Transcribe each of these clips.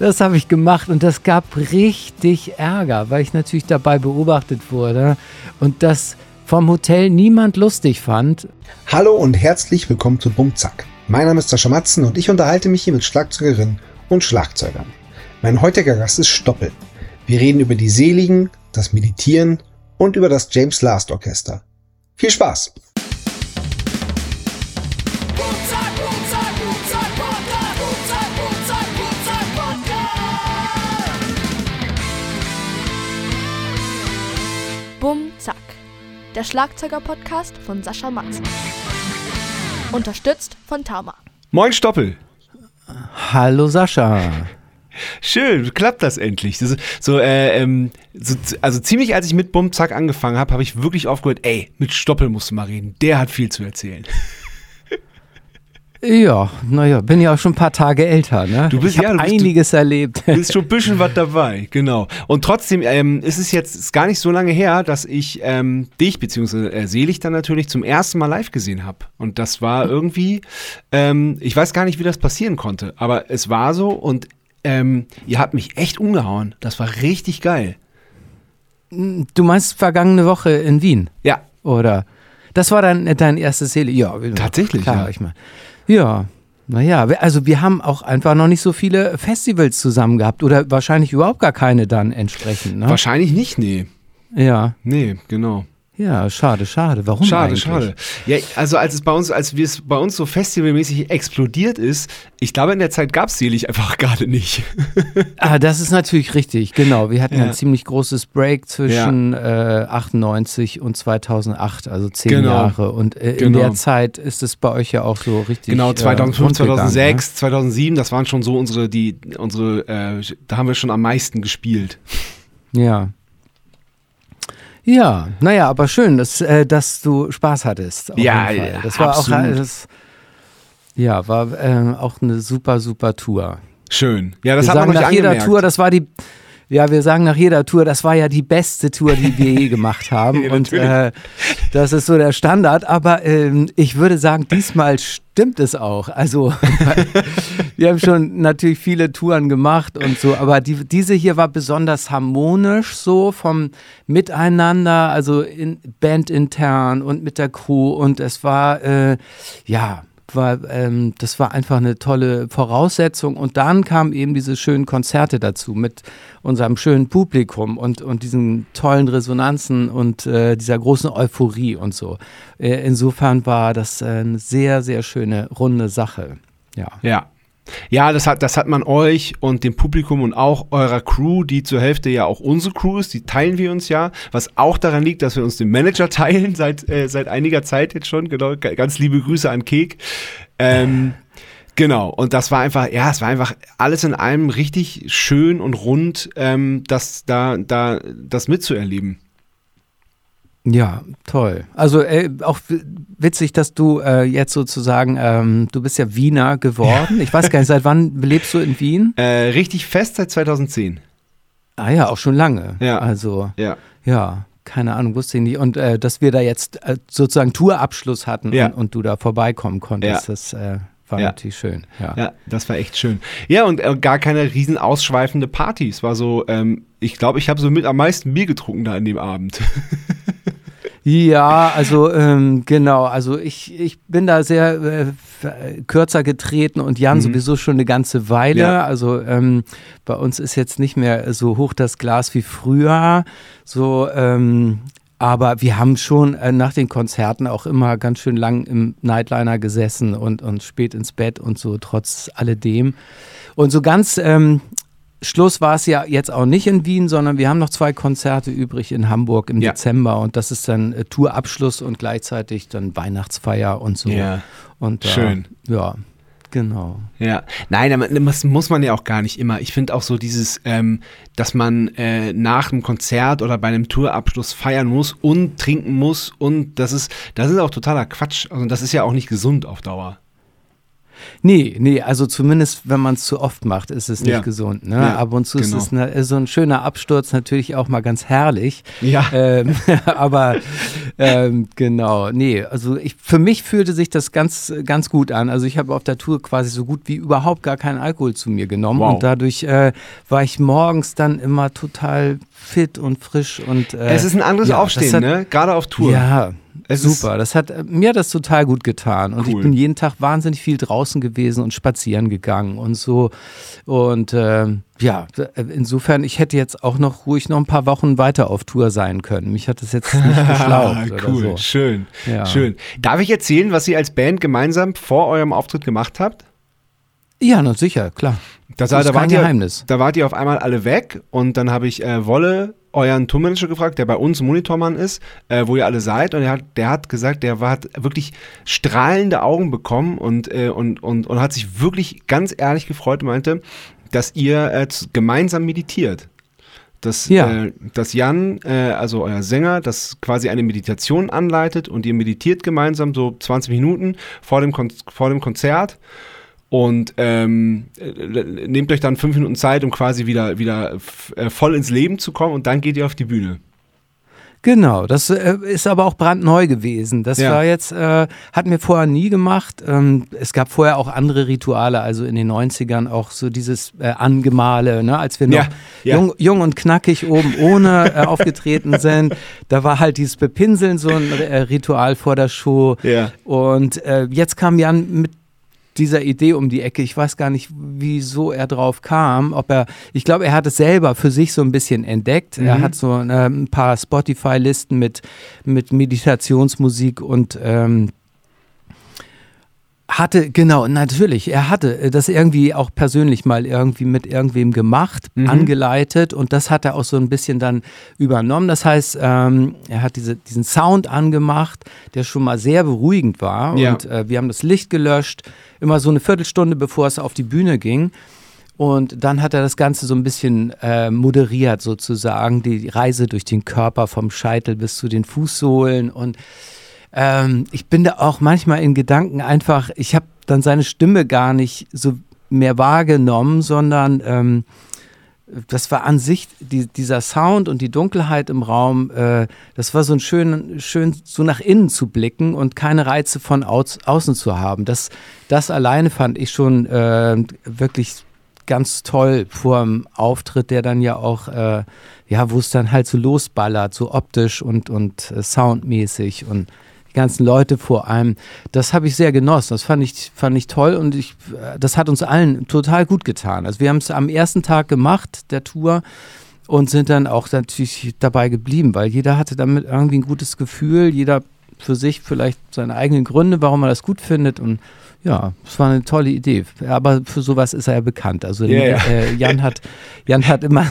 Das habe ich gemacht und das gab richtig Ärger, weil ich natürlich dabei beobachtet wurde und das vom Hotel niemand lustig fand. Hallo und herzlich willkommen zu Bumzack. Mein Name ist Sascha Matzen und ich unterhalte mich hier mit Schlagzeugerinnen und Schlagzeugern. Mein heutiger Gast ist Stoppel. Wir reden über die Seligen, das Meditieren und über das James Last Orchester. Viel Spaß! Der Schlagzeuger-Podcast von Sascha Matzen. Unterstützt von Tama. Moin Stoppel. Hallo Sascha. Schön, klappt das endlich. Das so, äh, ähm, so, also ziemlich als ich mit Bum Zack angefangen habe, habe ich wirklich aufgehört, ey, mit Stoppel musst du mal reden. Der hat viel zu erzählen. Ja, naja, bin ja auch schon ein paar Tage älter, ne? Du bist ich ja du bist, einiges erlebt. Du bist schon ein bisschen was dabei, genau. Und trotzdem ähm, ist es jetzt ist gar nicht so lange her, dass ich ähm, dich, beziehungsweise äh, Selig dann natürlich, zum ersten Mal live gesehen habe. Und das war irgendwie, ähm, ich weiß gar nicht, wie das passieren konnte, aber es war so und ähm, ihr habt mich echt umgehauen. Das war richtig geil. Du meinst vergangene Woche in Wien? Ja. Oder? Das war dann dein erstes Selig? Ja, Tatsächlich, klar, ja. ich meine. Ja, naja, also wir haben auch einfach noch nicht so viele Festivals zusammen gehabt oder wahrscheinlich überhaupt gar keine dann entsprechend. Ne? Wahrscheinlich nicht, nee. Ja. Nee, genau. Ja, schade, schade. Warum Schade, eigentlich? schade. Ja, also als es bei uns, als wir es bei uns so festivalmäßig explodiert ist, ich glaube in der Zeit gab es Selig einfach gerade nicht. Ah, das ist natürlich richtig, genau. Wir hatten Ja. ein ziemlich großes Break zwischen äh, 98 und 2008, also zehn Genau. Jahre. Und äh, in Genau. der Zeit ist es bei euch ja auch so richtig. Genau, äh, 2005, rund gegangen, 2006, 2007, das waren schon so unsere, die, unsere, äh, da haben wir schon am meisten gespielt. Ne? Ja. Ja, naja, aber schön, dass, äh, dass du Spaß hattest. auf Ja, jeden Fall. ja, das war absolut. auch das, ja, war äh, auch eine super, super Tour. Schön. Ja, das wir hat man sagen nach jeder angemerkt. Tour, das war die, ja, wir sagen nach jeder Tour, das war ja die beste Tour, die wir je gemacht haben. Ja, und äh, das ist so der Standard. Aber ähm, ich würde sagen, diesmal stimmt es auch. Also wir haben schon natürlich viele Touren gemacht und so, aber die, diese hier war besonders harmonisch so vom Miteinander, also in, bandintern und mit der Crew und es war äh, ja war, ähm, das war einfach eine tolle Voraussetzung. Und dann kamen eben diese schönen Konzerte dazu mit unserem schönen Publikum und, und diesen tollen Resonanzen und äh, dieser großen Euphorie und so. Äh, insofern war das eine sehr, sehr schöne, runde Sache. Ja. Ja. Ja, das hat, das hat man euch und dem Publikum und auch eurer Crew, die zur Hälfte ja auch unsere Crew ist, die teilen wir uns ja, was auch daran liegt, dass wir uns den Manager teilen seit, äh, seit einiger Zeit jetzt schon. Genau, ganz liebe Grüße an Kek. Ähm, genau, und das war einfach, ja, es war einfach alles in allem richtig schön und rund, ähm, das, da, da, das mitzuerleben. Ja, toll. Also äh, auch witzig, dass du äh, jetzt sozusagen, ähm, du bist ja Wiener geworden. Ich weiß gar nicht, seit wann lebst du in Wien? Äh, richtig fest seit 2010. Ah ja, auch schon lange. Ja. Also Ja. Ja, keine Ahnung, wusste ich nicht. Und äh, dass wir da jetzt äh, sozusagen Tourabschluss hatten Ja. und, und du da vorbeikommen konntest, Ja. das äh, war Ja. natürlich schön. Ja. Ja, das war echt schön. Ja, und äh, gar keine riesen ausschweifende Party. Es war so, ähm, ich glaube, ich habe so mit am meisten Bier getrunken da an dem Abend. Ja, also ähm, genau, also ich, ich bin da sehr äh, kürzer getreten und Jan sowieso schon eine ganze Weile. Mhm. Ja. Also ähm, bei uns ist jetzt nicht mehr so hoch das Glas wie früher. So, ähm, aber wir haben schon äh, nach den Konzerten auch immer ganz schön lang im Nightliner gesessen und, und spät ins Bett und so, trotz alledem. Und so ganz ähm, Schluss war es ja jetzt auch nicht in Wien, sondern wir haben noch zwei Konzerte übrig in Hamburg im Ja. Dezember und das ist dann äh, Tourabschluss und gleichzeitig dann Weihnachtsfeier und so. Ja. Und, äh, Schön. Ja, genau. Ja, nein, das muss man ja auch gar nicht immer. Ich finde auch so dieses, ähm, dass man äh, nach einem Konzert oder bei einem Tourabschluss feiern muss und trinken muss und das ist, das ist auch totaler Quatsch. Also das ist ja auch nicht gesund auf Dauer. Nee, nee, also zumindest wenn man es zu oft macht, ist es nicht Ja. gesund. Ne? Ja, Ab und zu genau. ist es ne, so ein schöner Absturz natürlich auch mal ganz herrlich. Ja. Ähm, aber ähm, genau, nee, also ich, für mich fühlte sich das ganz, ganz gut an. Also ich habe auf der Tour quasi so gut wie überhaupt gar keinen Alkohol zu mir genommen Wow. und dadurch äh, war ich morgens dann immer total fit und frisch und äh, es ist ein anderes ja, Aufstehen, hat- ne? Gerade auf Tour. Ja, Es super. Das hat äh, mir hat das total gut getan und Cool. ich bin jeden Tag wahnsinnig viel draußen gewesen und spazieren gegangen und so und ähm, ja, äh, insofern ich hätte jetzt auch noch ruhig noch ein paar Wochen weiter auf Tour sein können. Mich hat das jetzt nicht geschlaucht oder cool, so. schön, Ja. schön. Darf ich erzählen, was ihr als Band gemeinsam vor eurem Auftritt gemacht habt? Ja, na sicher, klar. Das, ist da, kein wart ihr, Geheimnis. da wart ihr auf einmal alle weg und dann habe ich äh, Wolle, euren Tourmanager, gefragt, der bei uns Monitormann ist, äh, wo ihr alle seid und er hat, der hat gesagt, der war, hat wirklich strahlende Augen bekommen und, äh, und, und, und hat sich wirklich ganz ehrlich gefreut und meinte, dass ihr äh, gemeinsam meditiert. Dass, Ja. äh, dass Jan, äh, also euer Sänger, das quasi eine Meditation anleitet und ihr meditiert gemeinsam so 20 Minuten vor dem, Kon vor dem Konzert und ähm, äh, nehmt euch dann fünf Minuten Zeit, um quasi wieder, wieder äh, voll ins Leben zu kommen und dann geht ihr auf die Bühne. Genau, das äh, ist aber auch brandneu gewesen. Das Ja. war jetzt, äh, hatten wir vorher nie gemacht. Ähm, es gab vorher auch andere Rituale, also in den 90ern auch so dieses äh, Angemale, ne? als wir noch Ja, ja. Jung, jung und knackig oben ohne aufgetreten sind. Da war halt dieses Bepinseln so ein Ritual vor der Show. Und jetzt kam Jan mit dieser Idee um die Ecke. Ich weiß gar nicht, wieso er drauf kam. Ob er, ich glaube, er hat es selber für sich so ein bisschen entdeckt. Er hat so äh, ein paar Spotify-Listen mit, mit Meditationsmusik und ähm, hatte, genau, natürlich, er hatte äh, das irgendwie auch persönlich mal irgendwie mit irgendwem gemacht, angeleitet und das hat er auch so ein bisschen dann übernommen. Das heißt, ähm, er hat diese, diesen Sound angemacht, der schon mal sehr beruhigend war Ja. und äh, wir haben das Licht gelöscht, immer so eine Viertelstunde bevor es auf die Bühne ging. Und dann hat er das Ganze so ein bisschen äh, moderiert, sozusagen, die Reise durch den Körper vom Scheitel bis zu den Fußsohlen und ähm, ich bin da auch manchmal in Gedanken einfach, ich habe dann seine Stimme gar nicht so mehr wahrgenommen, sondern ähm, das war an sich, die, dieser Sound und die Dunkelheit im Raum, äh, das war so ein schön, schön so nach innen zu blicken und keine Reize von aus, außen zu haben. Das, das alleine fand ich schon äh, wirklich ganz toll vor dem Auftritt, der dann ja auch, äh, ja, wo es dann halt so losballert, so optisch und, und äh, soundmäßig und die ganzen Leute vor einem. Das habe ich sehr genossen. Das fand ich, fand ich toll und ich, äh, das hat uns allen total gut getan. Also wir haben es am ersten Tag gemacht, der Tour, und sind dann auch natürlich dabei geblieben, weil jeder hatte damit irgendwie ein gutes Gefühl, jeder für sich vielleicht seine eigenen Gründe, warum er das gut findet und ja, es war eine tolle Idee. Aber für sowas ist er ja bekannt. Also ja. Äh, Jan hat, Jan hat immer,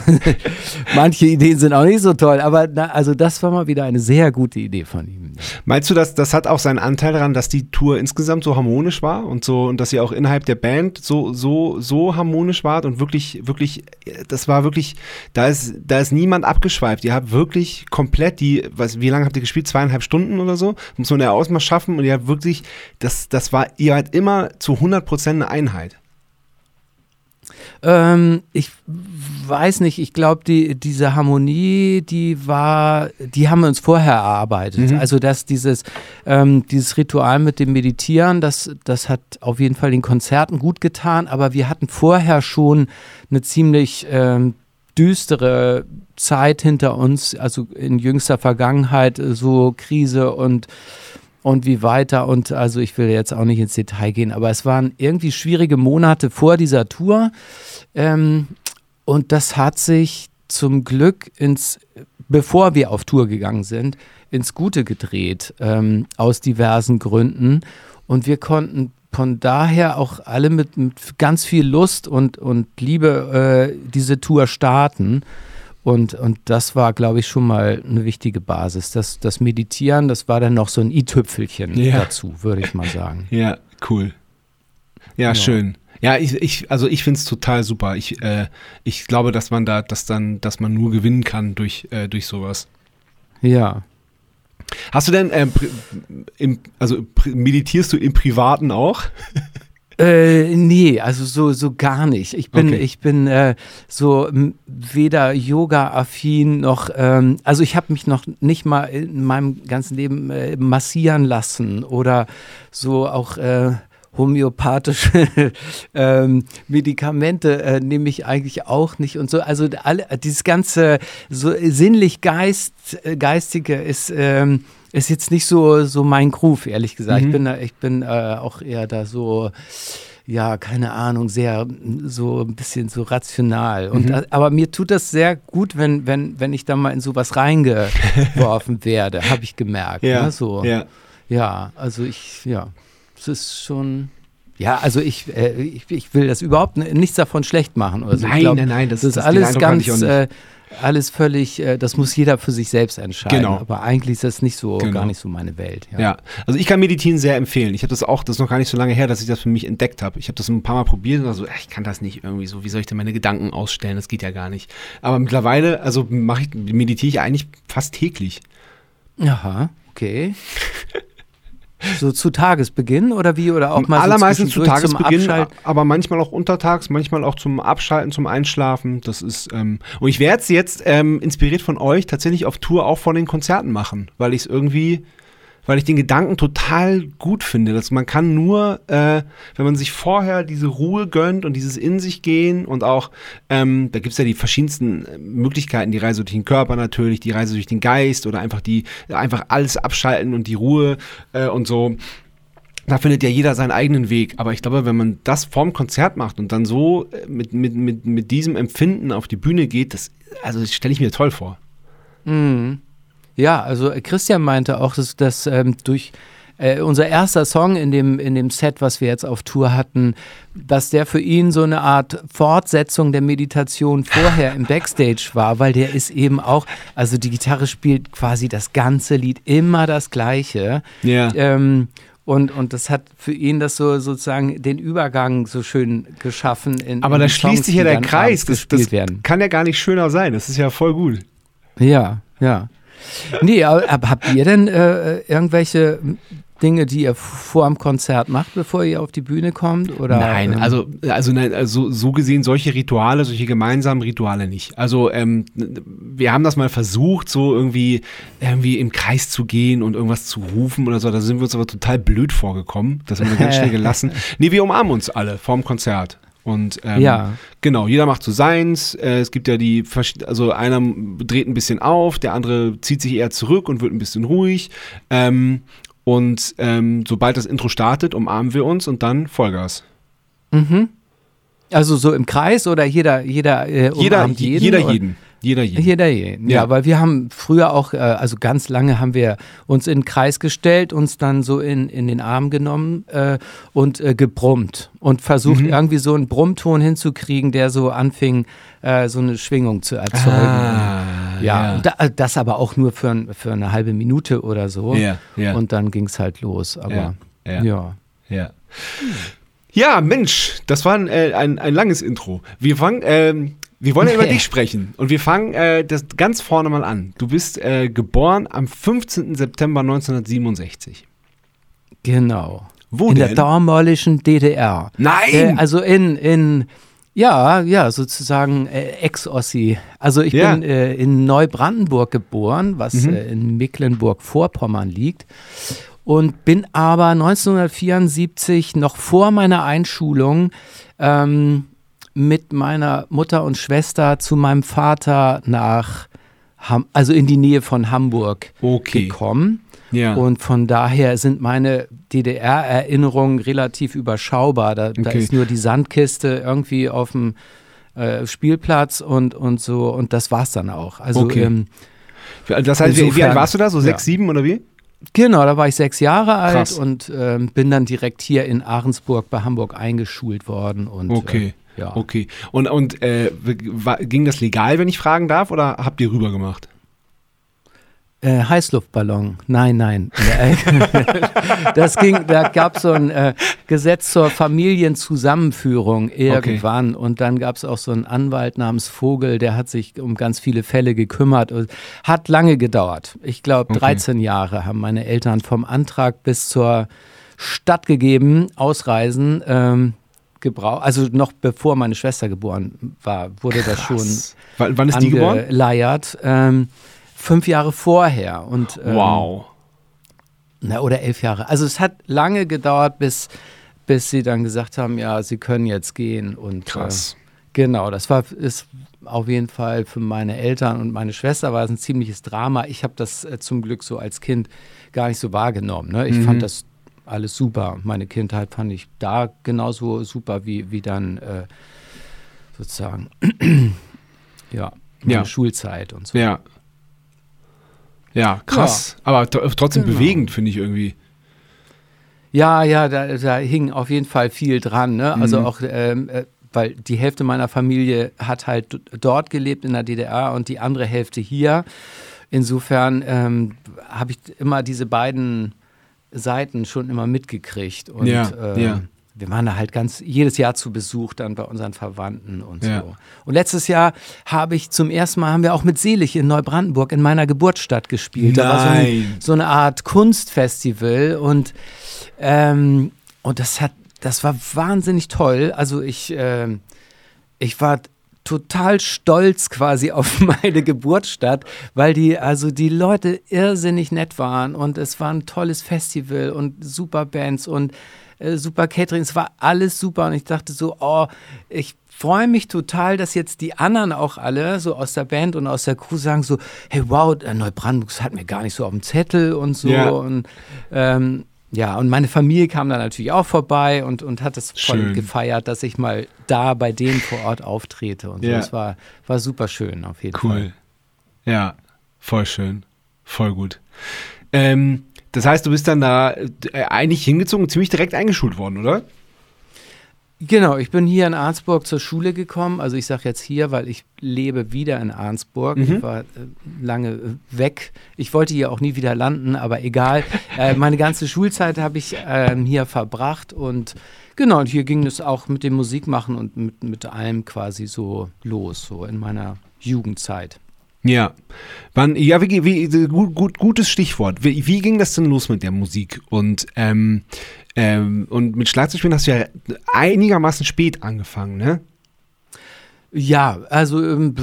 manche Ideen sind auch nicht so toll, aber na, also das war mal wieder eine sehr gute Idee von ihm. Meinst du, dass das hat auch seinen Anteil daran, dass die Tour insgesamt so harmonisch war und so und dass ihr auch innerhalb der Band so so so harmonisch wart und wirklich wirklich das war wirklich da ist da ist niemand abgeschweift. Ihr habt wirklich komplett die was wie lange habt ihr gespielt? Zweieinhalb Stunden oder so? Muss man ja Ausmaß schaffen und ihr habt wirklich das das war ihr halt immer zu 100 Prozent eine Einheit. Ähm, ich weiß nicht, ich glaube, die, diese Harmonie, die war, die haben wir uns vorher erarbeitet. Also, dass dieses, ähm, dieses Ritual mit dem Meditieren, das, das hat auf jeden Fall den Konzerten gut getan, aber wir hatten vorher schon eine ziemlich ähm, düstere Zeit hinter uns, also in jüngster Vergangenheit, äh, so Krise und und wie weiter. Und also ich will jetzt auch nicht ins Detail gehen, aber es waren irgendwie schwierige Monate vor dieser Tour. Ähm, und das hat sich zum Glück ins, bevor wir auf Tour gegangen sind, ins Gute gedreht, ähm, aus diversen Gründen. Und wir konnten von daher auch alle mit, mit ganz viel Lust und, und Liebe äh, diese Tour starten. Und, und das war, glaube ich, schon mal eine wichtige Basis. Das, das Meditieren, das war dann noch so ein i-Tüpfelchen Ja. dazu, würde ich mal sagen. Ja, cool. Ja, Ja. schön. Ja, ich, ich, also ich finde es total super. Ich, äh, ich glaube, dass man da, dass dann, dass man nur gewinnen kann durch, äh, durch sowas. Ja. Hast du denn, ähm, im, also meditierst du im Privaten auch? Äh, nee, also so, so gar nicht. Ich bin, Okay. ich bin äh, so weder Yoga-affin noch, ähm, also ich habe mich noch nicht mal in meinem ganzen Leben äh, massieren lassen oder so auch äh, homöopathische ähm, Medikamente äh, nehme ich eigentlich auch nicht und so. Also alle, dieses ganze so sinnlich Geist, äh, geistige ist ähm, ist jetzt nicht so so mein Groove, ehrlich gesagt. Mhm. Ich bin da, ich bin äh, auch eher da so ja, keine Ahnung, sehr so ein bisschen so rational. Und, Mhm. aber mir tut das sehr gut, wenn, wenn, wenn ich da mal in sowas reingeworfen werde, habe ich gemerkt. Ja, ne? so. ja. Ja, also ich, ja, es ist schon. Ja, also ich, äh, ich, ich will das überhaupt nichts davon schlecht machen oder so. Nein, glaub, nein, nein, das- das ist alles ganz, äh, alles völlig, äh, das muss jeder für sich selbst entscheiden. Genau. Aber eigentlich ist das nicht so, Genau. gar nicht so meine Welt. Ja. Ja, also ich kann Meditieren sehr empfehlen. Ich habe das auch, das ist noch gar nicht so lange her, dass ich das für mich entdeckt habe. Ich habe das ein paar Mal probiert und war so, ich kann das nicht irgendwie so, wie soll ich denn meine Gedanken ausstellen? Das geht ja gar nicht. Aber mittlerweile, also mache ich, meditiere ich eigentlich fast täglich. Aha, okay. So zu Tagesbeginn oder wie? Oder auch mal Allermeistens so zu zwischendurch zum Tagesbeginn, aber manchmal auch untertags, manchmal auch zum Abschalten, zum Einschlafen. Das ist, ähm, und ich werde es jetzt ähm, inspiriert von euch tatsächlich auf Tour auch von den Konzerten machen, weil ich es irgendwie, weil ich den Gedanken total gut finde, dass man kann nur, äh, wenn man sich vorher diese Ruhe gönnt und dieses in sich gehen und auch, ähm, da gibt's ja die verschiedensten äh, Möglichkeiten, die Reise durch den Körper natürlich, die Reise durch den Geist oder einfach die, einfach alles abschalten und die Ruhe äh, und so. Da findet ja jeder seinen eigenen Weg. Aber ich glaube, wenn man das vorm Konzert macht und dann so äh, mit, mit, mit, mit diesem Empfinden auf die Bühne geht, das, also das stelle ich mir toll vor. Mhm. Ja, also äh, Christian meinte auch, dass, dass ähm, durch äh, unser erster Song in dem, in dem Set, was wir jetzt auf Tour hatten, dass der für ihn so eine Art Fortsetzung der Meditation vorher im Backstage war, weil der ist eben auch, also die Gitarre spielt quasi das ganze Lied immer das gleiche. Ja. Ähm, und, und das hat für ihn das so sozusagen den Übergang so schön geschaffen. In, Aber in da schließt sich ja der Kreis. Das, das werden. kann ja gar nicht schöner sein. Das ist ja voll gut. Ja, ja. Nee, aber, habt ihr denn äh, irgendwelche Dinge, die ihr vor dem Konzert macht, bevor ihr auf die Bühne kommt? Oder, Nein, ähm, also, also, nein, also so gesehen solche Rituale, solche gemeinsamen Rituale nicht. Also ähm, wir haben das mal versucht, so irgendwie, irgendwie im Kreis zu gehen und irgendwas zu rufen oder so. Da sind wir uns aber total blöd vorgekommen. Das haben wir ganz schnell gelassen. Nee, wir umarmen uns alle vorm Konzert. Und ähm, Ja. genau, jeder macht so seins. Äh, es gibt ja die, also einer dreht ein bisschen auf, der andere zieht sich eher zurück und wird ein bisschen ruhig. Ähm, und ähm, sobald das Intro startet, umarmen wir uns und dann Vollgas. Mhm. Also so im Kreis oder jeder, jeder, äh, Jeder, umarmt jeden? jeder jeden. Jeder jeden. Jeder jeden. Ja, Ja. weil wir haben früher auch, äh, also ganz lange haben wir uns in den Kreis gestellt, uns dann so in, in den Arm genommen äh, und äh, gebrummt und versucht Mhm. irgendwie so einen Brummton hinzukriegen, der so anfing, äh, so eine Schwingung zu erzeugen. Ah, Ja, und da, äh, das aber auch nur für, für eine halbe Minute oder so. Ja, ja. Und dann ging es halt los. Aber Ja, ja. ja. Ja. Ja, Mensch, das war ein, äh, ein, ein langes Intro. Wir fangen, ähm, wir wollen ja über dich sprechen und wir fangen äh, das ganz vorne mal an. Du bist äh, geboren am 15. September 1967. genau. Wo in denn? der damaligen DDR. Nein! Äh, also in, in ja, ja, sozusagen äh, Ex-Ossi. Also ich Ja. bin äh, in Neubrandenburg geboren, was Mhm. äh, in Mecklenburg-Vorpommern liegt. Und bin aber 1974, noch vor meiner Einschulung, ähm, mit meiner Mutter und Schwester zu meinem Vater nach, Ham also in die Nähe von Hamburg Okay. gekommen. Ja. Und von daher sind meine DDR-Erinnerungen relativ überschaubar. Da, da Okay. ist nur die Sandkiste irgendwie auf dem äh, Spielplatz und, und so und das war's dann auch. Also Okay. ähm, das heißt, wie, wie insofern- alt warst du da? So ja. sechs, sieben oder wie? genau, da war ich sechs Jahre alt Krass. und ähm, bin dann direkt hier in Ahrensburg bei Hamburg eingeschult worden. Und, Okay. Äh, ja. Okay. Und, und äh, war, ging das legal, wenn ich fragen darf, oder habt ihr rüber gemacht? Äh, Heißluftballon. Nein, nein. das ging, da gab es so ein äh, Gesetz zur Familienzusammenführung irgendwann und dann gab es auch so einen Anwalt namens Vogel, der hat sich um ganz viele Fälle gekümmert und hat lange gedauert. Ich glaube, Okay. 13 Jahre haben meine Eltern vom Antrag bis zur stattgegeben, ausreisen. Ähm, gebraucht, also noch bevor meine Schwester geboren war, wurde das schon W wann ist die geboren? angeleiert. Ähm, fünf Jahre vorher. Und, ähm, Wow. Na, oder elf Jahre. Also es hat lange gedauert, bis, bis sie dann gesagt haben, ja, sie können jetzt gehen. Und, Krass. Äh, genau, das war ist auf jeden Fall für meine Eltern und meine Schwester war es ein ziemliches Drama. Ich habe das äh, zum Glück so als Kind gar nicht so wahrgenommen. Ne? Ich Mhm. fand das alles super. Meine Kindheit fand ich da genauso super wie, wie dann äh, sozusagen ja, meine Ja. Schulzeit und so. Ja. Ja, krass. Aber tr- trotzdem Genau. bewegend, finde ich irgendwie. Ja, ja, da, da hing auf jeden Fall viel dran. Ne? Also Mhm. auch, ähm, äh, weil die Hälfte meiner Familie hat halt dort gelebt in der DDR und die andere Hälfte hier. Insofern ähm, habe ich immer diese beiden Seiten schon immer mitgekriegt. Und Ja, ähm, ja. wir waren da halt ganz jedes Jahr zu Besuch dann bei unseren Verwandten und Ja. so. Und letztes Jahr habe ich zum ersten Mal haben wir auch mit Selig in Neubrandenburg in meiner Geburtsstadt gespielt. Da war so, ein, Nein. so eine Art Kunstfestival und ähm, und das hat das war wahnsinnig toll. Also ich ähm, ich war total stolz quasi auf meine Geburtsstadt, weil die, also die Leute irrsinnig nett waren und es war ein tolles Festival und super Bands und äh, super Catering. Es war alles super und ich dachte so, oh, ich freue mich total, dass jetzt die anderen auch alle so aus der Band und aus der Crew sagen so, hey wow, äh, Neubrandenburg hat mir gar nicht so auf dem Zettel und so Ja. und ähm, ja, und meine Familie kam da natürlich auch vorbei und, und hat es voll Schön. gefeiert, dass ich mal da bei denen vor Ort auftrete. Und so. Ja. Das war, war super schön auf jeden Fall. Cool. Ja, voll schön. Voll gut. Ähm, das heißt, du bist dann da äh, eigentlich hingezogen, ziemlich direkt eingeschult worden, oder? Genau, ich bin hier in Arnsburg zur Schule gekommen. Also ich sage jetzt hier, weil ich lebe wieder in Arnsburg. Mhm. Ich war äh, lange äh, weg. Ich wollte hier auch nie wieder landen, aber egal. äh, meine ganze Schulzeit habe ich ähm, hier verbracht und genau, und hier ging es auch mit dem Musikmachen und mit, mit allem quasi so los, so in meiner Jugendzeit. Ja. Wann, ja, wie, wie, gut, gut, gutes Stichwort. Wie, wie ging das denn los mit der Musik? Und, ähm, ähm, und mit Schlagzeugspielen hast du ja einigermaßen spät angefangen, ne? Ja, also, ähm,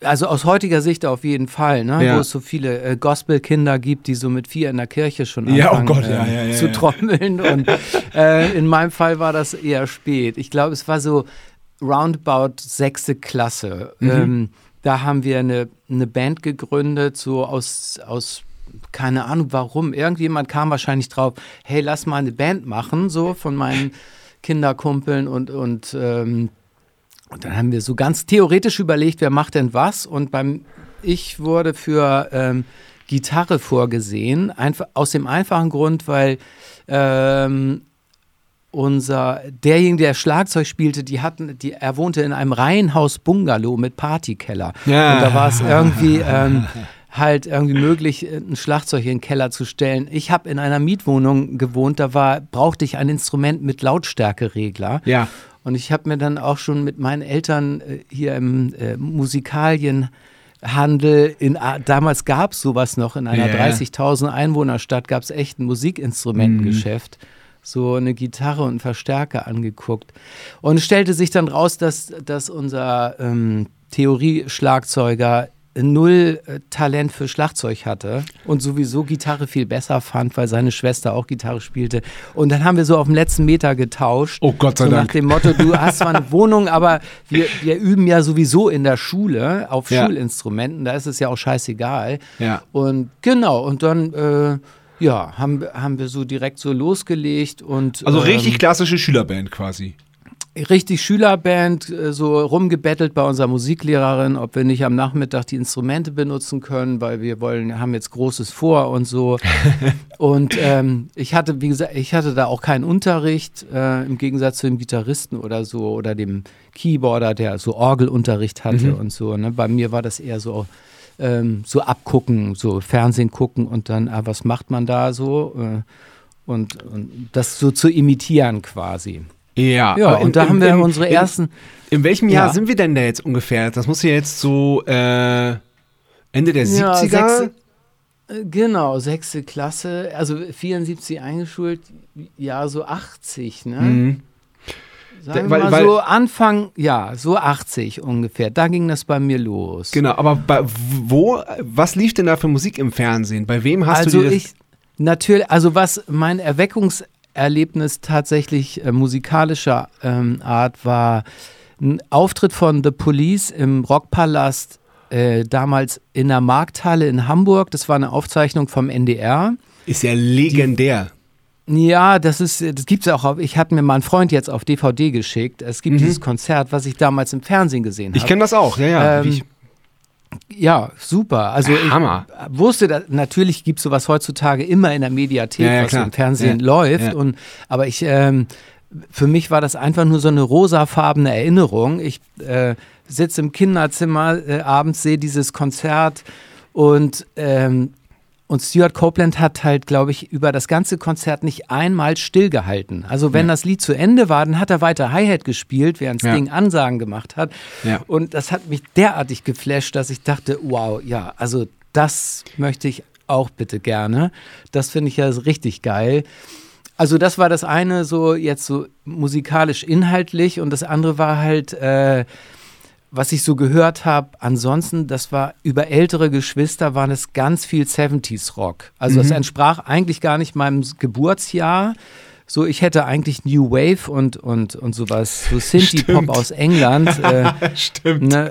also aus heutiger Sicht auf jeden Fall, ne? Ja. wo es so viele äh, Gospelkinder gibt, die so mit vier in der Kirche schon Ja, oh anfangen Gott, ja, ja, zu trommeln. Und äh, in meinem Fall war das eher spät. Ich glaube, es war so roundabout sechste Klasse. Mhm. Ähm, da haben wir eine, eine Band gegründet, so aus, aus keine Ahnung warum. Irgendjemand kam wahrscheinlich drauf, hey, lass mal eine Band machen, so von meinen Kinderkumpeln und, und ähm, und dann haben wir so ganz theoretisch überlegt, wer macht denn was? Und beim ich wurde für ähm, Gitarre vorgesehen, einfach aus dem einfachen Grund, weil ähm, unser derjenige, der Schlagzeug spielte, die hatten, die, er wohnte in einem Reihenhaus-Bungalow mit Partykeller. Ja. Und da war es irgendwie ähm, halt irgendwie möglich, ein Schlagzeug in den Keller zu stellen. Ich habe in einer Mietwohnung gewohnt, da war, brauchte ich ein Instrument mit Lautstärkeregler. Ja. Und ich habe mir dann auch schon mit meinen Eltern äh, hier im äh, Musikalienhandel, in, A- damals gab es sowas noch, in einer Ja. 30.000 Einwohnerstadt gab es echt ein Musikinstrumentengeschäft. So eine Gitarre und einen Verstärker angeguckt. Und es stellte sich dann raus, dass, dass unser ähm, Theorie-Schlagzeuger null äh, Talent für Schlagzeug hatte und sowieso Gitarre viel besser fand, weil seine Schwester auch Gitarre spielte. Und dann haben wir so auf dem letzten Meter getauscht. Oh Gott sei so Dank. Nach dem Motto, du hast zwar eine Wohnung, aber wir, wir üben ja sowieso in der Schule auf Ja. Schulinstrumenten, da ist es ja auch scheißegal. Ja. Und genau, und dann äh, ja, haben, wir- haben wir so direkt so losgelegt und Also ähm, richtig klassische Schülerband quasi. richtig Schülerband, äh, so rumgebettelt bei unserer Musiklehrerin, ob wir nicht am Nachmittag die Instrumente benutzen können, weil wir wollen, haben jetzt Großes vor und so. und ähm, ich hatte, wie gesagt, ich hatte da auch keinen Unterricht, äh, im Gegensatz zu dem Gitarristen oder so oder dem Keyboarder, der so Orgelunterricht hatte und so. Ne? Bei mir war das eher so. Ähm, so abgucken, so Fernsehen gucken und dann, ah, was macht man da so? Äh, und, und das so zu imitieren quasi. Ja. Ja, aber in- und da in- haben wir in- unsere in- ersten. In welchem Jahr Ja. sind wir denn da jetzt ungefähr? Das muss ja jetzt so äh, Ende der Ja, 70er. sechs- Äh, Genau, sechste Klasse, also 74 eingeschult, ja, so 80, ne? Mhm. Sagen Weil- weil- so Anfang, ja, so 80 ungefähr. Da ging das bei mir los. Genau, aber bei, wo, was lief denn da für Musik im Fernsehen? Bei wem hast also du ich, natürlich, also was mein Erweckungserlebnis tatsächlich äh, musikalischer ähm, Art war, ein Auftritt von The Police im Rockpalast, äh, damals in der Markthalle in Hamburg. Das war eine Aufzeichnung vom NDR. ist ja legendär. Ja, das ist, das gibt's auch. Ich hatte mir mal einen Freund jetzt auf DVD geschickt. Es gibt dieses Konzert, was ich damals im Fernsehen gesehen habe. Mhm. Ich kenne das auch, ja, ja. Ähm, Ja, super. Also Hammer. ich wusste, dass, natürlich gibt es sowas heutzutage immer in der Mediathek, Ja, ja, was klar. im Fernsehen Ja, läuft. ja. Und, aber ich, ähm, für mich war das einfach nur so eine rosafarbene Erinnerung. Ich äh, sitze im Kinderzimmer äh, abends, sehe dieses Konzert und ähm, und Stuart Copeland hat halt, glaube ich, über das ganze Konzert nicht einmal stillgehalten. Also wenn das Lied zu Ende war, dann hat er weiter Hi-Hat gespielt, während Ja. Sting Ansagen gemacht hat. Ja. Und das hat mich derartig geflasht, dass ich dachte, wow, ja, also das möchte ich auch bitte gerne. Das finde ich ja richtig geil. Also das war das eine so jetzt so musikalisch inhaltlich und das andere war halt, äh, was ich so gehört habe. Ansonsten, das war über ältere Geschwister waren es ganz viel 70s Rock. Also es entsprach eigentlich gar nicht meinem Geburtsjahr. So, ich hätte eigentlich New Wave und, und, und sowas, so Synthie-Pop aus England. Äh, Stimmt. ne,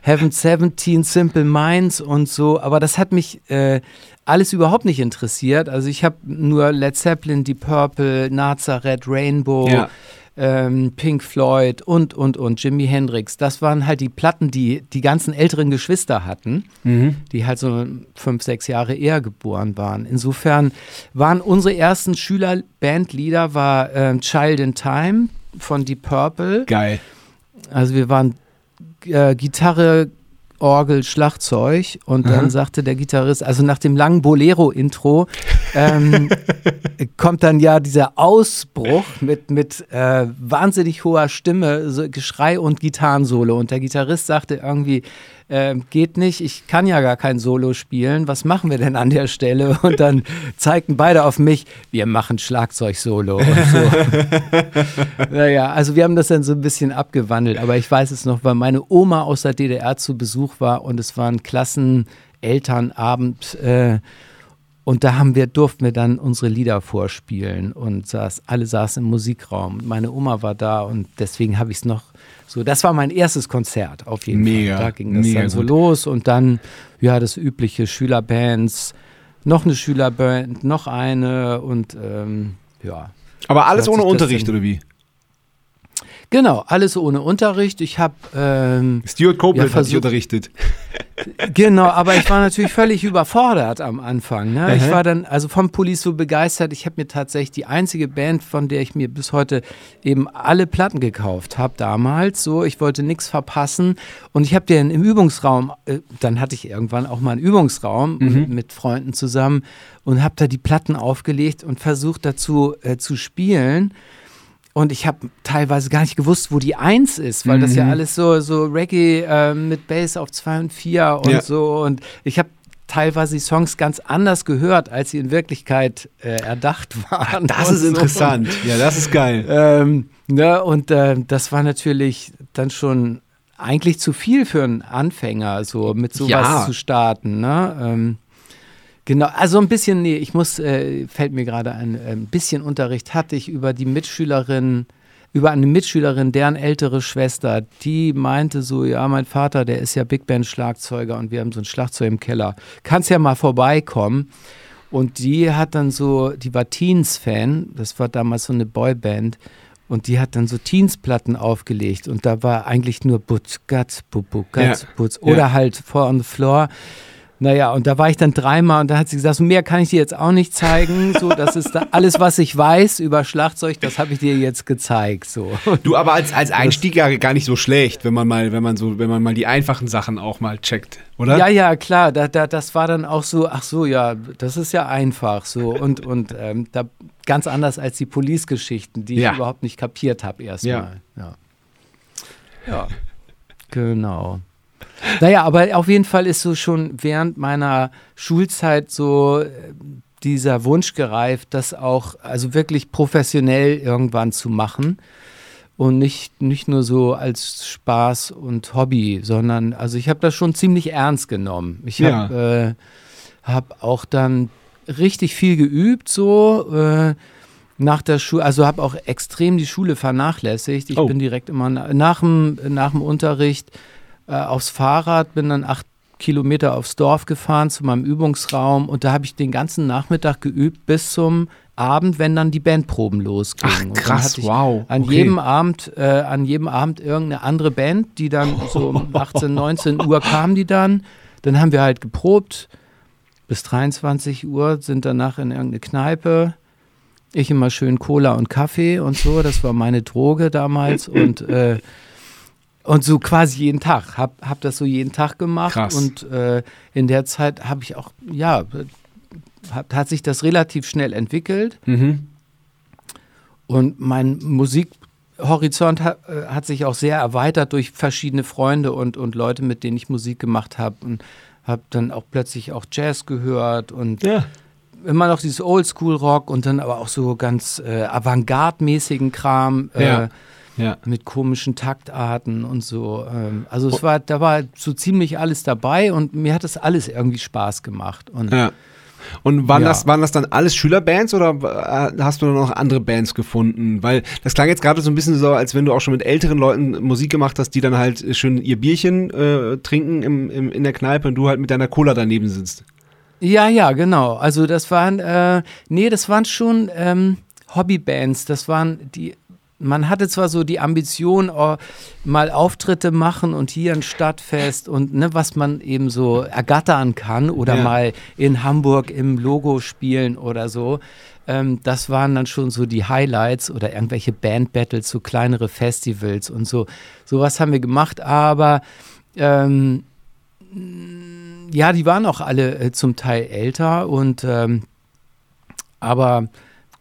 Heaven 17, Simple Minds und so, aber das hat mich äh, alles überhaupt nicht interessiert. Also ich habe nur Led Zeppelin, Deep Purple, Nazareth, Rainbow, Ja. Ähm, Pink Floyd und, und, und Jimi Hendrix. Das waren halt die Platten, die die ganzen älteren Geschwister hatten, Mhm. die halt so fünf, sechs Jahre eher geboren waren. Insofern waren unsere ersten Schülerbandlieder war ähm, Child in Time von Deep Purple. Geil. Also wir waren äh, Gitarre, Orgel, Schlagzeug und dann sagte der Gitarrist, also nach dem langen Bolero-Intro ähm, kommt dann ja dieser Ausbruch mit, mit äh, wahnsinnig hoher Stimme, so Geschrei und Gitarrensolo. Und der Gitarrist sagte irgendwie, äh, geht nicht, ich kann ja gar kein Solo spielen, was machen wir denn an der Stelle? Und dann zeigten beide auf mich, wir machen Schlagzeug-Solo und so. Naja, also wir haben das dann so ein bisschen abgewandelt, aber ich weiß es noch, weil meine Oma aus der DDR zu Besuch war und es war ein Klassenelternabend äh, und da haben wir, durften wir dann unsere Lieder vorspielen und saß, alle saßen im Musikraum. Meine Oma war da und deswegen habe ich es noch so, das war mein erstes Konzert auf jeden Mega, Fall. Da ging das dann so gut. los und dann, ja, das übliche Schülerbands, noch eine Schülerband, noch eine und ähm, ja. Aber alles ohne Unterricht, oder wie? Genau, alles ohne Unterricht. Ich habe ähm, Stuart Copeland Ja, hat dich versuch- unterrichtet. Genau, aber ich war natürlich völlig überfordert am Anfang. Ne? Ich war dann also vom Police so begeistert. Ich habe mir tatsächlich die einzige Band, von der ich mir bis heute eben alle Platten gekauft habe damals. So, ich wollte nichts verpassen und ich habe den im Übungsraum. Äh, dann hatte ich irgendwann auch mal einen Übungsraum Mhm. mit Freunden zusammen und habe da die Platten aufgelegt und versucht dazu äh, zu spielen. Und ich habe teilweise gar nicht gewusst, wo die Eins ist, weil das ja Mhm. alles so, so Reggae äh, mit Bass auf 2 und 4 und Ja. so. Und ich habe teilweise die Songs ganz anders gehört, als sie in Wirklichkeit äh, erdacht waren. Das ist so. interessant. Ja, das ist geil. Ähm, ne, und äh, das war natürlich dann schon eigentlich zu viel für einen Anfänger, so mit sowas Ja. zu starten. Ne? Ähm, genau, also ein bisschen, nee, ich muss, äh, fällt mir gerade ein, äh, ein bisschen Unterricht hatte ich über die Mitschülerin, über eine Mitschülerin, deren ältere Schwester, die meinte so, ja, mein Vater, der ist ja Big Band Schlagzeuger und wir haben so ein Schlagzeug im Keller. Kannst ja mal vorbeikommen. Und die hat dann so, die war Teens-Fan, das war damals so eine Boyband. Und die hat dann so Teens-Platten aufgelegt. Und da war eigentlich nur Butz, Gatz, Bubu, Gatz, Ja. Butz. Ja. Oder halt Four on the Floor. Naja, und da war ich dann dreimal und da hat sie gesagt, so mehr kann ich dir jetzt auch nicht zeigen. So, das ist da alles, was ich weiß über Schlagzeug, das habe ich dir jetzt gezeigt. So. Du, aber als, als Einstieg ja gar nicht so schlecht, wenn man mal, wenn man so, wenn man mal die einfachen Sachen auch mal checkt, oder? Ja, ja, klar, da, da, das war dann auch so, ach so, ja, das ist ja einfach so und, und ähm, da, ganz anders als die Police-Geschichten, die Ja. ich überhaupt nicht kapiert habe erstmal. Ja. ja. Genau. Naja, aber auf jeden Fall ist so schon während meiner Schulzeit so äh, dieser Wunsch gereift, das auch, also wirklich professionell irgendwann zu machen und nicht, nicht nur so als Spaß und Hobby, sondern also ich habe das schon ziemlich ernst genommen. Ich habe äh, hab auch dann richtig viel geübt, so äh, nach der Schule, also habe auch extrem die Schule vernachlässigt. Ich Oh. bin direkt immer na- nach dem, nach dem Unterricht äh, aufs Fahrrad, bin dann acht Kilometer aufs Dorf gefahren zu meinem Übungsraum und da habe ich den ganzen Nachmittag geübt bis zum Abend, wenn dann die Bandproben losgingen. Ach, krass, wow, An okay. jedem Abend, äh, an jedem Abend irgendeine andere Band, die dann so um 18, 19 Uhr kam die dann. Dann haben wir halt geprobt bis 23 Uhr, sind danach in irgendeine Kneipe. Ich immer schön Cola und Kaffee und so, das war meine Droge damals und äh, und so quasi jeden Tag, hab, hab das so jeden Tag gemacht Krass. und äh, in der Zeit habe ich auch, ja, hat, hat sich das relativ schnell entwickelt Mhm. und mein Musikhorizont hat, äh, hat sich auch sehr erweitert durch verschiedene Freunde und, und Leute, mit denen ich Musik gemacht habe. Und habe dann auch plötzlich auch Jazz gehört und Ja. immer noch dieses Oldschool-Rock und dann aber auch so ganz äh, avantgarde-mäßigen Kram. Äh, Ja. Ja. mit komischen Taktarten und so. Ähm, also es war, da war so ziemlich alles dabei und mir hat das alles irgendwie Spaß gemacht. Und Ja. Und waren, Ja. das, waren das dann alles Schülerbands oder äh, hast du dann noch andere Bands gefunden? Weil das klang jetzt gerade so ein bisschen so, als wenn du auch schon mit älteren Leuten Musik gemacht hast, die dann halt schön ihr Bierchen äh, trinken im, im, in der Kneipe und du halt mit deiner Cola daneben sitzt. Ja, ja, genau. Also das waren, äh, nee, das waren schon ähm, Hobbybands. Das waren die, man hatte zwar so die Ambition, oh, mal Auftritte machen und hier ein Stadtfest und ne, was man eben so ergattern kann oder Ja. mal in Hamburg im Logo spielen oder so. Ähm, das waren dann schon so die Highlights oder irgendwelche Bandbattles, so kleinere Festivals und so. Sowas haben wir gemacht, aber ähm, ja, die waren auch alle äh, zum Teil älter und ähm, aber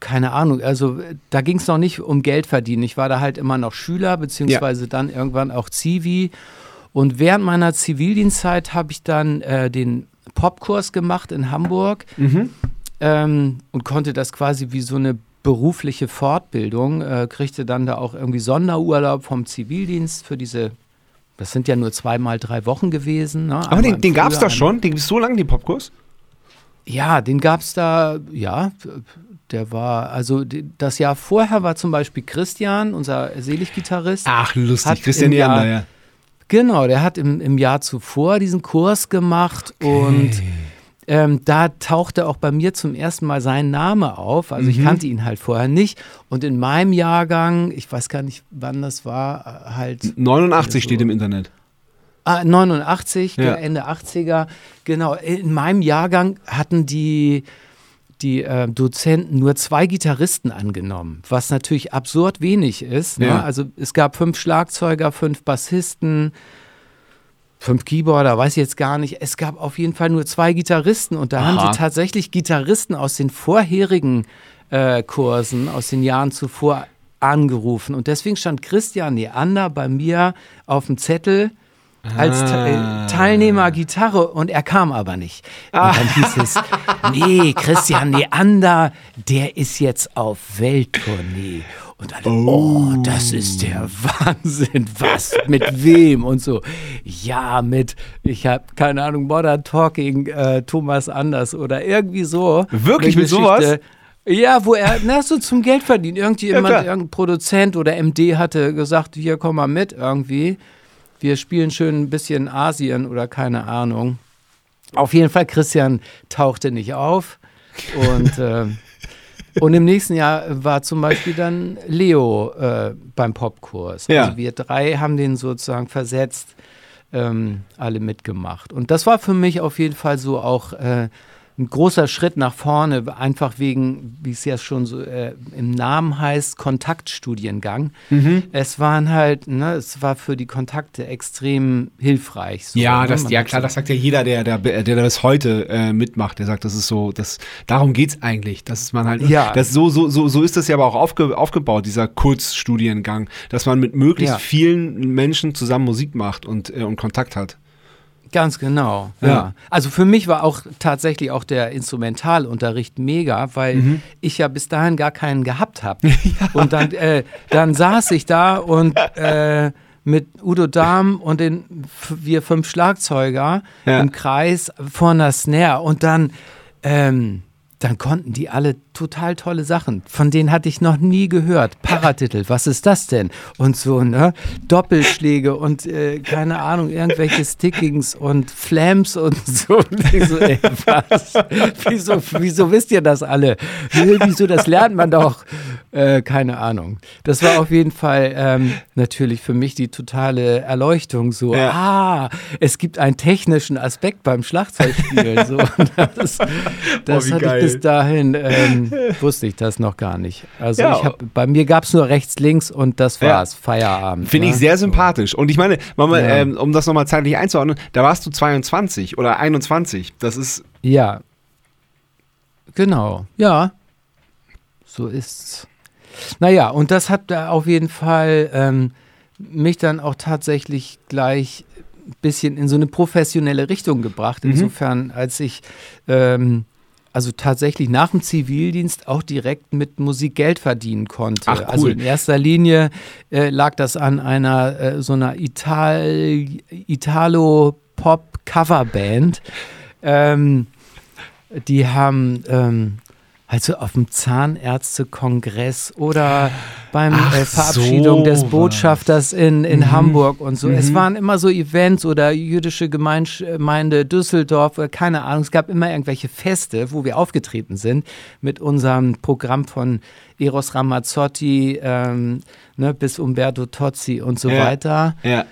keine Ahnung, also da ging es noch nicht um Geld verdienen. Ich war da halt immer noch Schüler, beziehungsweise dann irgendwann auch Zivi. Und während meiner Zivildienstzeit habe ich dann äh, den Popkurs gemacht in Hamburg ähm, und konnte das quasi wie so eine berufliche Fortbildung, äh, kriegte dann da auch irgendwie Sonderurlaub vom Zivildienst für diese, das sind ja nur zweimal drei Wochen gewesen. Ne? Aber den, den gab es doch schon? Den gibt es so lange, den Popkurs? ja, den gab es da, ja, der war, also das Jahr vorher war zum Beispiel Christian, unser Seliggitarrist. Ach, lustig. Christian Jahr- ja. Genau, der hat im, im Jahr zuvor diesen Kurs gemacht und ähm, da tauchte auch bei mir zum ersten Mal sein Name auf. Also Mhm. ich kannte ihn halt vorher nicht. Und in meinem Jahrgang, ich weiß gar nicht, wann das war, äh, halt 89 so- steht im Internet. Ah, 89, Ja. Ende 80er. Genau, in meinem Jahrgang hatten die, die äh, Dozenten nur zwei Gitarristen angenommen, was natürlich absurd wenig ist. Ne? Ja. Also es gab fünf Schlagzeuger, fünf Bassisten, fünf Keyboarder, weiß ich jetzt gar nicht. Es gab auf jeden Fall nur zwei Gitarristen und da haben Aha. sie tatsächlich Gitarristen aus den vorherigen äh, Kursen, aus den Jahren zuvor angerufen. Und deswegen stand Christian Neander bei mir auf dem Zettel als Te Ah. äh, Teilnehmer Gitarre und er kam aber nicht. Und dann hieß es, nee, Christian Neander, der ist jetzt auf Welttournee. Und alle, oh. das ist der Wahnsinn. Was? Mit wem? Und so, ja, mit, ich habe keine Ahnung, Modern Talking, äh, Thomas Anders oder irgendwie so. Wirklich mit sowas? Ja, wo er, na, so zum Geld verdienen. Irgendjemand, klar. irgendein Produzent oder MD hatte gesagt, hier komm mal mit irgendwie. Wir spielen schön ein bisschen Asien oder keine Ahnung. Auf jeden Fall, Christian tauchte nicht auf. Und, äh, und im nächsten Jahr war zum Beispiel dann Leo äh, beim Popkurs. Ja. Also wir drei haben den sozusagen versetzt, ähm, alle mitgemacht. Und das war für mich auf jeden Fall so auch äh, ein großer Schritt nach vorne, einfach wegen, wie es ja schon so äh, im Namen heißt, Kontaktstudiengang. Mhm. Es waren halt, ne, es war für die Kontakte extrem hilfreich. So, ja, ne? das, ja klar, das sagt ja jeder, der, der, der das heute äh, mitmacht. Der sagt, das ist so, das, darum geht's eigentlich. Das ist man halt, Ja. das so, so, so, so ist das ja aber auch aufge, aufgebaut, dieser Kurzstudiengang, dass man mit möglichst Ja. vielen Menschen zusammen Musik macht und, äh, und Kontakt hat. Ganz genau. Ja. Ja. Also für mich war auch tatsächlich auch der Instrumentalunterricht mega, weil Mhm. ich ja bis dahin gar keinen gehabt habe. Und dann, äh, dann saß ich da und äh, mit Udo Dahm und den wir fünf Schlagzeuger Ja. im Kreis vor einer Snare und dann ähm, dann konnten die alle total tolle Sachen. Von denen hatte ich noch nie gehört. Paratitel, was ist das denn? Und so, ne? Doppelschläge und äh, keine Ahnung, irgendwelche Stickings und Flams und so. Und ich so ey, was? Wieso, wieso wisst ihr das alle? Wieso, das lernt man doch. Äh, keine Ahnung. Das war auf jeden Fall ähm, natürlich für mich die totale Erleuchtung. So, Ja. ah, es gibt einen technischen Aspekt beim Schlagzeugspielen. So, das das Oh, wie hatte geil. ich bis dahin, ähm, wusste ich das noch gar nicht. Also Ja. ich hab, bei mir gab es nur rechts, links und das Ja. war's. Feierabend. Finde ich ne? sehr sympathisch. Und ich meine, Mama, Ja. ähm, um das nochmal zeitlich einzuordnen, da warst du 22 oder 21. Das ist, Ja. Genau. Ja. So ist's. Naja, und das hat da auf jeden Fall ähm, mich dann auch tatsächlich gleich ein bisschen in so eine professionelle Richtung gebracht. Mhm. Insofern, als ich ähm, also tatsächlich nach dem Zivildienst auch direkt mit Musik Geld verdienen konnte. Ach, cool. Also in erster Linie äh, lag das an einer äh, so einer Ital Italo-Pop-Coverband. Ähm, die haben ähm, also auf dem Zahnärztekongress oder beim äh, Verabschiedung des sowas. Botschafters in, in Mhm. Hamburg und so. Es Mhm. waren immer so Events oder jüdische Gemeinsch- Gemeinde Düsseldorf, oder keine Ahnung. Es gab immer irgendwelche Feste, wo wir aufgetreten sind mit unserem Programm von Eros Ramazzotti ähm, ne, bis Umberto Tozzi und so Ja. weiter ja.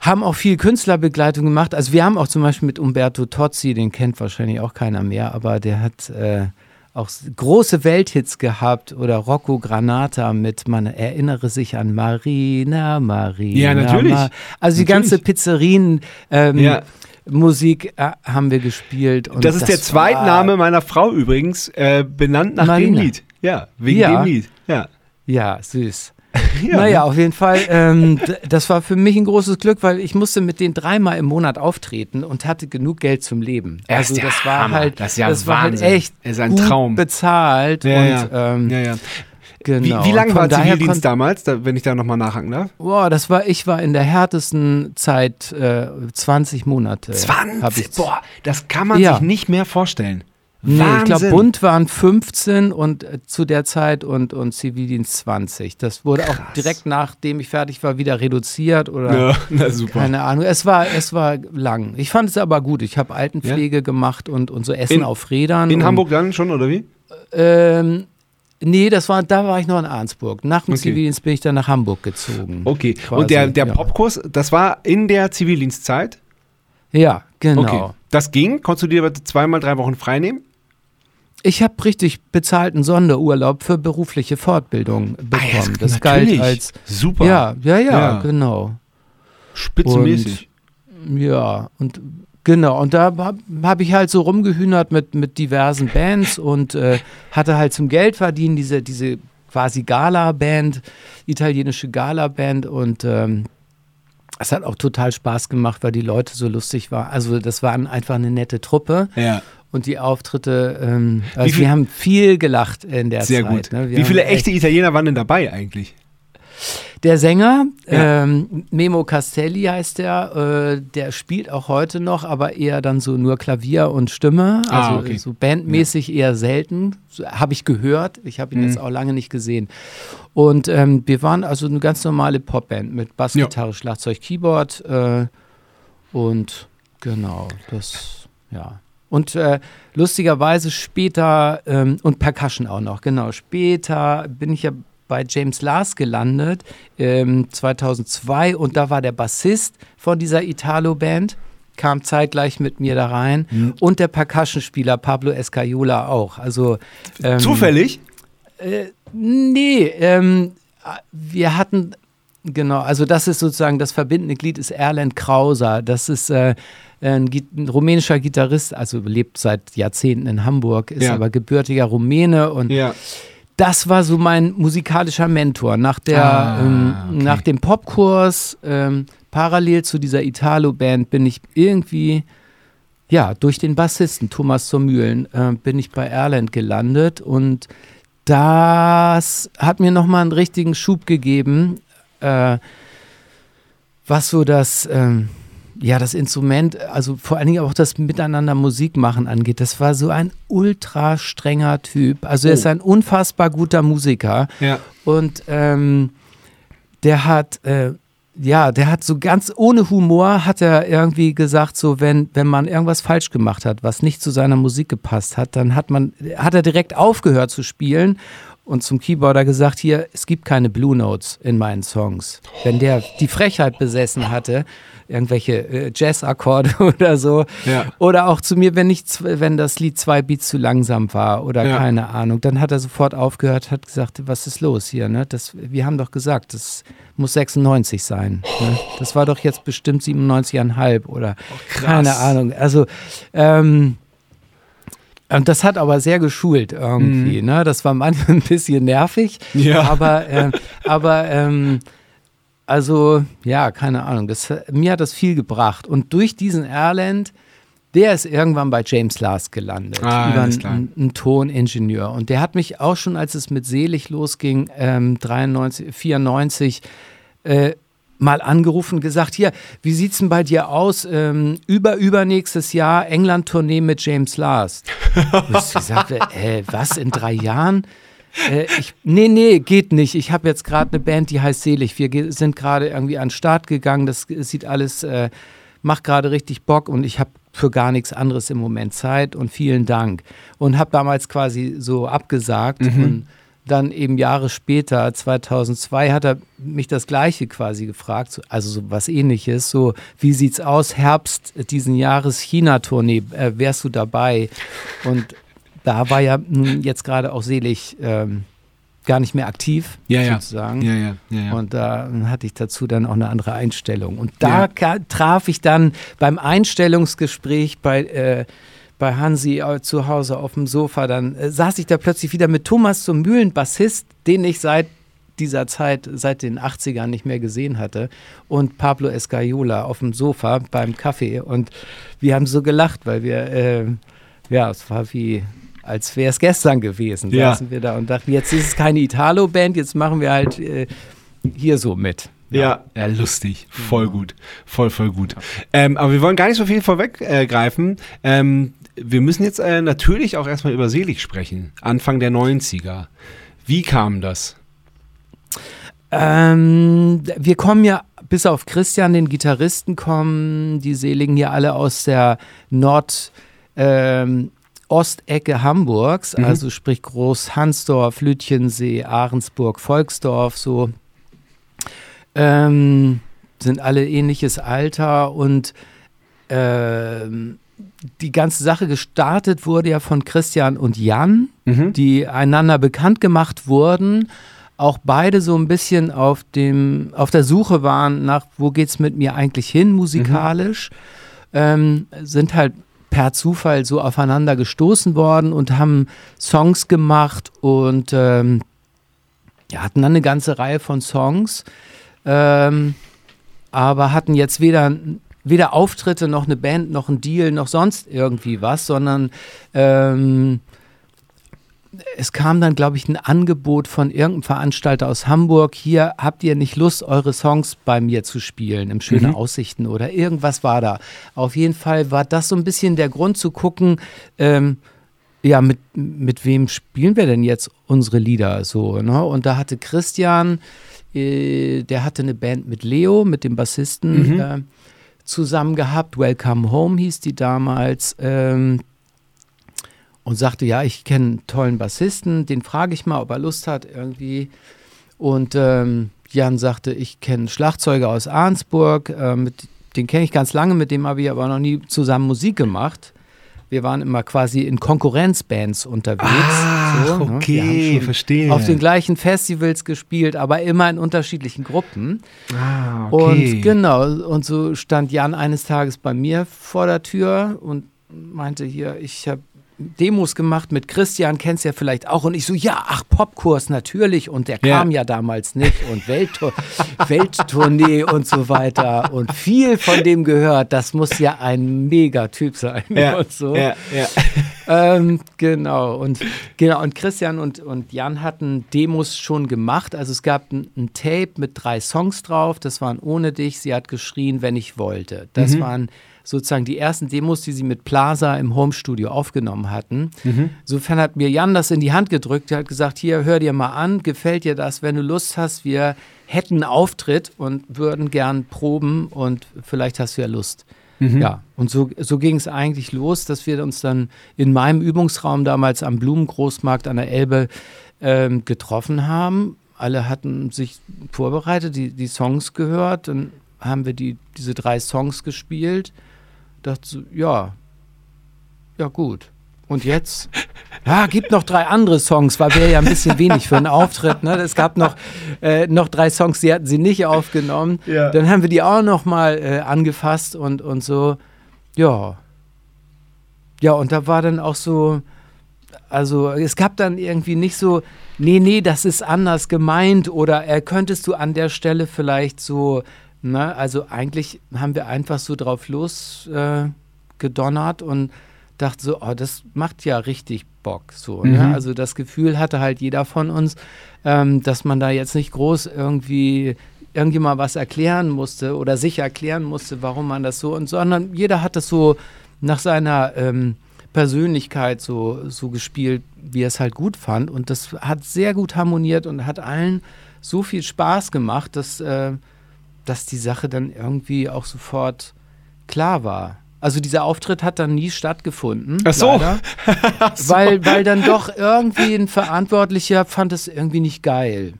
haben auch viel Künstlerbegleitung gemacht. Also wir haben auch zum Beispiel mit Umberto Tozzi, den kennt wahrscheinlich auch keiner mehr, aber der hat äh, auch große Welthits gehabt oder Rocco Granata mit, man erinnere sich an Marina, Marina. Ja, natürlich. Ma also die Natürlich. ganze Pizzerien ähm, Ja. Musik äh, haben wir gespielt. Und Das ist der war- Zweitname meiner Frau übrigens, äh, benannt nach Marina. dem Lied. Ja, wegen Ja. dem Lied. Ja. Ja, süß. Ja. Naja, auf jeden Fall. Ähm, das war für mich ein großes Glück, weil ich musste mit denen dreimal im Monat auftreten und hatte genug Geld zum Leben. Also der das war Hammer. halt, Das ist ja war halt echt Ist ein Traum. bezahlt Ja, und ja. Ähm, ja, ja. genau. Wie, wie lange war Zivildienst damals, da, wenn ich da nochmal nachhaken darf? Boah, das war, ich war in der härtesten Zeit äh, 20 Monate. hab 20? ich, Boah, das kann man Ja. sich nicht mehr vorstellen. Nee, ich glaube. Bund waren 15 und äh, zu der Zeit und, und Zivildienst 20. Das wurde auch Krass. direkt nachdem ich fertig war wieder reduziert oder Ja, na super. Keine Ahnung, es war, es war lang. Ich fand es aber gut. Ich habe Altenpflege gemacht und, und so Essen In- auf Rädern. In und, Hamburg dann schon, oder wie? Ähm, nee, das war, da war ich noch in Arnsburg. Nach dem Okay. Zivildienst bin ich dann nach Hamburg gezogen. Okay. Quasi, Und der, der ja. Popkurs, das war in der Zivildienstzeit? Ja, genau. Okay. Das ging? Konntest du dir aber zweimal drei Wochen frei nehmen? Ich habe richtig bezahlten Sonderurlaub für berufliche Fortbildung bekommen. das galt natürlich. als. Super. Ja, ja, ja, Ja. genau. Spitzenmäßig. Ja, und genau, und da habe hab ich halt so rumgehühnert mit, mit diversen Bands und äh, hatte halt zum Geld verdienen diese, diese quasi Gala-Band, italienische Gala-Band und ähm, es hat auch total Spaß gemacht, weil die Leute so lustig waren. Also das war einfach eine nette Truppe Ja. Und die Auftritte, ähm, also viel- wir haben viel gelacht in der Sehr Zeit. gut. Ne? Wie viele echt- echte Italiener waren denn dabei eigentlich? Der Sänger, Ja. ähm, Memo Castelli heißt der, äh, der spielt auch heute noch, aber eher dann so nur Klavier und Stimme. Ah, Also okay. so bandmäßig eher selten. So, habe ich gehört. Ich habe ihn Mhm. jetzt auch lange nicht gesehen. Und ähm, wir waren also eine ganz normale Popband mit Bassgitarre, Schlagzeug, Keyboard äh, und genau, das, ja. Und äh, lustigerweise später, ähm, und Percussion auch noch, genau, später bin ich ja bei James Lars gelandet, ähm, 2002, und da war der Bassist von dieser Italo-Band, kam zeitgleich mit mir da rein, Mhm. und der Percussionspieler Pablo Escayola auch. Also, ähm, Zufällig? äh, nee, ähm, wir hatten, genau, also das ist sozusagen das verbindende Glied ist Erland Krauser. Das ist äh, ein, ein rumänischer Gitarrist, also lebt seit Jahrzehnten in Hamburg, ist Ja. aber gebürtiger Rumäne und Ja. das war so mein musikalischer Mentor. Nach, der, Ah, ähm, okay. nach dem Popkurs, ähm, parallel zu dieser Italo-Band bin ich irgendwie, ja, durch den Bassisten Thomas Somühlen äh, bin ich bei Erland gelandet und das hat mir nochmal einen richtigen Schub gegeben, äh, was so das, ähm, ja, das Instrument, also vor allen Dingen auch das Miteinander Musik machen angeht. Das war so ein ultra strenger Typ. Also er ist Oh. ein unfassbar guter Musiker Ja. und ähm, der hat, äh, ja, der hat so ganz ohne Humor hat er irgendwie gesagt, so wenn, wenn man irgendwas falsch gemacht hat, was nicht zu seiner Musik gepasst hat, dann hat man, hat er direkt aufgehört zu spielen und zum Keyboarder gesagt, hier, es gibt keine Blue Notes in meinen Songs. Wenn der die Frechheit besessen hatte, irgendwelche äh, Jazz-Akkorde oder so, Ja. oder auch zu mir, wenn, ich, wenn das Lied zwei Beats zu langsam war oder Ja. keine Ahnung, dann hat er sofort aufgehört, hat gesagt, was ist los hier? Ne? Das, wir haben doch gesagt, das muss 96 sein. Ne? Das war doch jetzt bestimmt 97,5 oder krass. keine Ahnung. Also ähm, und das hat aber sehr geschult irgendwie. Ne? Das war manchmal ein bisschen nervig, Mhm. Ja. aber, ähm, aber ähm, also ja, keine Ahnung. Das, mir hat das viel gebracht. Und durch diesen Erland, der ist irgendwann bei James Last gelandet, Ah, über einen, einen Toningenieur. Und der hat mich auch schon, als es mit Selig losging, ähm, 93, 94, äh, mal angerufen und gesagt, hier, wie sieht's denn bei dir aus? Ähm, über übernächstes Jahr England-Tournee mit James Last. Und ich sagte, äh, was, in drei Jahren? Äh, ich, nee, nee, geht nicht. Ich habe jetzt gerade eine Band, die heißt Selig. Wir sind gerade irgendwie an den Start gegangen. Das sieht alles, äh, macht gerade richtig Bock und ich habe für gar nichts anderes im Moment Zeit und vielen Dank. Und habe damals quasi so abgesagt und dann eben Jahre später, 2002, hat er mich das Gleiche quasi gefragt, so- also so was ähnliches, so wie sieht's aus, Herbst diesen Jahres China-Tournee, äh, wärst du dabei? Und da war ja nun jetzt gerade auch selig ähm, gar nicht mehr aktiv, Ja, ja. sozusagen. Ja, ja. Und da hatte ich dazu dann auch eine andere Einstellung. Und da traf ich dann beim Einstellungsgespräch bei, äh, bei Hansi äh, zu Hause auf dem Sofa, dann äh, saß ich da plötzlich wieder mit Thomas zum Mühlen, Bassist, den ich seit dieser Zeit, seit den 80ern nicht mehr gesehen hatte, und Pablo Escayola auf dem Sofa beim Kaffee. Und wir haben so gelacht, weil wir, äh, ja, es war wie, als wäre es gestern gewesen. Ja. Saßen wir da und dachten, jetzt ist es keine Italo-Band, jetzt machen wir halt äh, hier so mit. Ja, ja, lustig. Voll gut. Voll, voll gut. Ähm, aber wir wollen gar nicht so viel vorweggreifen. Äh, ähm, wir müssen jetzt äh, natürlich auch erstmal über Selig sprechen. Anfang der 90er. Wie kam das? Ähm, wir kommen ja, bis auf Christian, den Gitarristen, kommen die Seligen ja alle aus der Nord- ähm, Ostecke Hamburgs, also sprich Groß-Hansdorf, Lütchensee, Ahrensburg, Volksdorf, so. Ähm, sind alle ähnliches Alter und ähm, die ganze Sache gestartet wurde ja von Christian und Jan, die einander bekannt gemacht wurden, auch beide so ein bisschen auf dem, auf der Suche waren nach, wo geht's mit mir eigentlich hin musikalisch, ähm, sind halt per Zufall so aufeinander gestoßen worden und haben Songs gemacht und ähm, ja, hatten dann eine ganze Reihe von Songs, ähm, aber hatten jetzt weder, weder Auftritte noch eine Band noch ein Deal noch sonst irgendwie was, sondern ähm, es kam dann, glaube ich, ein Angebot von irgendeinem Veranstalter aus Hamburg. Hier habt ihr nicht Lust, eure Songs bei mir zu spielen, im Schöne Aussichten oder irgendwas war da. Auf jeden Fall war das so ein bisschen der Grund zu gucken, ähm, ja, mit, mit wem spielen wir denn jetzt unsere Lieder so, ne? Und da hatte Christian, äh, der hatte eine Band mit Leo, mit dem Bassisten, äh, zusammen gehabt. Welcome Home hieß die damals. Ähm, und sagte, ja, ich kenne einen tollen Bassisten, den frage ich mal, ob er Lust hat irgendwie. Und ähm, Jan sagte, ich kenne einen Schlagzeuger aus Arnsburg, äh, mit, den kenne ich ganz lange, mit dem habe ich aber noch nie zusammen Musik gemacht. Wir waren immer quasi in Konkurrenzbands unterwegs. Ach, so, ne? okay, schon verstehe. Auf den gleichen Festivals gespielt, aber immer in unterschiedlichen Gruppen. Ah, Und genau, und so stand Jan eines Tages bei mir vor der Tür und meinte hier, ich habe Demos gemacht mit Christian, kennst ja vielleicht auch. Und ich so, ja, ach, Popkurs natürlich. Und der Ja. kam ja damals nicht. Und Welttour Welttournee und so weiter. Und viel von dem gehört. Das muss ja ein Megatyp sein. Ja, Und so. ja, ja. Ähm, genau. Und, genau. und Christian und, und Jan hatten Demos schon gemacht. Also es gab ein, ein Tape mit drei Songs drauf. Das waren Ohne dich. Sie hat geschrien, wenn ich wollte. Das waren sozusagen die ersten Demos, die sie mit Plaza im Homestudio aufgenommen hatten. Insofern hat mir Jan das in die Hand gedrückt. Er hat gesagt, hier, hör dir mal an, gefällt dir das? Wenn du Lust hast, wir hätten einen Auftritt und würden gern proben und vielleicht hast du ja Lust. Ja, und so, so ging es eigentlich los, dass wir uns dann in meinem Übungsraum damals am Blumengroßmarkt an der Elbe ähm, getroffen haben. Alle hatten sich vorbereitet, die, die Songs gehört, dann haben wir die, diese drei Songs gespielt. Dachte so, ja, ja gut. Und jetzt? Ja, gibt noch drei andere Songs, weil wäre ja ein bisschen wenig für einen Auftritt. Ne? Es gab noch, äh, noch drei Songs, die hatten sie nicht aufgenommen. Ja. Dann haben wir die auch noch mal äh, angefasst und, und so. Ja. Ja, und da war dann auch so, also es gab dann irgendwie nicht so, nee, nee, das ist anders gemeint oder äh, könntest du an der Stelle vielleicht so, ne, also eigentlich haben wir einfach so drauf losgedonnert äh, gedonnert und dachte so, oh, das macht ja richtig Bock. So, ne? Mhm. Also das Gefühl hatte halt jeder von uns, ähm, dass man da jetzt nicht groß irgendwie irgendjemand was erklären musste oder sich erklären musste, warum man das so und sondern jeder hat das so nach seiner ähm, Persönlichkeit so, so gespielt, wie er es halt gut fand. Und das hat sehr gut harmoniert und hat allen so viel Spaß gemacht, dass, äh, dass die Sache dann irgendwie auch sofort klar war. Also dieser Auftritt hat dann nie stattgefunden. Ach so. leider. Weil, weil dann doch irgendwie ein Verantwortlicher fand es irgendwie nicht geil.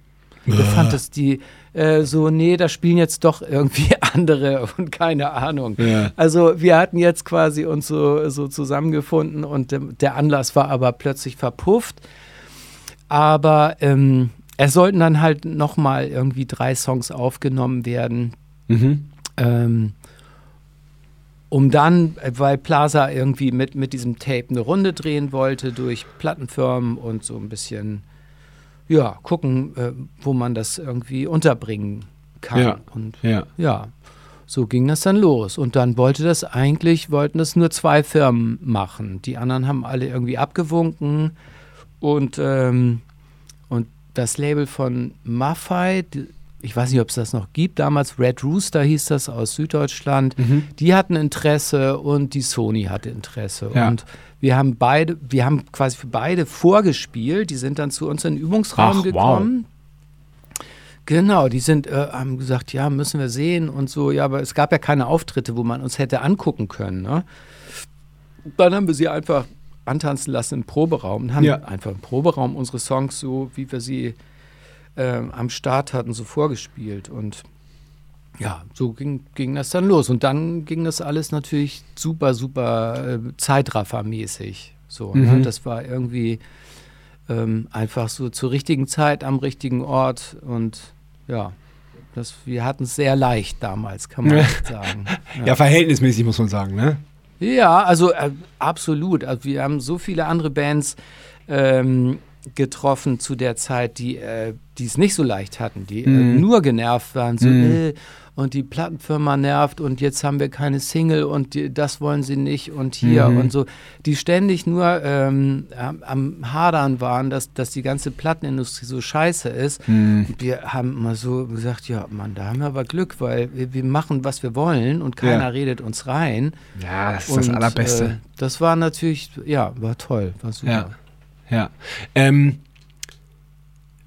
Der fand es die äh, so, nee, da spielen jetzt doch irgendwie andere und keine Ahnung. Ja. Also wir hatten jetzt quasi uns so, so zusammengefunden und der Anlass war aber plötzlich verpufft. Aber ähm, es sollten dann halt nochmal irgendwie drei Songs aufgenommen werden. Mhm. Ähm, um dann, weil Plaza irgendwie mit, mit diesem Tape eine Runde drehen wollte durch Plattenfirmen und so ein bisschen, ja, gucken, äh, wo man das irgendwie unterbringen kann. Ja. Und Ja. ja, so ging das dann los. Und dann wollte das eigentlich, wollten das nur zwei Firmen machen. Die anderen haben alle irgendwie abgewunken. Und, ähm, und das Label von Maffei, ich weiß nicht, ob es das noch gibt, damals Red Rooster hieß das aus Süddeutschland, Mhm. die hatten Interesse und die Sony hatte Interesse. Ja. Und wir haben beide, wir haben quasi für beide vorgespielt. Die sind dann zu uns in den Übungsraum Ach, wow. gekommen. Genau, die sind, äh, haben gesagt, ja, müssen wir sehen und so. Ja, aber es gab ja keine Auftritte, wo man uns hätte angucken können. Ne? Dann haben wir sie einfach antanzen lassen im Proberaum und haben Ja. einfach im Proberaum unsere Songs so, wie wir sie ähm, am Start hatten, so vorgespielt. Und ja, so ging, ging das dann los. Und dann ging das alles natürlich super, super äh, Zeitraffermäßig. So, ne? Mhm. Das war irgendwie ähm, einfach so zur richtigen Zeit am richtigen Ort. Und ja, das, wir hatten es sehr leicht damals, kann man Ja. sagen. Ja. verhältnismäßig muss man sagen, ne? Ja, also äh, absolut. Also wir haben so viele andere Bands ähm, getroffen zu der Zeit, die äh, es nicht so leicht hatten, die äh, Mhm. nur genervt waren, so Mhm. Und die Plattenfirma nervt und jetzt haben wir keine Single und die, das wollen sie nicht und hier Mhm. und so, die ständig nur ähm, am, Hadern waren, dass, dass die ganze Plattenindustrie so scheiße ist. Mhm. Und wir haben immer so gesagt, ja, Mann, da haben wir aber Glück, weil wir, wir machen, was wir wollen und keiner Ja. redet uns rein. Ja, das ist Und, das Allerbeste. Äh, das war natürlich, ja, war toll, war super. Ja. Ja. Ähm,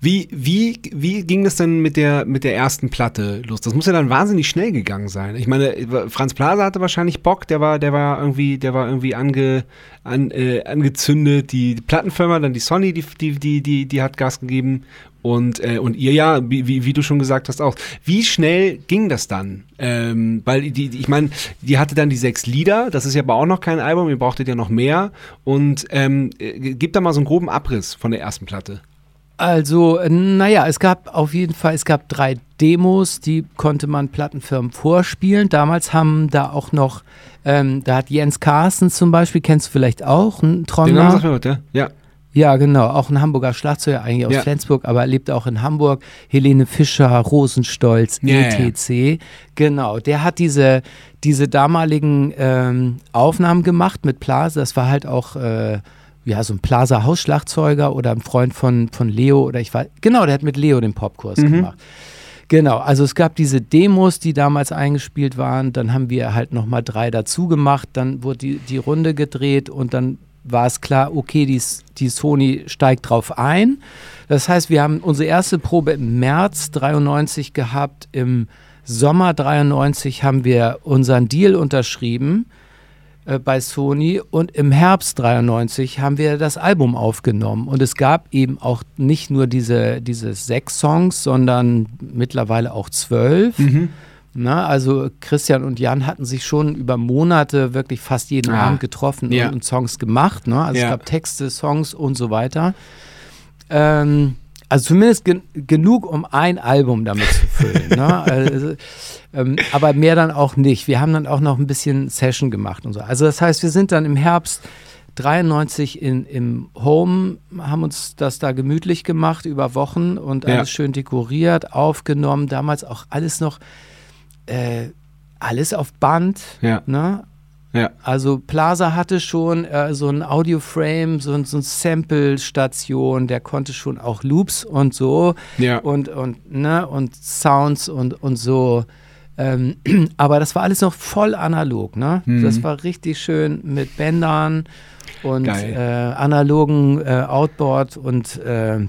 wie, wie, wie ging das denn mit der, mit der ersten Platte los? Das muss ja dann wahnsinnig schnell gegangen sein. Ich meine, Franz Plaza hatte wahrscheinlich Bock, der war, der war irgendwie, der war irgendwie ange, an, äh, angezündet. Die, die Plattenfirma, dann die Sony, die, die, die, die, die hat Gas gegeben. Und, äh, und ihr ja, wie, wie, du schon gesagt hast, auch. Wie schnell ging das dann? Ähm, weil die, die, ich meine, die hatte dann die sechs Lieder, das ist ja aber auch noch kein Album, ihr brauchtet ja noch mehr. Und ähm, äh, gib da mal so einen groben Abriss von der ersten Platte. Also, äh, naja, es gab auf jeden Fall, es gab drei Demos, die konnte man Plattenfirmen vorspielen. Damals haben da auch noch, ähm, da hat Jens Carsten zum Beispiel, kennst du vielleicht auch, ein Den Trommler. mir heute, ja. Ja, genau, auch ein Hamburger Schlagzeuger, eigentlich aus Ja. Flensburg, aber lebt auch in Hamburg. Helene Fischer, Rosenstolz, ja. ETC. Genau, der hat diese, diese damaligen ähm, Aufnahmen gemacht mit Plaza. Das war halt auch äh, ja, so ein Plaza-Hausschlagzeuger oder ein Freund von, von Leo oder ich weiß, genau, der hat mit Leo den Popkurs Mhm. gemacht. Genau, also es gab diese Demos, die damals eingespielt waren, dann haben wir halt nochmal drei dazu gemacht, dann wurde die, die Runde gedreht und dann war es klar, okay, die, die Sony steigt drauf ein. Das heißt, wir haben unsere erste Probe im März 93 gehabt, im Sommer 93 haben wir unseren Deal unterschrieben äh, bei Sony und im Herbst 93 haben wir das Album aufgenommen und es gab eben auch nicht nur diese, diese sechs Songs, sondern mittlerweile auch zwölf. Mhm. Na, also Christian und Jan hatten sich schon über Monate wirklich fast jeden Ah, Abend getroffen ja. und, und Songs gemacht. Ne? Also Ja. es gab Texte, Songs und so weiter. Ähm, also zumindest gen genug, um ein Album damit zu füllen. ne? also, ähm, aber mehr dann auch nicht. Wir haben dann auch noch ein bisschen Session gemacht und so. Also das heißt, wir sind dann im Herbst 93 in, im Home, haben uns das da gemütlich gemacht über Wochen und Ja. alles schön dekoriert, aufgenommen. Damals auch alles noch, äh, alles auf Band. Ja. Ne? Ja. Also Plaza hatte schon äh, so ein Audioframe, so, ein- so eine Sample-Station, der konnte schon auch Loops und so Ja. und, und, ne, und Sounds und, und so. Ähm, aber das war alles noch voll analog, ne? Mhm. Das war richtig schön mit Bändern und äh, analogen äh, Outboard und äh,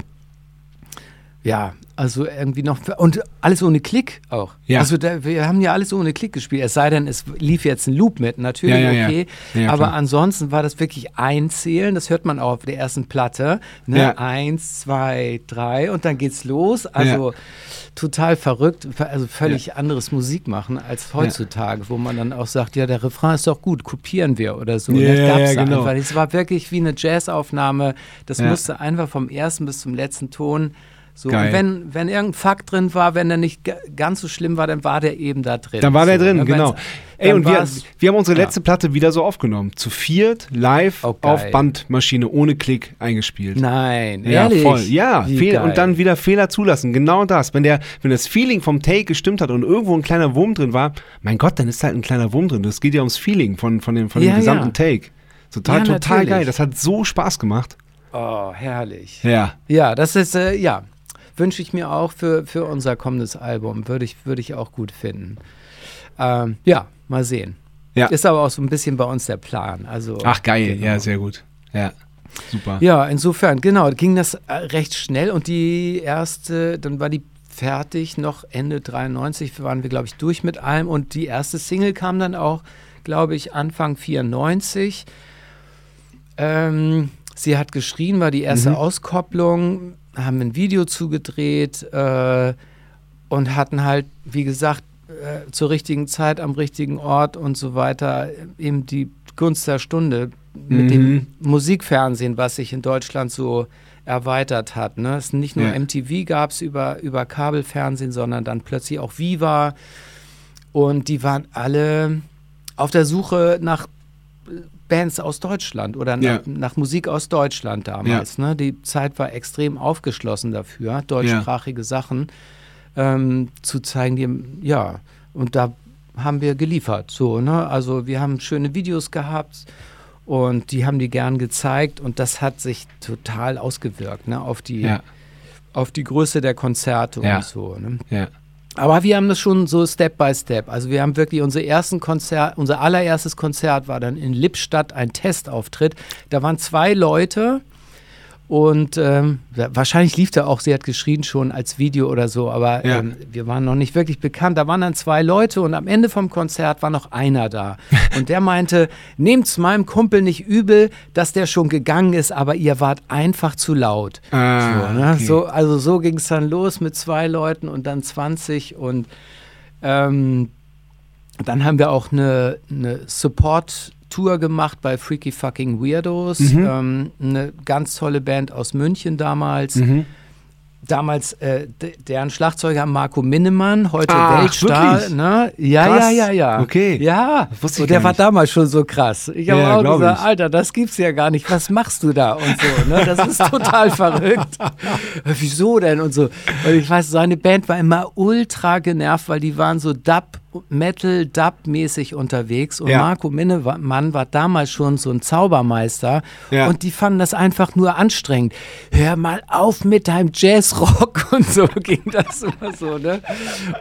ja, also irgendwie noch und alles ohne Klick auch. Ja. Also da, wir haben ja alles ohne Klick gespielt. Es sei denn, es lief jetzt ein Loop mit, natürlich Ja, ja, okay. Aber klar. ansonsten war das wirklich einzählen. Das hört man auch auf der ersten Platte. Ne? Eins, zwei, drei und dann geht's los. Also total verrückt, also völlig anderes Musik machen als heutzutage, wo man dann auch sagt, ja, der Refrain ist doch gut, kopieren wir oder so. Ja, das gab's ja, genau. einfach. Es war wirklich wie eine Jazzaufnahme. Das musste einfach vom ersten bis zum letzten Ton so. Geil. Und wenn, wenn irgendein Fakt drin war, wenn der nicht ga- ganz so schlimm war, dann war der eben da drin. Dann war der so, drin, ne? genau. Ey, und wir, wir haben unsere Ja. letzte Platte wieder so aufgenommen. Zu viert, live, Oh, auf Bandmaschine, ohne Klick eingespielt. Nein, Ja, ehrlich. voll. Ja, Fehl, und dann wieder Fehler zulassen. Genau das. Wenn, der, wenn das Feeling vom Take gestimmt hat und irgendwo ein kleiner Wurm drin war, mein Gott, dann ist halt ein kleiner Wurm drin. Das geht ja ums Feeling von, von dem, von dem Ja, gesamten ja. Take. Total, Ja, total natürlich. geil. Das hat so Spaß gemacht. Oh, herrlich. Ja. Ja, das ist, äh, ja, wünsche ich mir auch für, für unser kommendes Album. Würde ich, würde ich auch gut finden. Ähm, ja, mal sehen. Ja. Ist aber auch so ein bisschen bei uns der Plan. Also, Ach, geil. Genau. Ja, sehr gut. Ja. Super. Ja, insofern, genau, ging das äh, recht schnell und die erste, dann war die fertig, noch Ende 93 waren wir, glaube ich, durch mit allem und die erste Single kam dann auch, glaube ich, Anfang 94. Ähm, sie hat geschrien, war die erste Mhm. Auskopplung, haben ein Video zugedreht äh, und hatten halt, wie gesagt, äh, zur richtigen Zeit am richtigen Ort und so weiter eben die Gunst der Stunde mit Mhm. dem Musikfernsehen, was sich in Deutschland so erweitert hat. Ne? Es nicht nur Ja. MTV gab es über, über Kabelfernsehen, sondern dann plötzlich auch Viva. Und die waren alle auf der Suche nach Bands aus Deutschland oder nach, Ja. nach Musik aus Deutschland damals. Ne? Die Zeit war extrem aufgeschlossen dafür, deutschsprachige Sachen ähm, zu zeigen, die, ja, und da haben wir geliefert. So, ne? Also wir haben schöne Videos gehabt und die haben die gern gezeigt und das hat sich total ausgewirkt ne? auf, die, Ja. auf die Größe der Konzerte Ja. und so. Ne? Ja. Aber wir haben das schon so Step by Step. Also wir haben wirklich unser ersten Konzert, unser allererstes Konzert war dann in Lippstadt ein Testauftritt. Da waren zwei Leute und ähm, wahrscheinlich lief da auch, sie hat geschrien schon als Video oder so, aber Ja. ähm, wir waren noch nicht wirklich bekannt. Da waren dann zwei Leute und am Ende vom Konzert war noch einer da. Und der meinte, nehmt's meinem Kumpel nicht übel, dass der schon gegangen ist, aber ihr wart einfach zu laut. Ah, so, ne? okay. so, also so ging es dann los mit zwei Leuten und dann 20 und ähm, dann haben wir auch eine, eine Support-Tour gemacht bei Freaky Fucking Weirdos, Mhm. ähm, eine ganz tolle Band aus München damals. Mhm. damals äh, deren Schlagzeuger Marco Minnemann, heute Ach, Weltstar. Ne? Ja, Krass. ja, ja, ja. Okay. Ja, wusste ich und der war damals schon so krass. Ich habe Ja, auch gesagt, ich. Alter, das gibt's ja gar nicht. Was machst du da? Und so, ne? Das ist total verrückt. Wieso denn? Und so. Und ich weiß, seine Band war immer ultra genervt, weil die waren so Dub, Metal, Dub-mäßig unterwegs. Und Ja. Marco Minnemann war damals schon so ein Zaubermeister. Ja. Und die fanden das einfach nur anstrengend. Hör mal auf mit deinem Jazzrock und so ging das immer so, ne?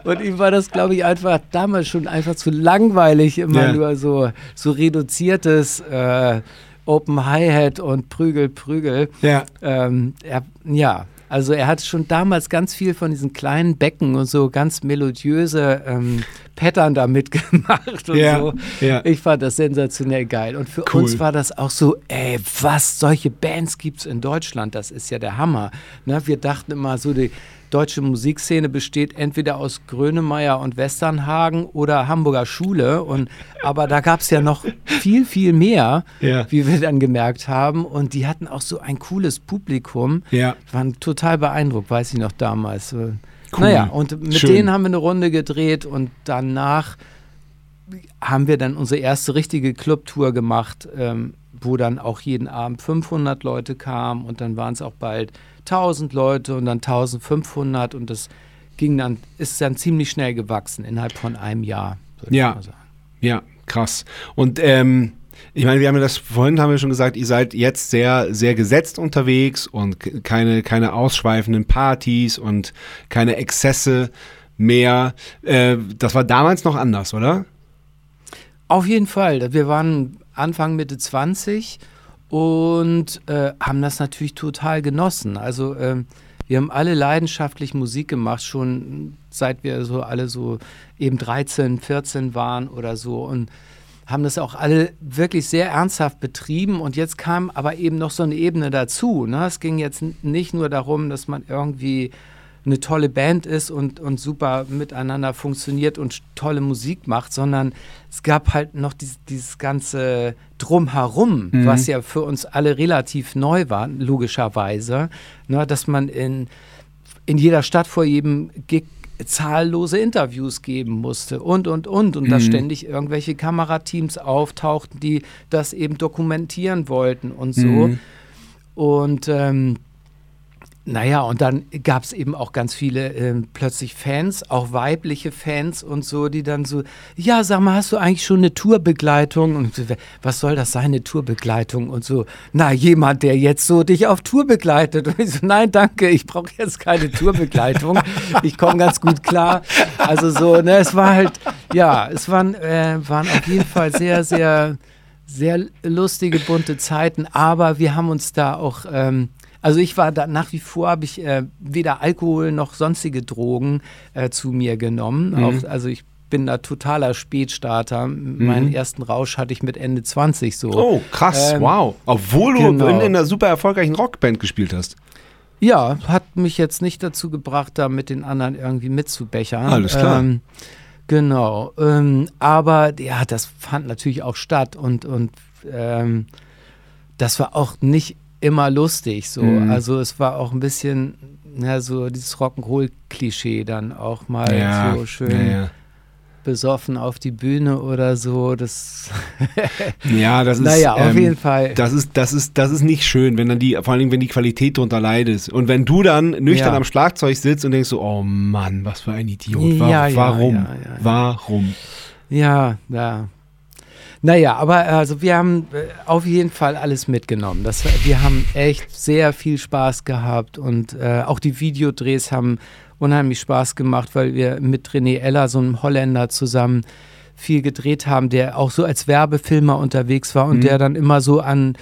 Und ihm war das, glaube ich, einfach damals schon einfach zu langweilig, immer Ja. nur so, so reduziertes äh, Open Hi-Hat und Prügel, Prügel. Ja. Ähm, er, ja, also er hat schon damals ganz viel von diesen kleinen Becken und so ganz melodiöse ähm, Pattern da mitgemacht und Ja, so. ja. Ich fand das sensationell geil. Und für Cool. uns war das auch so, ey, was, solche Bands gibt es in Deutschland, das ist ja der Hammer. Ne? Wir dachten immer so, die deutsche Musikszene besteht entweder aus Grönemeyer und Westernhagen oder Hamburger Schule. Und, aber da gab es ja noch viel, viel mehr, Ja. wie wir dann gemerkt haben. Und die hatten auch so ein cooles Publikum. Ja. Waren total beeindruckt, weiß ich noch damals. Cool. Naja, und mit Schön. denen haben wir eine Runde gedreht und danach haben wir dann unsere erste richtige Clubtour gemacht, ähm, wo dann auch jeden Abend 500 Leute kamen und dann waren es auch bald 1000 Leute und dann 1500 und das ging dann, ist dann ziemlich schnell gewachsen innerhalb von einem Jahr. würde Ja. ich mal sagen. Ja, krass. Und ähm, ich meine, wir haben ja das vorhin haben wir schon gesagt, ihr seid jetzt sehr, sehr gesetzt unterwegs und keine, keine ausschweifenden Partys und keine Exzesse mehr. Äh, das war damals noch anders, oder? Auf jeden Fall. Wir waren Anfang, Mitte 20 und äh, haben das natürlich total genossen. Also ähm, wir haben alle leidenschaftlich Musik gemacht, schon seit wir so alle so eben 13, 14 waren oder so und haben das auch alle wirklich sehr ernsthaft betrieben und jetzt kam aber eben noch so eine Ebene dazu. Ne? Es ging jetzt nicht nur darum, dass man irgendwie eine tolle Band ist und, und super miteinander funktioniert und tolle Musik macht, sondern es gab halt noch dieses, dieses ganze Drumherum, was ja für uns alle relativ neu war, logischerweise, ne? dass man in, in jeder Stadt vor jedem Gig zahllose Interviews geben musste und, und, und. Und dass ständig irgendwelche Kamerateams auftauchten, die das eben dokumentieren wollten und so. Mhm. Und ähm, naja, und dann gab es eben auch ganz viele ähm, plötzlich Fans, auch weibliche Fans und so, die dann so, ja, sag mal, hast du eigentlich schon eine Tourbegleitung? Und was soll das sein, eine Tourbegleitung? Und so, na, jemand, der jetzt so dich auf Tour begleitet. Und ich so, nein, danke, ich brauche jetzt keine Tourbegleitung. ich komme ganz gut klar. Also so, ne, es war halt, ja, es waren, äh, waren auf jeden Fall sehr, sehr, sehr lustige, bunte Zeiten, aber wir haben uns da auch, ähm, also ich war da nach wie vor, habe ich äh, weder Alkohol noch sonstige Drogen äh, zu mir genommen. Mhm. Auch, also ich bin da totaler Spätstarter. Meinen ersten Rausch hatte ich mit Ende 20 so. Oh, krass, Ähm, wow. Obwohl du genau. in, in einer super erfolgreichen Rockband gespielt hast. Ja, hat mich jetzt nicht dazu gebracht, da mit den anderen irgendwie mitzubechern. Alles klar. Ähm, genau. Ähm, aber ja, das fand natürlich auch statt und, und ähm, das war auch nicht immer lustig. So. Mhm. Also es war auch ein bisschen, ja, so dieses Rock'n'Roll-Klischee dann auch mal so schön ja, ja. besoffen auf die Bühne oder so. Das Ja, das ist. Naja, auf ähm, jeden Fall. Das ist, das ist, das ist nicht schön, wenn dann die, vor allen Dingen, wenn die Qualität darunter leidet. Und wenn du dann nüchtern Ja. am Schlagzeug sitzt und denkst so, oh Mann, was für ein Idiot. Wa Ja, ja, warum? ja, ja, ja. Warum? Ja, ja. Naja, aber also wir haben äh, auf jeden Fall alles mitgenommen. Das, wir haben echt sehr viel Spaß gehabt und äh, auch die Videodrehs haben unheimlich Spaß gemacht, weil wir mit René Eller, so einem Holländer, zusammen viel gedreht haben, der auch so als Werbefilmer unterwegs war und Mhm. der dann immer so an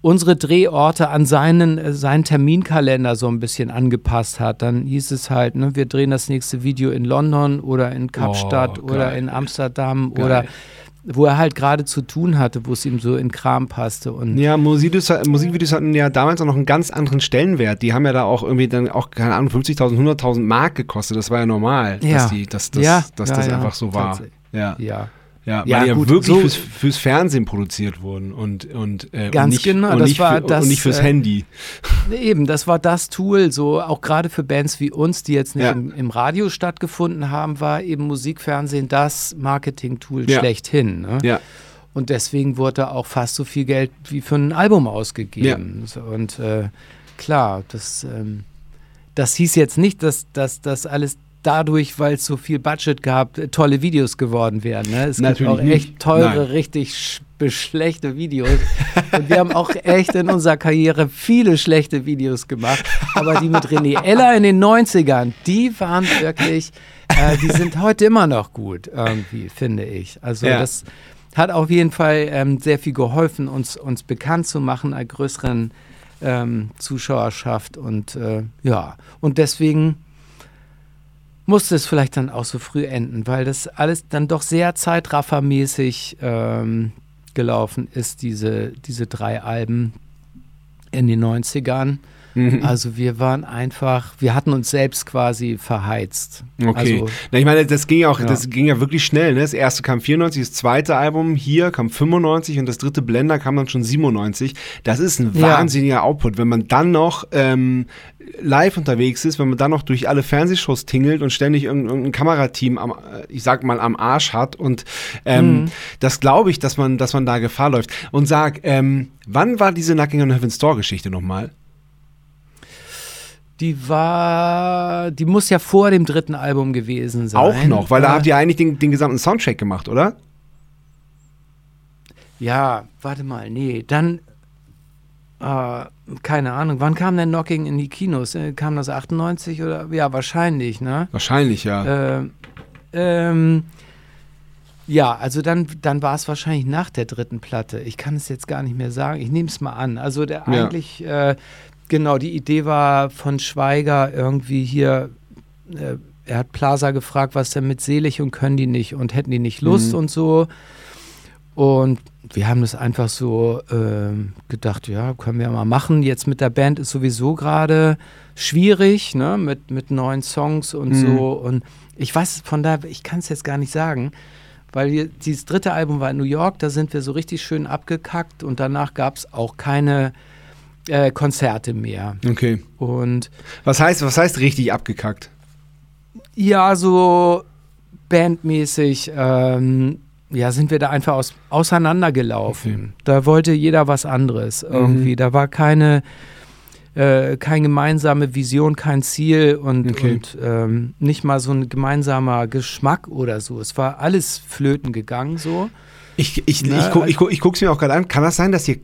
unsere Drehorte an seinen, äh, seinen Terminkalender so ein bisschen angepasst hat. Dann hieß es halt, ne, wir drehen das nächste Video in London oder in Kapstadt Oh, oder in Amsterdam Geil. oder wo er halt gerade zu tun hatte, wo es ihm so in Kram passte. Und Ja, Musikvideos, Musikvideos hatten ja damals auch noch einen ganz anderen Stellenwert. Die haben ja da auch irgendwie dann auch, keine Ahnung, 50.000, 100.000 Mark gekostet. Das war ja normal, Ja. dass, die, dass, dass, Ja, dass ja, das ja, einfach so war. tatsächlich. Ja. Ja. Ja, weil Ja, ja gut, wirklich so- fürs, fürs Fernsehen produziert wurden und, und, äh, Ganz und nicht, genau, und das nicht, war für, das, und nicht fürs äh, Handy. Eben, das war das Tool, so auch gerade für Bands wie uns, die jetzt nicht Ja. im, im Radio stattgefunden haben, war eben Musikfernsehen das Marketing-Tool Ja. schlechthin. Ne? Ja. Und deswegen wurde auch fast so viel Geld wie für ein Album ausgegeben. So, Und äh, klar, das, ähm, das hieß jetzt nicht, dass das alles dadurch, weil es so viel Budget gab, tolle Videos geworden wären. Ne? Es Natürlich gibt auch nicht. echt teure, Nein. richtig sch schlechte Videos. Und wir haben auch echt in unserer Karriere viele schlechte Videos gemacht. Aber die mit René Eller in den 90ern, die waren wirklich, äh, die sind heute immer noch gut, irgendwie, finde ich. Also Ja. das hat auf jeden Fall ähm, sehr viel geholfen, uns, uns bekannt zu machen, einer größeren ähm, Zuschauerschaft. Und äh, ja, und deswegen musste es vielleicht dann auch so früh enden, weil das alles dann doch sehr zeitraffermäßig ähm, gelaufen ist, diese, diese drei Alben in den 90ern. Mhm. Also wir waren einfach, wir hatten uns selbst quasi verheizt. Okay. Also, Na, ich meine, das ging ja auch, Ja. das ging ja wirklich schnell. Ne? Das erste kam 94, das zweite Album hier kam 95 und das dritte Blender kam dann schon 97. Das ist ein Ja. wahnsinniger Output. Wenn man dann noch ähm, live unterwegs ist, wenn man dann noch durch alle Fernsehshows tingelt und ständig irgendein, irgendein Kamerateam am, äh, ich sag mal, am Arsch hat und ähm, Mhm. das glaube ich, dass man, dass man da Gefahr läuft. Und sag, ähm, wann war diese Knocking on Heaven's Door Geschichte nochmal? Die war, die muss ja vor dem dritten Album gewesen sein. Auch noch, weil da Äh, habt ihr eigentlich den, den gesamten Soundtrack gemacht, oder? Ja, warte mal, nee, dann, äh, keine Ahnung, wann kam denn Knocking in die Kinos? Äh, kam das 98 oder? Ja, wahrscheinlich, ne? Wahrscheinlich, ja. Ähm, ähm, ja, also dann, dann war es wahrscheinlich nach der dritten Platte. Ich kann es jetzt gar nicht mehr sagen. Ich nehme es mal an. Also der Ja. eigentlich, äh, genau, die Idee war von Schweiger irgendwie hier, äh, er hat Plaza gefragt, was denn mit selig und können die nicht und hätten die nicht Lust Mhm. und so. Und wir haben das einfach so ähm, gedacht, ja, können wir mal machen. Jetzt mit der Band ist sowieso gerade schwierig, ne, mit, mit neuen Songs und Mhm. so. Und ich weiß von da, ich kann es jetzt gar nicht sagen, weil wir, dieses dritte Album war in New York, da sind wir so richtig schön abgekackt und danach gab es auch keine äh, Konzerte mehr. Okay. Und Was heißt, was heißt richtig abgekackt? ja, so bandmäßig, ähm, ja, sind wir da einfach aus, auseinandergelaufen. Okay. Da wollte jeder was anderes irgendwie. Mhm. Da war keine, äh, keine gemeinsame Vision, kein Ziel und, Okay. und ähm, nicht mal so ein gemeinsamer Geschmack oder so. Es war alles flöten gegangen so. Ich, ich, Na, ich, guck, ich, guck, ich guck's mir auch gerade an. Kann das sein, dass ihr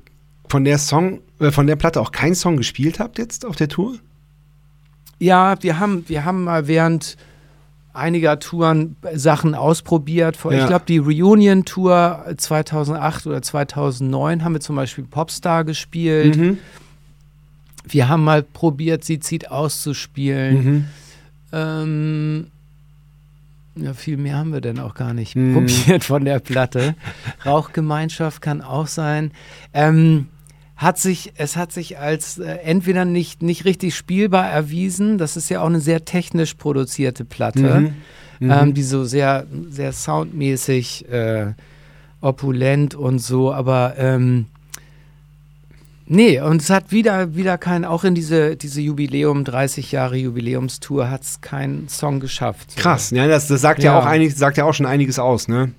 von der Song, äh, von der Platte auch keinen Song gespielt habt jetzt auf der Tour? Ja, wir haben, wir haben mal während einiger Touren Sachen ausprobiert. Ja. Ich glaube, die Reunion-Tour 2008 oder 2009 haben wir zum Beispiel Popstar gespielt. Mhm. Wir haben mal probiert, sie zieht auszuspielen. Mhm. Ähm, ja, viel mehr haben wir denn auch gar nicht Mhm. probiert von der Platte. Rauchgemeinschaft kann auch sein. Ähm, hat sich, es hat sich als äh, entweder nicht, nicht richtig spielbar erwiesen, das ist ja auch eine sehr technisch produzierte Platte, Mhm. Mhm. ähm, die so sehr, sehr soundmäßig äh, opulent und so, aber ähm, nee, und es hat wieder, wieder kein, auch in diese, diese Jubiläum, 30 Jahre Jubiläumstour hat es keinen Song geschafft. Krass, ja, das, das sagt ja. Ja. auch einig, sagt ja auch schon einiges aus, ne?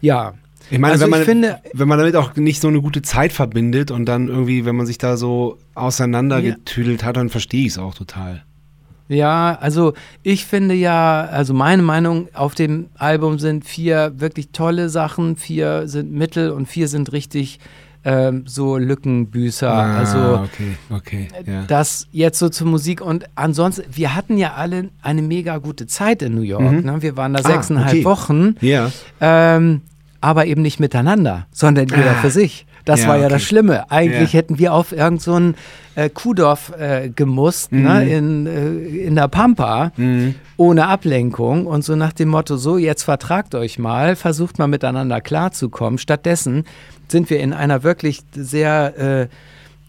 Ja, Ich meine, Also wenn, man, ich finde- wenn man damit auch nicht so eine gute Zeit verbindet und dann irgendwie, wenn man sich da so auseinandergetüdelt hat, dann verstehe ich es auch total. Ja, also ich finde ja, also meine Meinung auf dem Album sind vier wirklich tolle Sachen, vier sind Mittel und vier sind richtig ähm, so Lückenbüßer. also Ah, okay, okay, ja. das jetzt so zur Musik und ansonsten, wir hatten ja alle eine mega gute Zeit in New York. Mhm. Ne? Wir waren da Ah, sechseinhalb okay. Wochen, Ja, ähm, aber eben nicht miteinander, sondern jeder Ah. für sich. Das Ja, war ja das okay. Schlimme. Eigentlich Ja. hätten wir auf irgendein so äh, Kuhdorf äh, gemusst, Mhm. ne? in, äh, in der Pampa mhm. ohne Ablenkung und so nach dem Motto, so jetzt vertragt euch mal, versucht mal miteinander klarzukommen. Stattdessen sind wir in einer wirklich sehr, äh,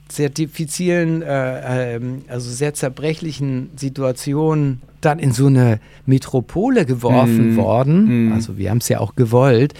sehr diffizilen, äh, ähm, also sehr zerbrechlichen Situation dann in so eine Metropole geworfen Mhm. worden. Mhm. Also wir haben es ja auch gewollt.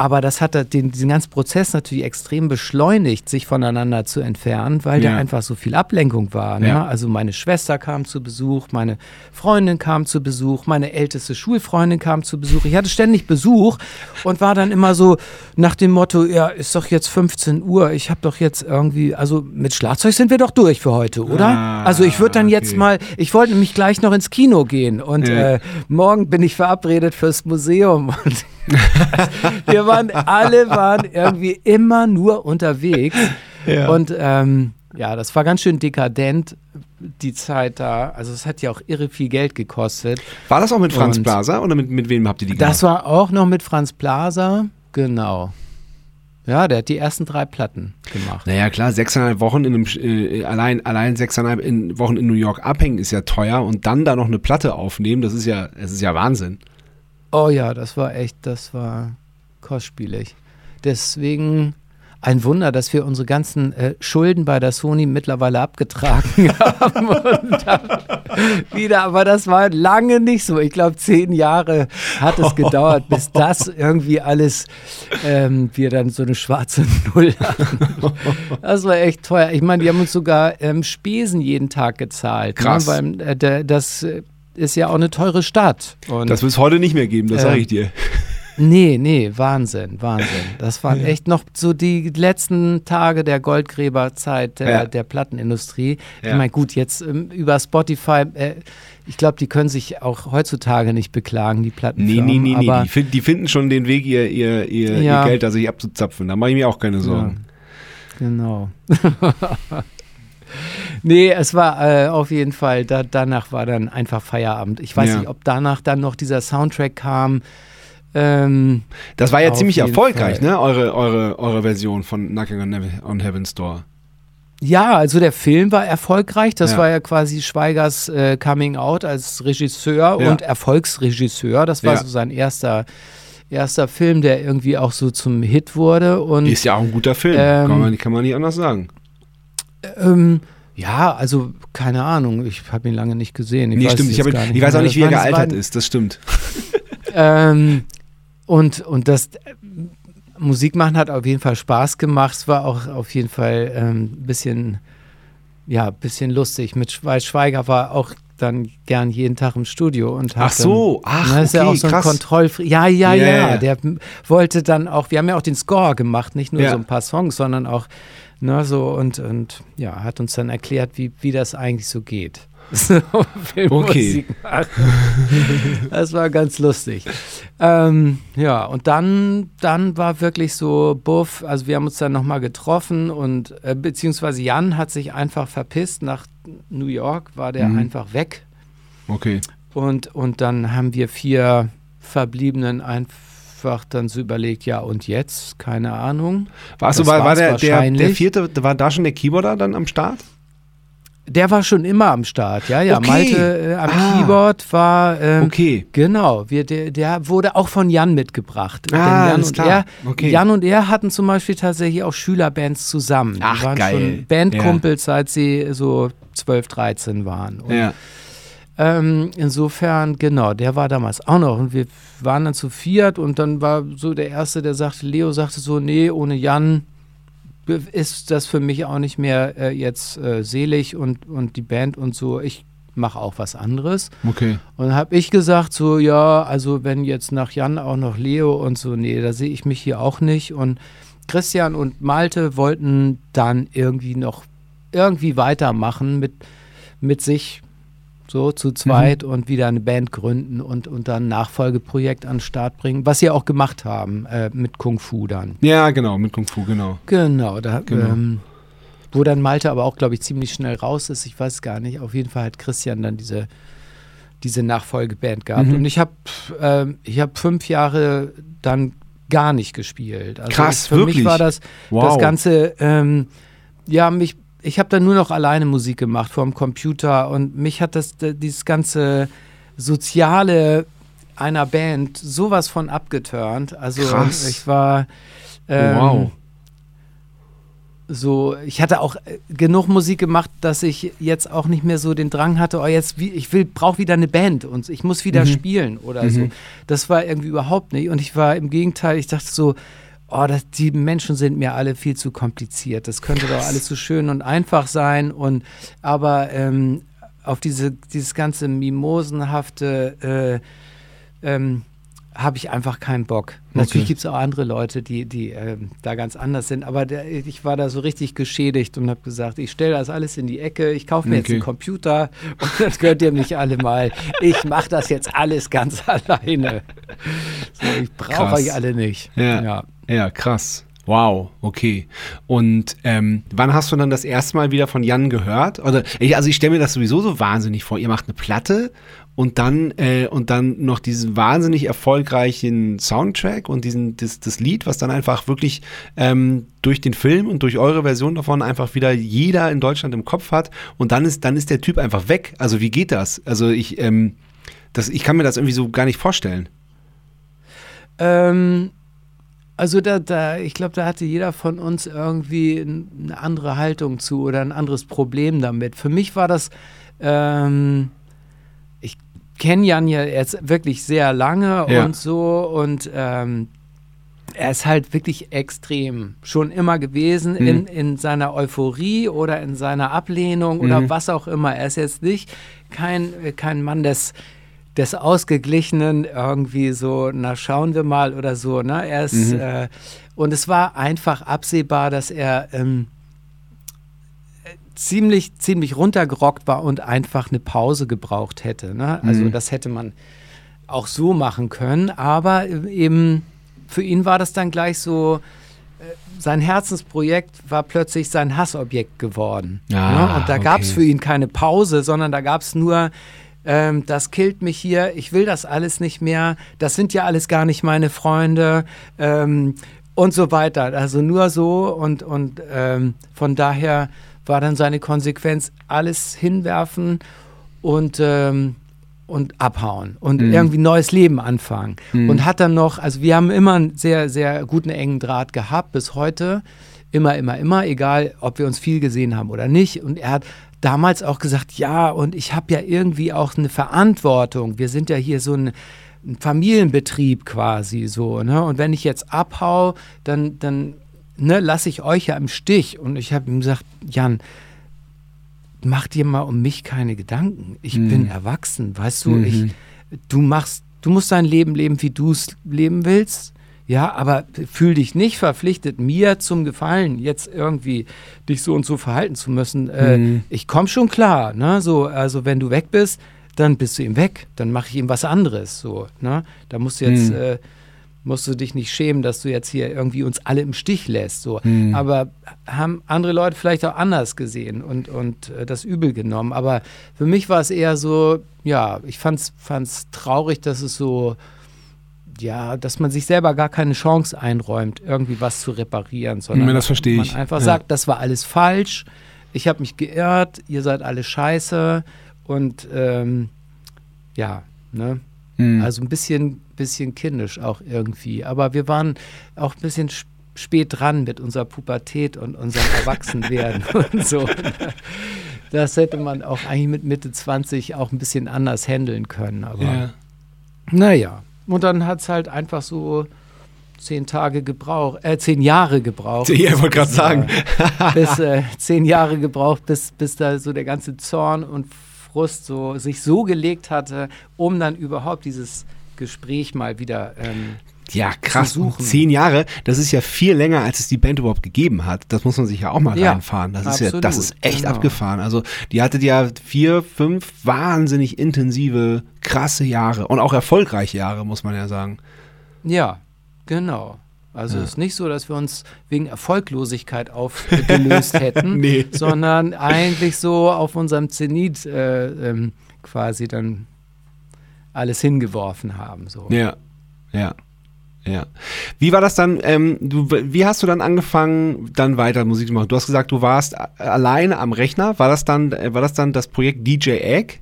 Aber das hat den, diesen ganzen Prozess natürlich extrem beschleunigt, sich voneinander zu entfernen, weil Ja. da einfach so viel Ablenkung war. Ne? Ja. Also meine Schwester kam zu Besuch, meine Freundin kam zu Besuch, meine älteste Schulfreundin kam zu Besuch. Ich hatte ständig Besuch und war dann immer so nach dem Motto, ja, ist doch jetzt 15 Uhr, ich habe doch jetzt irgendwie, also mit Schlagzeug sind wir doch durch für heute, oder? Ah, also ich würde dann jetzt okay. mal, ich wollte nämlich gleich noch ins Kino gehen und Ja. äh, morgen bin ich verabredet fürs Museum und wir waren, alle waren irgendwie immer nur unterwegs. Ja. Und ähm, ja, das war ganz schön dekadent, die Zeit da. Also es hat ja auch irre viel Geld gekostet. War das auch mit Franz Und- Plaza oder mit, mit wem habt ihr die gemacht? Das war auch noch mit Franz Plaza, genau. Ja, der hat die ersten drei Platten gemacht. Naja, klar, sechseinhalb Wochen in einem, äh, allein, allein sechseinhalb in, Wochen in New York abhängen ist ja teuer und dann da noch eine Platte aufnehmen, das ist ja, das ist ja Wahnsinn. Oh ja, das war echt, das war kostspielig. Deswegen ein Wunder, dass wir unsere ganzen äh, Schulden bei der Sony mittlerweile abgetragen haben. Wieder, aber das war lange nicht so. Ich glaube, zehn Jahre hat es gedauert, bis das irgendwie alles, ähm, wir dann so eine schwarze Null hatten. Das war echt teuer. Ich meine, die haben uns sogar ähm, Spesen jeden Tag gezahlt. Krass. Ne? Weil äh, das äh, ist ja auch eine teure Stadt. Und Das wird es heute nicht mehr geben, das Ähm, sage ich dir. Nee, nee, Wahnsinn, Wahnsinn. Das waren echt noch so die letzten Tage der Goldgräberzeit der, Ja. der Plattenindustrie. Ich Ja. meine, gut, jetzt ähm, über Spotify, äh, ich glaube, die können sich auch heutzutage nicht beklagen, die Nee, Plattenfirmen. nee, nee, nee. aber, Die, fin- die finden schon den Weg, ihr, ihr, ihr, Ja. ihr Geld da sich abzuzapfen. Da mache ich mir auch keine Sorgen. Genau. nee, es war äh, auf jeden Fall, da, danach war dann einfach Feierabend. Ich weiß Ja. nicht, ob danach dann noch dieser Soundtrack kam. Ähm, Das war ja ziemlich erfolgreich, Fall. ne? Eure, eure, eure Version von Knocking on, Heaven- on Heaven's Door. Ja, also der Film war erfolgreich. Das Ja. war ja quasi Schweigers äh, Coming Out als Regisseur Ja. und Erfolgsregisseur. Das war so sein erster, erster Film, der irgendwie auch so zum Hit wurde. Und Ist ja auch ein guter Film, Ähm, kann, man, kann man nicht anders sagen. Ähm, ja, also keine Ahnung. Ich habe ihn lange nicht gesehen. Ich nee, weiß stimmt. Ich, hab, nicht ich weiß auch nicht, wie er gealtert ist. Das stimmt. Ähm, und, und das äh, Musik machen hat auf jeden Fall Spaß gemacht. Es war auch auf jeden Fall ein bisschen, ja, bisschen lustig. Mit Schweiger war auch dann gern jeden Tag im Studio und hat Ach so, dann, ach, Ne, ist ja okay, auch so ein krass. Kontrollfree. Ja, ja, Ja, ja. Der wollte dann auch, wir haben ja auch den Score gemacht, nicht nur Ja. so ein paar Songs, sondern auch, ne, so und, und ja, hat uns dann erklärt, wie, wie das eigentlich so geht. So, machen. Das war ganz lustig. Ähm, ja, und dann, dann war wirklich so Buff, also wir haben uns dann nochmal getroffen und äh, beziehungsweise Jan hat sich einfach verpisst nach New York, war der Mhm. einfach weg. Okay. Und, und dann haben wir vier Verbliebenen einfach dann so überlegt, ja und jetzt? Keine Ahnung. Warst du, war, war der, der, der vierte, war da schon der Keyboarder dann am Start? Der war schon immer am Start, ja, ja. Okay. Malte äh, am Ah. Keyboard war, ähm, Okay. genau, wir, der, der wurde auch von Jan mitgebracht. Ah, Jan und klar. er, Okay. Jan und er hatten zum Beispiel tatsächlich auch Schülerbands zusammen. Die Ach, waren geil. schon Bandkumpels, seit sie so 12, 13 waren. Und Ja. Ähm, insofern, genau, der war damals auch noch und wir waren dann zu viert und dann war so der Erste, der sagte, Leo sagte so, nee, ohne Jan ist das für mich auch nicht mehr äh, jetzt äh, selig und, und die Band und so, ich mache auch was anderes. Okay. Und dann habe ich gesagt, so, ja, also wenn jetzt nach Jan auch noch Leo und so, nee, da sehe ich mich hier auch nicht. Und Christian und Malte wollten dann irgendwie noch irgendwie weitermachen mit, mit sich so zu zweit und wieder eine Band gründen und, und dann ein Nachfolgeprojekt an den Start bringen, was sie auch gemacht haben äh, mit Kung Fu dann. Ja, genau, mit Kung Fu, genau. Genau, da, Genau. Ähm, wo dann Malte aber auch, glaube ich, ziemlich schnell raus ist. Ich weiß gar nicht. Auf jeden Fall hat Christian dann diese, diese Nachfolgeband gehabt. Mhm. Und ich habe ich hab fünf Jahre dann gar nicht gespielt. Also Krass, ich, für wirklich? mich war das, Wow. das Ganze, ähm, ja, mich, ich habe dann nur noch alleine Musik gemacht vor dem Computer und mich hat das, dieses ganze Soziale einer Band sowas von abgeturnt. Also Krass. ich war ähm, wow. so, ich hatte auch äh, genug Musik gemacht, dass ich jetzt auch nicht mehr so den Drang hatte, oh jetzt, wie, ich will, brauche wieder eine Band und ich muss wieder Mhm. spielen oder so. Das war irgendwie überhaupt nicht. Und ich war im Gegenteil, ich dachte so, oh, das, die Menschen sind mir alle viel zu kompliziert. Das könnte doch alles so schön und einfach sein. Und aber ähm, auf diese, dieses ganze mimosenhafte äh, ähm, habe ich einfach keinen Bock. Natürlich Okay. gibt es auch andere Leute, die, die ähm, da ganz anders sind, aber der, ich war da so richtig geschädigt und habe gesagt, ich stelle das alles in die Ecke, ich kaufe mir jetzt Okay. einen Computer und das könnt ihr mich alle mal. Ich mache das jetzt alles ganz alleine. So, ich brauche euch alle nicht. Ja. ja. Ja, krass. Wow, okay. Und ähm, wann hast du dann das erste Mal wieder von Jan gehört? Oder ich, also ich stelle mir das sowieso so wahnsinnig vor. Ihr macht eine Platte und dann äh, und dann noch diesen wahnsinnig erfolgreichen Soundtrack und diesen das, das Lied, was dann einfach wirklich ähm, durch den Film und durch eure Version davon einfach wieder jeder in Deutschland im Kopf hat und dann ist dann ist der Typ einfach weg. Also wie geht das? Also ich ähm, das, ich kann mir das irgendwie so gar nicht vorstellen. Ähm, also da, da, ich glaube, da hatte jeder von uns irgendwie eine andere Haltung zu oder ein anderes Problem damit. Für mich war das, ähm, kenne Jan ja jetzt wirklich sehr lange Ja. und so und ähm, er ist halt wirklich extrem schon immer gewesen Mhm. in, in seiner Euphorie oder in seiner Ablehnung oder Mhm. was auch immer. Er ist jetzt nicht kein, kein Mann des, des Ausgeglichenen, irgendwie so, na schauen wir mal oder so. Ne? Er ist, Mhm. äh, und es war einfach absehbar, dass er ähm, äh, ziemlich, ziemlich runtergerockt war und einfach eine Pause gebraucht hätte. Ne? Also Mhm. das hätte man auch so machen können, aber eben für ihn war das dann gleich so, äh, sein Herzensprojekt war plötzlich sein Hassobjekt geworden. Ah, ne? Und da gab es okay. für ihn keine Pause, sondern da gab es nur, ähm, das killt mich hier, ich will das alles nicht mehr, das sind ja alles gar nicht meine Freunde ähm, und so weiter. Also nur so und, und ähm, von daher war dann seine Konsequenz alles hinwerfen und, ähm, und abhauen und Mhm. irgendwie neues Leben anfangen. Mhm. Und hat dann noch, also wir haben immer einen sehr, sehr guten engen Draht gehabt bis heute. Immer, immer, immer, egal ob wir uns viel gesehen haben oder nicht. Und er hat damals auch gesagt, ja, und ich habe ja irgendwie auch eine Verantwortung. Wir sind ja hier so ein, ein Familienbetrieb quasi so. Ne? Und wenn ich jetzt abhau, dann, dann ne, lasse ich euch ja im Stich. Und ich habe ihm gesagt, Jan, mach dir mal um mich keine Gedanken. Ich Mhm. bin erwachsen, weißt du? Mhm. Ich, du machst, du musst dein Leben leben, wie du es leben willst. Ja, aber fühl dich nicht verpflichtet, mir zum Gefallen jetzt irgendwie dich so und so verhalten zu müssen. Äh, Mhm. Ich komme schon klar, ne? So, also wenn du weg bist, dann bist du ihm weg. Dann mache ich ihm was anderes. So, ne? Da musst du jetzt, Mhm. äh, musst du dich nicht schämen, dass du jetzt hier irgendwie uns alle im Stich lässt. So. Mhm. Aber haben andere Leute vielleicht auch anders gesehen und, und äh, das übel genommen. Aber für mich war es eher so, ja, ich fand es traurig, dass es so, ja, dass man sich selber gar keine Chance einräumt, irgendwie was zu reparieren, sondern Ja, das verstehe man ich. einfach Ja. sagt, das war alles falsch, ich habe mich geirrt, ihr seid alle scheiße und ähm, ja, ne? Mhm. Also ein bisschen, bisschen kindisch auch irgendwie. Aber wir waren auch ein bisschen sp- spät dran mit unserer Pubertät und unserem Erwachsenwerden und so. Das hätte man auch eigentlich mit Mitte 20 auch ein bisschen anders handeln können. Aber ja. naja. Und dann hat es halt einfach so zehn Tage gebraucht, äh, zehn Jahre gebraucht. Ich wollte gerade sagen. Bis äh, zehn Jahre gebraucht, bis, bis da so der ganze Zorn und Frust so sich so gelegt hatte, um dann überhaupt dieses Gespräch mal wieder ähm, Ja, krass. Zehn Jahre, das ist ja viel länger, als es die Band überhaupt gegeben hat. Das muss man sich ja auch mal Ja, reinfahren. Das ist ja, das absolut, ist echt genau. abgefahren. Also, die hattet ja vier, fünf wahnsinnig intensive, krasse Jahre und auch erfolgreiche Jahre, muss man ja sagen. Ja, genau. Also Ja. es ist nicht so, dass wir uns wegen Erfolglosigkeit aufgelöst hätten, Nee. sondern eigentlich so auf unserem Zenit äh, ähm, quasi dann alles hingeworfen haben. So. Ja, ja, ja. Wie war das dann, ähm, du, wie hast du dann angefangen, dann weiter Musik zu machen? Du hast gesagt, du warst alleine am Rechner. War das dann, äh, war das dann das Projekt DJ Egg?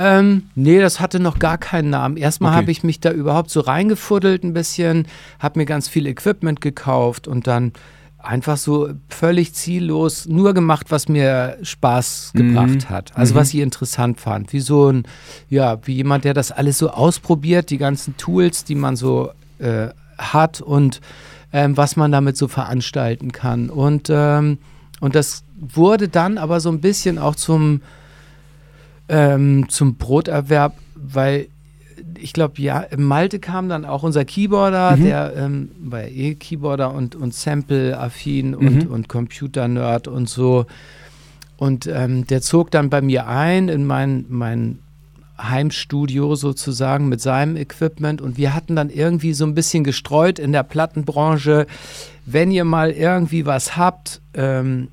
Ähm, nee, das hatte noch gar keinen Namen. Erstmal Okay. habe ich mich da überhaupt so reingefuddelt ein bisschen, habe mir ganz viel Equipment gekauft und dann einfach so völlig ziellos nur gemacht, was mir Spaß gebracht Mhm. hat. Also Mhm. was ich interessant fand. Wie so ein, ja, wie jemand, der das alles so ausprobiert, die ganzen Tools, die man so äh, hat und ähm, was man damit so veranstalten kann. Und, ähm, und das wurde dann aber so ein bisschen auch zum, ähm, zum Broterwerb, weil ich glaube, ja, Malte kam dann auch unser Keyboarder, Mhm. der ähm, war ja eh Keyboarder und, und Sample-affin und, Mhm. und Computer-Nerd und so. Und ähm, der zog dann bei mir ein in mein, mein Heimstudio sozusagen mit seinem Equipment und wir hatten dann irgendwie so ein bisschen gestreut in der Plattenbranche, wenn ihr mal irgendwie was habt, ähm,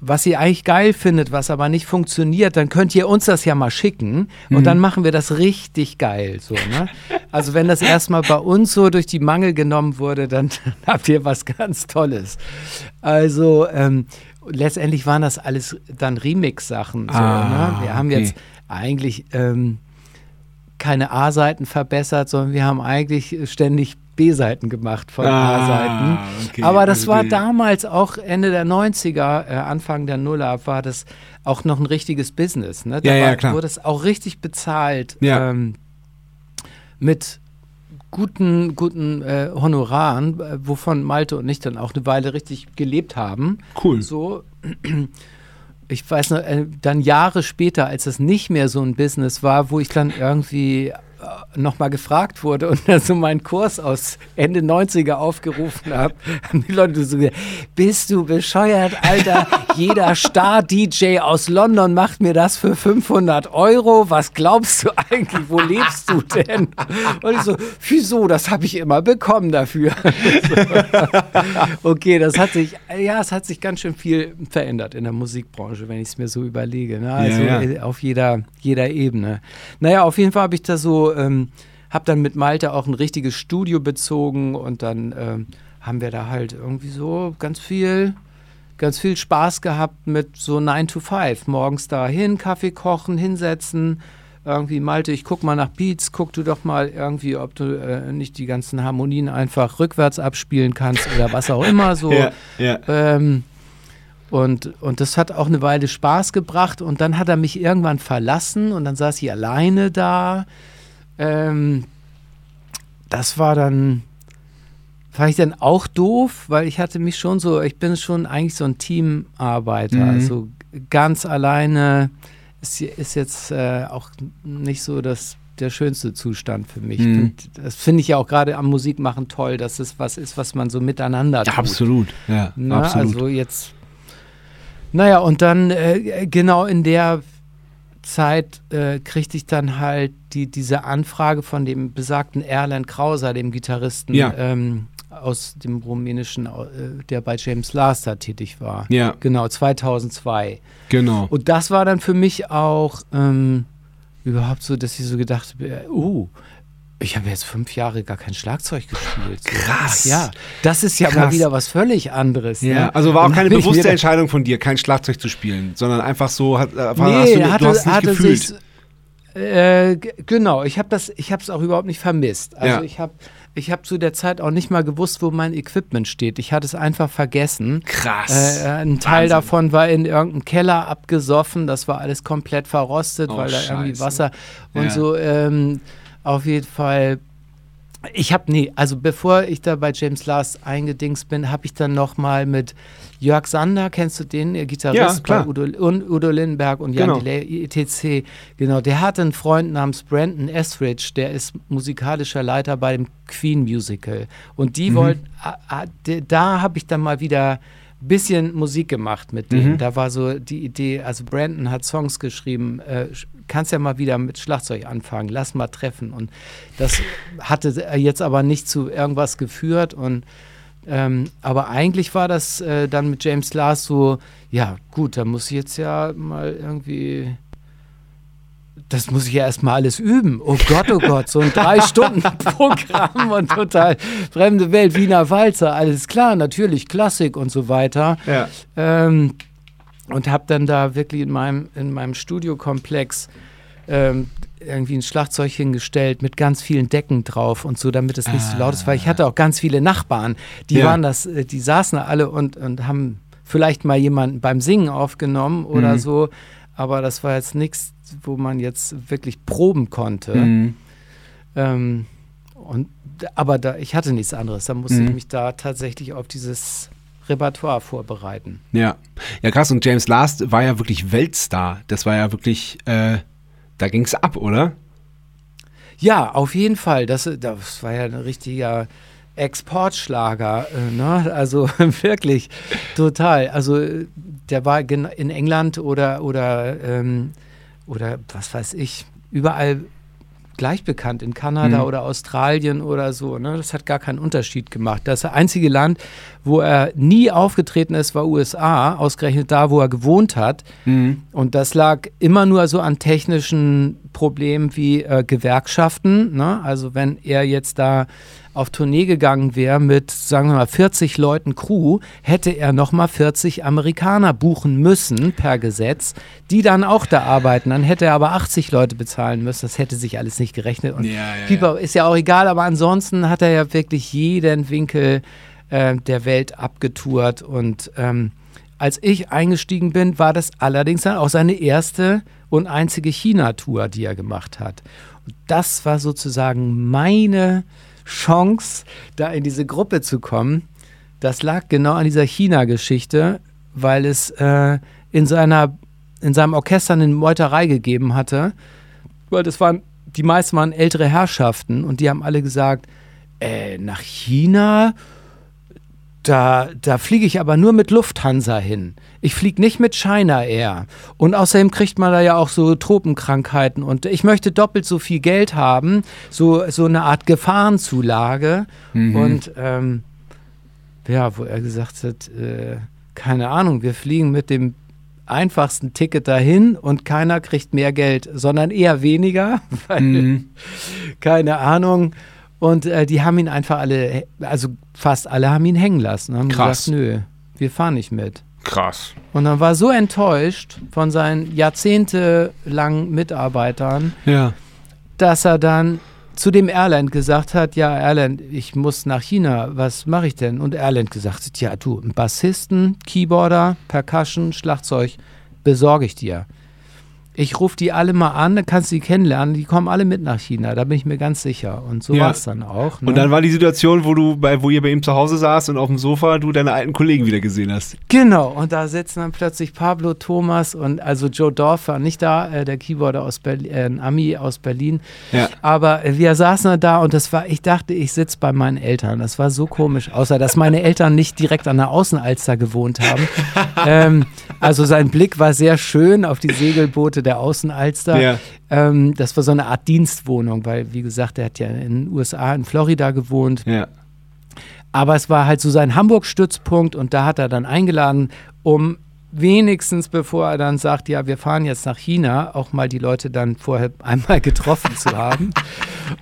was ihr eigentlich geil findet, was aber nicht funktioniert, dann könnt ihr uns das ja mal schicken und Mhm. dann machen wir das richtig geil. So, ne? Also wenn das erstmal bei uns so durch die Mangel genommen wurde, dann, habt ihr was ganz Tolles. Also ähm, letztendlich waren das alles dann Remix-Sachen. So, Ah, ne? Wir haben okay. jetzt eigentlich ähm, keine A-Seiten verbessert, sondern wir haben eigentlich ständig B-Seiten gemacht von Ah, A-Seiten. okay. Aber das Also war damals auch Ende der 90er, äh, Anfang der Nuller, war das auch noch ein richtiges Business. Ne? Da Ja, ja, klar. wurde es auch richtig bezahlt Ja. ähm, mit guten, guten äh, Honoraren, äh, wovon Malte und ich dann auch eine Weile richtig gelebt haben. Cool. So, ich weiß noch, äh, dann Jahre später, als es nicht mehr so ein Business war, wo ich dann irgendwie nochmal gefragt wurde und dann so meinen Kurs aus Ende 90er aufgerufen habe, haben die Leute so gesagt, bist du bescheuert, Alter? Jeder Star-DJ aus London macht mir das für 500 Euro. Was glaubst du eigentlich? Wo lebst du denn? Und ich so, wieso? Das habe ich immer bekommen dafür. Okay, das hat sich, ja, es hat sich ganz schön viel verändert in der Musikbranche, wenn ich es mir so überlege. Ne? Also Ja, ja. äh, auf jeder, jeder Ebene. Naja, auf jeden Fall habe ich da so, ähm, habe dann mit Malte auch ein richtiges Studio bezogen und dann ähm, haben wir da halt irgendwie so ganz viel, ganz viel Spaß gehabt mit so 9 to 5. Morgens dahin, Kaffee kochen, hinsetzen. Irgendwie, Malte, ich guck mal nach Beats, guck du doch mal irgendwie, ob du äh, nicht die ganzen Harmonien einfach rückwärts abspielen kannst oder was auch immer so. Ja, ja. Ähm, und, und das hat auch eine Weile Spaß gebracht. Und dann hat er mich irgendwann verlassen und dann saß ich alleine da. Ähm, das war dann, war ich dann auch doof, weil ich hatte mich schon so, ich bin schon eigentlich so ein Teamarbeiter. Mhm. Also ganz alleine ist, ist jetzt äh, auch nicht so das, der schönste Zustand für mich. Mhm. Das finde ich ja auch gerade am Musikmachen toll, dass es was ist, was man so miteinander tut. Absolut. Ja, Ne? absolut. Also jetzt, naja, und dann äh, genau in der Zeit äh, kriegte ich dann halt die, diese Anfrage von dem besagten Erland Krauser, dem Gitarristen Ja. ähm, aus dem rumänischen, äh, der bei James Last da tätig war. ja, Genau, 2002. genau. Und das war dann für mich auch ähm, überhaupt so, dass ich so gedacht habe, äh, uh, ich habe jetzt fünf Jahre gar kein Schlagzeug gespielt. So. Krass. Ach ja, das ist ja mal Krass. wieder was völlig anderes. Ja, ne? also war auch keine bewusste Entscheidung von dir, kein Schlagzeug zu spielen, sondern einfach so, hat, äh, Nee, hast du, hatte, du hast nicht gefühlt. äh, genau, ich habe das, ich habe es auch überhaupt nicht vermisst. Also Ja. ich habe, ich habe zu der Zeit auch nicht mal gewusst, wo mein Equipment steht. Ich hatte es einfach vergessen. Krass. Äh, ein Teil Wahnsinn. davon war in irgendeinem Keller abgesoffen. Das war alles komplett verrostet, Oh, weil da irgendwie Scheiße. Wasser und Ja. so. Ähm, auf jeden Fall. Ich habe nee, also bevor ich da bei James Last eingedingst bin, habe ich dann noch mal mit Jörg Sander, kennst du den, der Gitarrist Ja, klar. bei Udo, und Udo Lindenberg und Jan Genau. Delay, etc. Genau, der hatte einen Freund namens Brandon Estridge, der ist musikalischer Leiter bei dem Queen Musical. Und die Mhm. wollten, da habe ich dann mal wieder bisschen Musik gemacht mit denen. Mhm. Da war so die Idee, also Brandon hat Songs geschrieben, äh, kannst ja mal wieder mit Schlagzeug anfangen, lass mal treffen. Und das hatte jetzt aber nicht zu irgendwas geführt und ähm, aber eigentlich war das äh, dann mit James Last so, ja gut, da muss ich jetzt ja mal irgendwie, das muss ich ja erstmal alles üben. Oh Gott, oh Gott, so ein Drei-Stunden-Programm und total fremde Welt, Wiener Walzer, alles klar, natürlich Klassik und so weiter. Ja. Ähm, und habe dann da wirklich in meinem, in meinem Studiokomplex ähm, irgendwie ein Schlagzeug hingestellt mit ganz vielen Decken drauf und so, damit es nicht so laut ist, weil ich hatte auch ganz viele Nachbarn, die Ja. waren das, äh, die saßen da alle und, und haben vielleicht mal jemanden beim Singen aufgenommen oder Mhm. so, aber das war jetzt nichts, wo man jetzt wirklich proben konnte. Mhm. Ähm, und, aber da, ich hatte nichts anderes, da musste Mhm. ich mich da tatsächlich auf dieses Repertoire vorbereiten. Ja. Ja, krass. Und James Last war ja wirklich Weltstar. Das war ja wirklich, äh, da ging's ab, oder? Ja, auf jeden Fall. Das, das war ja ein richtiger Exportschlager. Äh, ne? Also wirklich total. Also äh, der war in England oder, oder, ähm, oder was weiß ich, überall gleich bekannt, in Kanada Mhm. oder Australien oder so. Ne? Das hat gar keinen Unterschied gemacht. Das einzige Land, wo er nie aufgetreten ist, war USA, ausgerechnet da, wo er gewohnt hat. Mhm. Und das lag immer nur so an technischen Problemen wie äh, Gewerkschaften. Ne? Also wenn er jetzt da auf Tournee gegangen wäre mit, sagen wir mal, 40 Leuten Crew, hätte er nochmal 40 Amerikaner buchen müssen per Gesetz, die dann auch da arbeiten. Dann hätte er aber 80 Leute bezahlen müssen. Das hätte sich alles nicht gerechnet. Und Ja, ja, Pieper ist ja auch egal, aber ansonsten hat er ja wirklich jeden Winkel äh, der Welt abgetourt. Und ähm, als ich eingestiegen bin, war das allerdings dann auch seine erste und einzige China-Tour, die er gemacht hat. Und das war sozusagen meine Chance, da in diese Gruppe zu kommen. Das lag genau an dieser China-Geschichte, weil es äh, in, seiner, in seinem Orchester eine Meuterei gegeben hatte. Weil das waren, die meisten waren ältere Herrschaften und die haben alle gesagt, äh, nach China, da, da fliege ich aber nur mit Lufthansa hin. Ich fliege nicht mit China Air. Und außerdem kriegt man da ja auch so Tropenkrankheiten. Und ich möchte doppelt so viel Geld haben, so, so eine Art Gefahrenzulage. Und ähm, ja, wo er gesagt hat, äh, keine Ahnung, wir fliegen mit dem einfachsten Ticket dahin und keiner kriegt mehr Geld, sondern eher weniger, weil, Mhm. keine Ahnung. Und äh, die haben ihn einfach alle, also fast alle haben ihn hängen lassen. Haben Krass. gesagt, nö, wir fahren nicht mit. Krass. Und dann war so enttäuscht von seinen jahrzehntelangen Mitarbeitern, Ja. dass er dann zu dem Erland gesagt hat, ja, Erland, ich muss nach China, was mache ich denn? Und Erland gesagt hat, ja, du, einen Bassisten, Keyboarder, Percussion, Schlagzeug besorge ich dir. Ich rufe die alle mal an, dann kannst du die kennenlernen, die kommen alle mit nach China, da bin ich mir ganz sicher. Und so Ja. war es dann auch. Ne? Und dann war die Situation, wo du bei, wo ihr bei ihm zu Hause saßt und auf dem Sofa du deine alten Kollegen wieder gesehen hast. Genau, und da sitzen dann plötzlich Pablo, Thomas und also Joe Dorf war nicht da, äh, der Keyboarder aus Berlin, äh, ein Ami aus Berlin. Ja. Aber äh, wir saßen dann da und das war, ich dachte, ich sitze bei meinen Eltern. Das war so komisch, außer dass meine Eltern nicht direkt an der Außenalster gewohnt haben. ähm, also sein Blick war sehr schön auf die Segelboote der Außenalster. Ja. Ähm, das war so eine Art Dienstwohnung, weil, wie gesagt, er hat ja in den USA, in Florida gewohnt. Ja. Aber es war halt so sein Hamburg-Stützpunkt und da hat er dann eingeladen, um wenigstens, bevor er dann sagt, ja, wir fahren jetzt nach China, auch mal die Leute dann vorher einmal getroffen zu haben.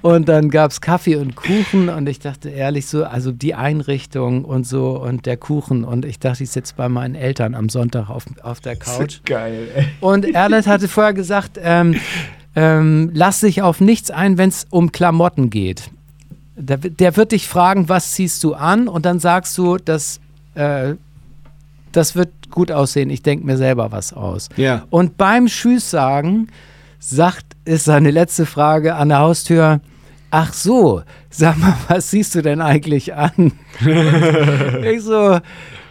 Und dann gab es Kaffee und Kuchen und ich dachte ehrlich so, also die Einrichtung und so und der Kuchen und ich dachte, ich sitze bei meinen Eltern am Sonntag auf, auf der Couch. Geil, ey. Und Erlet hatte vorher gesagt, ähm, ähm, lass dich auf nichts ein, wenn es um Klamotten geht. Der, der wird dich fragen, was ziehst du an? Und dann sagst du, das, äh, das wird gut aussehen, ich denke mir selber was aus. Ja. Und beim Tschüss sagen, sagt, ist seine letzte Frage an der Haustür, ach so, sag mal, was siehst du denn eigentlich an? ich so,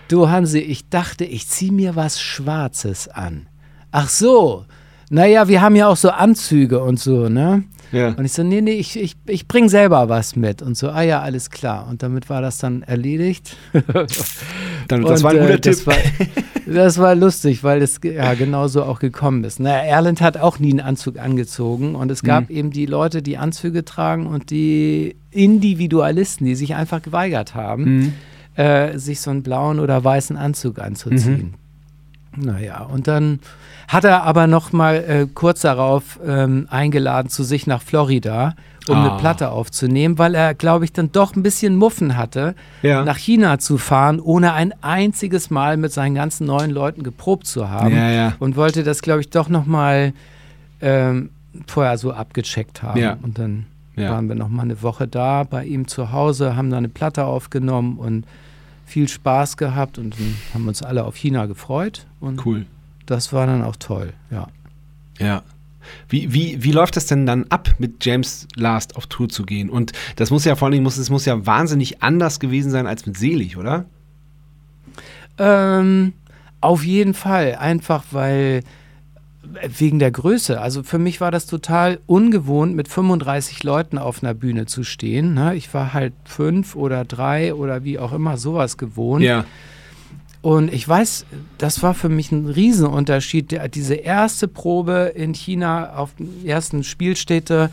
du Hansi, ich dachte, ich ziehe mir was Schwarzes an. Ach so, naja, wir haben ja auch so Anzüge und so, ne? Ja. Und ich so, nee, nee, ich, ich, ich bring selber was mit. Und so, ah ja, alles klar. Und damit war das dann erledigt. Dann, das Und, war ein guter äh, das Tipp. War, das war lustig, weil es ja genauso auch gekommen ist. Naja, Erland hat auch nie einen Anzug angezogen und es gab Mhm. eben die Leute, die Anzüge tragen und die Individualisten, die sich einfach geweigert haben, Mhm. äh, sich so einen blauen oder weißen Anzug anzuziehen. Naja, und dann hat er aber noch mal äh, kurz darauf ähm, eingeladen zu sich nach Florida, um Ah. eine Platte aufzunehmen, weil er, glaube ich, dann doch ein bisschen Muffen hatte, Ja. nach China zu fahren, ohne ein einziges Mal mit seinen ganzen neuen Leuten geprobt zu haben. Ja, ja. Und wollte das, glaube ich, doch noch mal ähm, vorher so abgecheckt haben. Und dann waren wir noch mal eine Woche da bei ihm zu Hause, haben da eine Platte aufgenommen und viel Spaß gehabt und haben uns alle auf China gefreut. Und Cool. Das war dann auch toll, ja. Ja. Wie, wie, wie läuft das denn dann ab, mit James Last auf Tour zu gehen? Und das muss ja vor allen Dingen, muss, es muss ja wahnsinnig anders gewesen sein als mit Selig, oder? Ähm, auf jeden Fall, einfach weil wegen der Größe. Also für mich war das total ungewohnt, mit 35 Leuten auf einer Bühne zu stehen. Ne? Ich war halt fünf oder drei oder wie auch immer sowas gewohnt. Ja. Und ich weiß, das war für mich ein Riesenunterschied. Diese erste Probe in China auf den ersten Spielstätte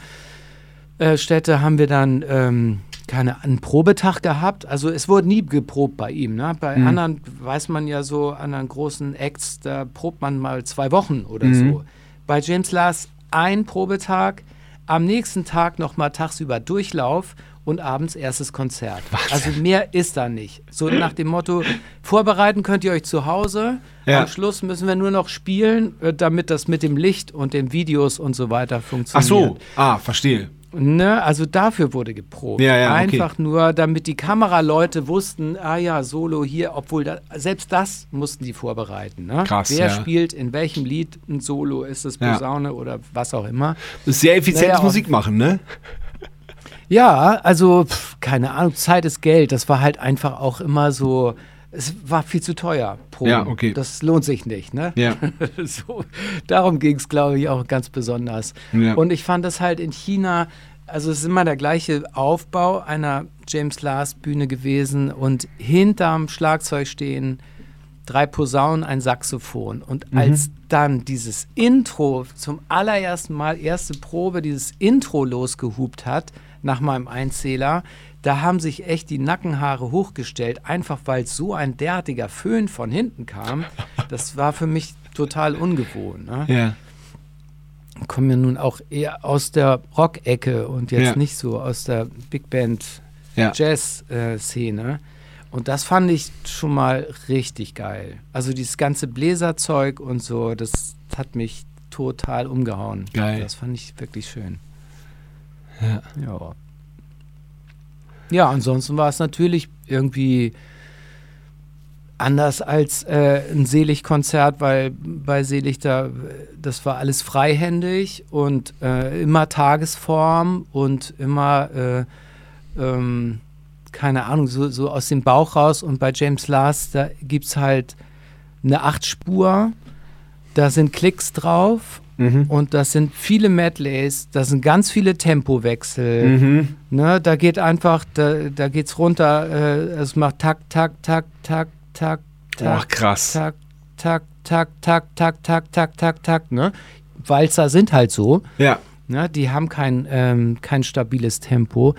äh, Städte haben wir dann ähm, keine, einen Probetag gehabt. Also es wurde nie geprobt bei ihm. Ne? Bei Mhm. anderen weiß man ja so, anderen großen Acts, da probt man mal zwei Wochen oder Mhm. so. Bei James Last ein Probetag, am nächsten Tag nochmal tagsüber Durchlauf und abends erstes Konzert. Also mehr ist da nicht. So nach dem Motto, vorbereiten könnt ihr euch zu Hause. Ja. Am Schluss müssen wir nur noch spielen, äh, damit das mit dem Licht und den Videos und so weiter Ach funktioniert. so. Ah, verstehe. Ne, also dafür wurde geprobt. Ja, ja, okay. Einfach nur, damit die Kameraleute wussten, ah ja, Solo hier, obwohl da, selbst das mussten die vorbereiten. Ne? Krass, Wer ja. spielt in welchem Lied ein Solo, ist es. Posaune oder was auch immer. Das ist sehr effizientes Naja, Musik machen, ne? Ja, also pf, keine Ahnung, Zeit ist Geld. Das war halt einfach auch immer so, es war viel zu teuer. Proben. Ja, okay. Das lohnt sich nicht, ne? Ja. so, darum ging es, glaube ich, auch ganz besonders. Ja. Und ich fand das halt in China, also es ist immer der gleiche Aufbau einer James Last Bühne gewesen und hinterm Schlagzeug stehen drei Posaunen, ein Saxophon. Und Mhm. als dann dieses Intro zum allerersten Mal, erste Probe, dieses Intro losgehupt hat, nach meinem Einzähler, da haben sich echt die Nackenhaare hochgestellt, einfach weil so ein derartiger Föhn von hinten kam. Das war für mich total ungewohnt. Ne? Ja. Kommen ja nun auch eher aus der Rock-Ecke und jetzt Ja. nicht so aus der Big Band Ja. Jazz-Szene. Und das fand ich schon mal richtig geil. Also dieses ganze Bläserzeug und so, das hat mich total umgehauen. Geil. Das fand ich wirklich schön. Ja. Ja. Ja, ansonsten war es natürlich irgendwie anders als äh, ein Selig-Konzert, weil bei Selig da, das war alles freihändig und äh, immer Tagesform und immer, äh, ähm, keine Ahnung, so, so aus dem Bauch raus. Und bei James Last, da gibt es halt eine Achtspur, da sind Klicks drauf Mhm. und das sind viele Medleys, das sind ganz viele Tempowechsel. Mhm. Ne, da geht einfach, da, da geht's runter, äh, es macht tak, tak, tak, tak, tak, tak, krass. tak, tak, tak, tak, tak, tak, tak, tak, tak, ne? Walzer sind halt so, Ja. ne? Die haben kein, ähm, kein stabiles Tempo.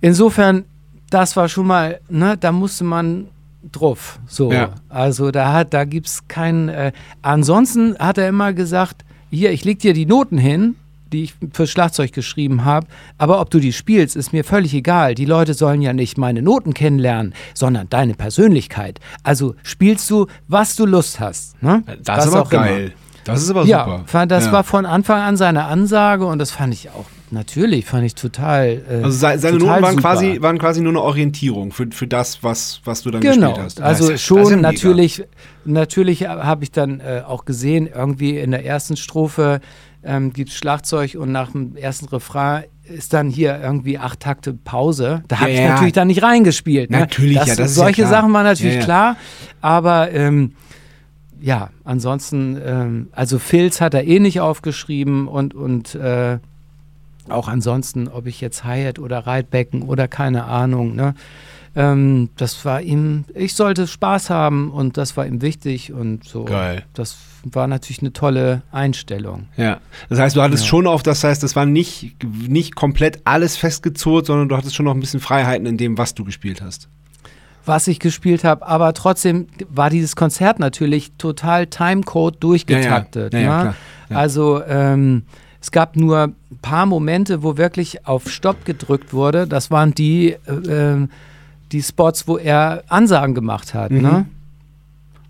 Insofern, das war schon mal, ne, da musste man drauf. So. Ja. Also da hat, da gibt's keinen. Äh, ansonsten hat er immer gesagt, hier, ich leg dir die Noten hin, die ich fürs Schlagzeug geschrieben habe, aber ob du die spielst, ist mir völlig egal. Die Leute sollen ja nicht meine Noten kennenlernen, sondern deine Persönlichkeit. Also spielst du, was du Lust hast. Ne? Das Was ist aber auch immer. geil. Das ist aber Ja, super. fand, das Ja. war von Anfang an seine Ansage und das fand ich auch, natürlich, fand ich total. Äh, Also se- seine total Noten waren super. quasi, waren quasi nur eine Orientierung für, für das, was, was du dann Genau, gespielt hast. also Das das schon mega. natürlich, natürlich habe ich dann äh, auch gesehen, irgendwie in der ersten Strophe ähm, gibt es Schlagzeug und nach dem ersten Refrain ist dann hier irgendwie acht Takte Pause. Da habe Ja, ich ja. natürlich dann nicht reingespielt. Ne? Natürlich, ja, das ist ja Solche klar. Sachen waren natürlich ja. klar, aber ähm, ja, ansonsten, ähm, also Filz hat er eh nicht aufgeschrieben und, und äh, auch ansonsten, ob ich jetzt Hyatt oder Reitbecken oder keine Ahnung, ne? Ähm, das war ihm, ich sollte Spaß haben und das war ihm wichtig und so. Geil. Das war natürlich eine tolle Einstellung. Ja. Das heißt, du hattest Ja. schon auf, das heißt, das war nicht, nicht komplett alles festgezurrt, sondern du hattest schon noch ein bisschen Freiheiten in dem, was du gespielt hast. Was ich gespielt habe, aber trotzdem war dieses Konzert natürlich total Timecode durchgetaktet. Ja, ja. Ne? Ja. Also ähm, es gab nur paar Momente, wo wirklich auf Stopp gedrückt wurde. Das waren die, äh, ähm, die Spots, wo er Ansagen gemacht hat. Mhm. Ne?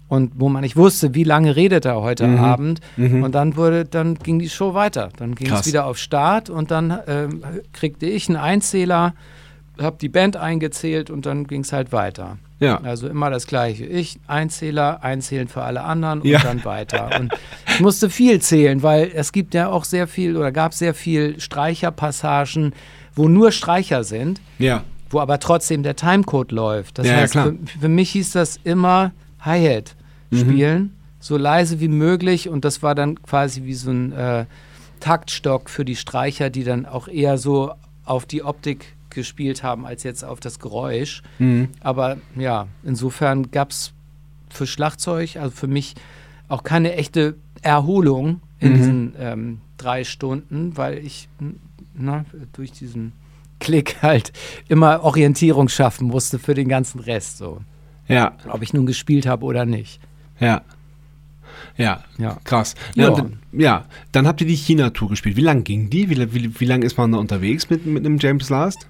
und wo man nicht wusste, wie lange redet er heute Mhm. Abend. Mhm. Und dann wurde, dann ging die Show weiter. Dann ging Krass. es wieder auf Start und dann ähm, kriegte ich einen Einzähler, habe die Band eingezählt und dann ging es halt weiter. Ja. Also immer das Gleiche. Ich Einzähler, einzählen für alle anderen Ja. und dann weiter. Und ich musste viel zählen, weil es gibt ja auch sehr viel oder gab sehr viel Streicherpassagen, wo nur Streicher sind Ja. wo aber trotzdem der Timecode läuft. Das Ja, ja, heißt, klar. Für, für mich hieß das immer Hi-Hat Mhm. spielen, so leise wie möglich und das war dann quasi wie so ein äh, Taktstock für die Streicher, die dann auch eher so auf die Optik gespielt haben, als jetzt auf das Geräusch. Mhm. Aber ja, insofern gab es für Schlagzeug, also für mich auch keine echte Erholung in Mhm. diesen ähm, drei Stunden, weil ich na, durch diesen Klick halt immer Orientierung schaffen musste für den ganzen Rest, so. Ja. Ob ich nun gespielt habe oder nicht. Ja. Ja. Ja. Krass. Ja. Dann, ja, dann habt ihr die China-Tour gespielt. Wie lang ging die? Wie, wie, wie lang ist man da unterwegs mit, mit einem James Last?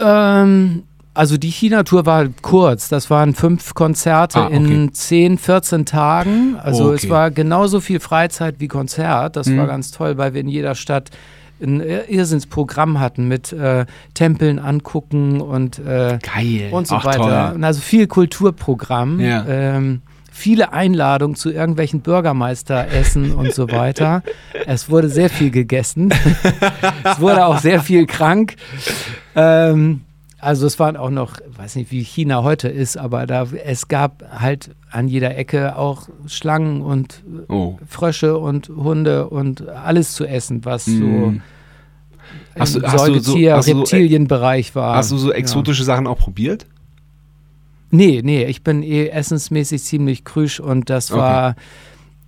Ähm, also die China-Tour war kurz. Das waren fünf Konzerte Ah, okay. in 10, 14 Tagen. Also Okay. es war genauso viel Freizeit wie Konzert. Das war Mhm. ganz toll, weil wir in jeder Stadt ein Irrsinnsprogramm hatten mit äh, Tempeln angucken und, äh, Geil. und so Ach, weiter. Toll. Und also viel Kulturprogramm. Ja. Ähm, viele Einladungen zu irgendwelchen Bürgermeisteressen und so weiter. Es wurde sehr viel gegessen. es wurde auch sehr viel krank. Ähm, also es waren auch noch, weiß nicht, wie China heute ist, aber da es gab halt an jeder Ecke auch Schlangen und Oh. Frösche und Hunde und alles zu essen, was so Mm. Hast im du- Säugetier, hast du so- Reptilienbereich war. Hast du so Ja. exotische Sachen auch probiert? Nee, nee, ich bin eh essensmäßig ziemlich krüsch und das Okay. war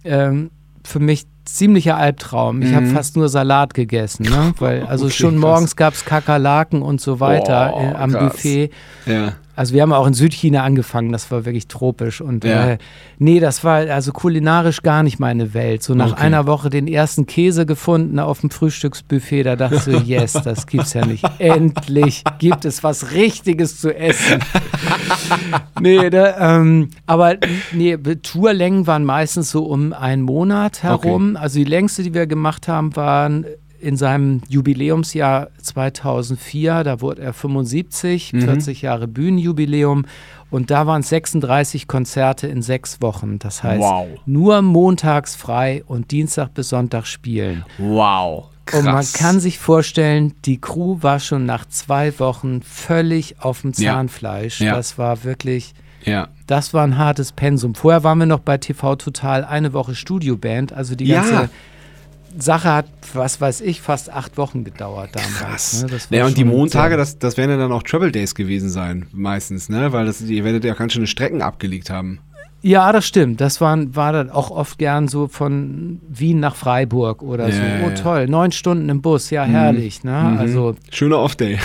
ähm, für mich ziemlicher Albtraum. Ich habe Mhm. fast nur Salat gegessen, ne? weil also Okay, schon morgens gab es Kakerlaken und so weiter Oh, äh, am krass. Buffet. Ja. Also wir haben auch in Südchina angefangen, das war wirklich tropisch und Ja. äh, nee, das war also kulinarisch gar nicht meine Welt. So nach Okay. einer Woche den ersten Käse gefunden auf dem Frühstücksbuffet, da dachte ich yes, das gibt's ja nicht. Endlich gibt es was Richtiges zu essen. nee, da, ähm, aber nee, Tourlängen waren meistens so um einen Monat herum. Also die längste, die wir gemacht haben, waren in seinem Jubiläumsjahr 2004. Da wurde er 75, Mhm. 40 Jahre Bühnenjubiläum. Und da waren es 36 Konzerte in sechs Wochen. Das heißt, Wow. nur montags frei und Dienstag bis Sonntag spielen. Wow. Krass. Und man kann sich vorstellen, die Crew war schon nach zwei Wochen völlig auf dem Ja. Zahnfleisch. Ja. Das war wirklich, Ja. das war ein hartes Pensum. Vorher waren wir noch bei TV Total eine Woche Studioband. Also die Ja. Sache hat, was weiß ich, fast acht Wochen gedauert damals. Krass. Ne? Das war Ja, und die Montage, das, das werden ja dann auch Travel Days gewesen sein, meistens, ne? Weil das, ihr werdet ja ganz schöne Strecken abgelegt haben. Ja, das stimmt. Das waren, war dann auch oft gern so von Wien nach Freiburg oder Ja, so. Oh, ja. toll. Neun Stunden im Bus, ja, herrlich. Ne? Mhm. Also Schöner Off-Day.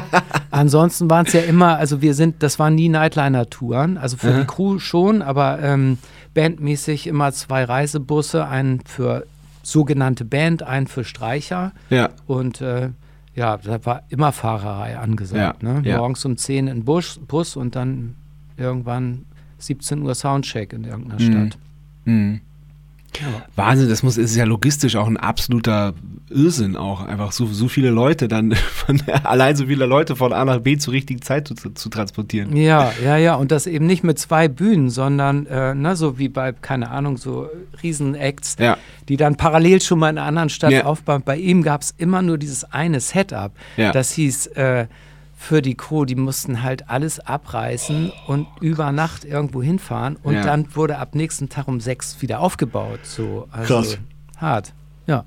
ansonsten waren es ja immer, also wir sind, das waren nie Nightliner-Touren. Also für Aha. die Crew schon, aber ähm, bandmäßig immer zwei Reisebusse, einen für sogenannte Band, einen für Streicher. ja. Und äh, ja, da war immer Fahrerei angesagt. Ja, ne? ja. Morgens um 10 in Bus, Bus und dann irgendwann 17 Uhr Soundcheck in irgendeiner Mhm. Stadt. Mhm. Ja. Wahnsinn, das muss, ist ja logistisch auch ein absoluter Irrsinn auch. Einfach so, so viele Leute dann, von, allein so viele Leute von A nach B zur richtigen Zeit zu, zu transportieren. Ja, ja, ja. Und das eben nicht mit zwei Bühnen, sondern äh, ne, so wie bei, keine Ahnung, so Riesen-Acts, Ja. die dann parallel schon mal in einer anderen Stadt Ja. aufbauen. Bei ihm gab es immer nur dieses eine Setup. Das hieß, äh, für die Crew, die mussten halt alles abreißen und über Nacht irgendwo hinfahren. Und Ja. dann wurde ab nächsten Tag um sechs wieder aufgebaut. So, also Krass. hart. Ja,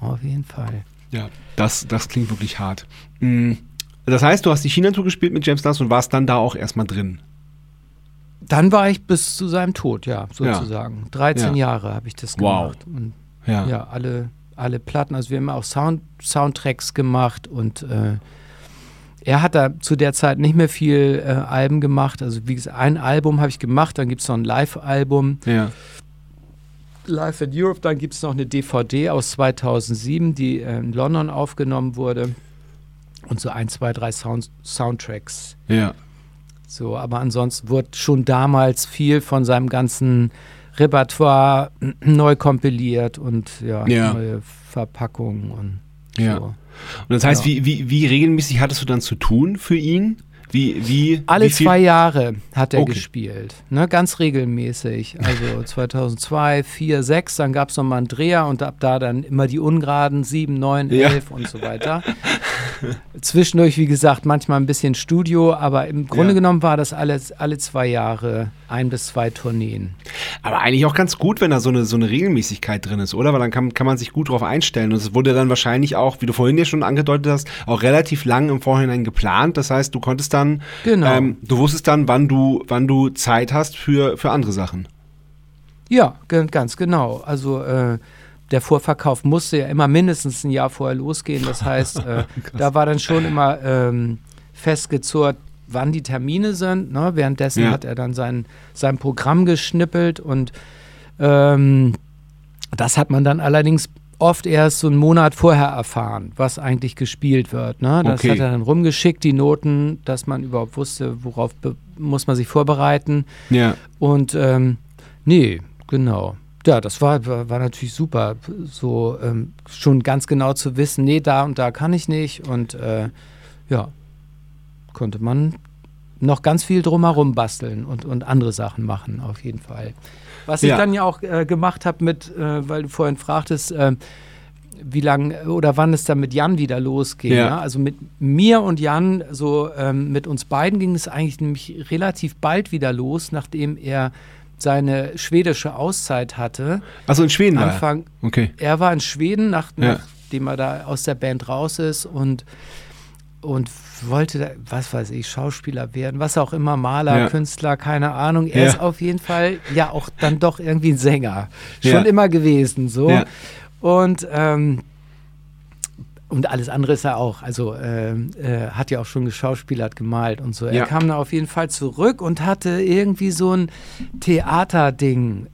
auf jeden Fall. Ja, das, das klingt wirklich hart. Mhm. Das heißt, du hast die China-Tour gespielt mit James Last und warst dann da auch erstmal drin. Dann war ich bis zu seinem Tod, ja, sozusagen. 13 Ja. Jahre habe ich das Wow. gemacht. Und Ja. ja, alle, alle Platten. Also wir haben auch Sound, Soundtracks gemacht und äh, er hat da zu der Zeit nicht mehr viel äh, Alben gemacht. Also wie gesagt, ein Album habe ich gemacht, dann gibt es noch ein Live-Album. Ja. Live in Europe, dann gibt es noch eine DVD aus 2007, die äh, in London aufgenommen wurde. Und so ein, zwei, drei Sound Soundtracks. Ja. So, aber ansonsten wurde schon damals viel von seinem ganzen Repertoire neu kompiliert und ja, Ja. neue Verpackungen und Ja. so. Und das heißt, Ja. wie, wie, wie regelmäßig hattest du dann zu tun für ihn? Wie, wie, Alle wie zwei Jahre hat er Okay. gespielt, ne, ganz regelmäßig. Also 2002, 4, 6, dann gab es nochmal einen Dreher und ab da dann immer die Ungeraden 7, 9, Ja. 11 und so weiter. Zwischendurch, wie gesagt, manchmal ein bisschen Studio, aber im Grunde Ja. genommen war das alles alle zwei Jahre ein bis zwei Tourneen. Aber eigentlich auch ganz gut, wenn da so eine, so eine Regelmäßigkeit drin ist, oder? Weil dann kann, kann man sich gut drauf einstellen. Und es wurde dann wahrscheinlich auch, wie du vorhin ja schon angedeutet hast, auch relativ lang im Vorhinein geplant. Das heißt, du konntest dann, Genau. ähm, du wusstest dann, wann du, wann du Zeit hast für, für andere Sachen. Ja, ganz genau. Also äh, der Vorverkauf musste ja immer mindestens ein Jahr vorher losgehen. Das heißt, äh, da war dann schon immer ähm, festgezurrt, wann die Termine sind. Ne? Währenddessen Ja. hat er dann sein, sein Programm geschnippelt und ähm, das hat man dann allerdings oft erst so einen Monat vorher erfahren, was eigentlich gespielt wird. Ne? Das Okay. hat er dann rumgeschickt, die Noten, dass man überhaupt wusste, worauf muss man sich vorbereiten. Ja. Und ähm, nee, genau. Ja, das war, war, war natürlich super, so ähm, schon ganz genau zu wissen, nee, da und da kann ich nicht. Und äh, ja, konnte man noch ganz viel drumherum basteln und, und andere Sachen machen, auf jeden Fall. Was ich Ja. dann ja auch äh, gemacht habe mit, äh, weil du vorhin fragtest, äh, wie lange oder wann es dann mit Jan wieder losging. Ja. Ja? Also mit mir und Jan, so ähm, mit uns beiden ging es eigentlich nämlich relativ bald wieder los, nachdem er seine schwedische Auszeit hatte. Achso, in Schweden war er. Anfang, Okay. er war in Schweden, nach, nachdem er da aus der Band raus ist und, und wollte, da, was weiß ich, Schauspieler werden, was auch immer, Maler, Ja. Künstler, keine Ahnung. Er Ja. ist auf jeden Fall ja auch dann doch irgendwie ein Sänger. Schon Ja. immer gewesen, so. Und, ähm, und alles andere ist er auch. Also ähm, äh, hat ja auch schon geschauspielert, gemalt und so. Er kam da auf jeden Fall zurück und hatte irgendwie so ein Theaterding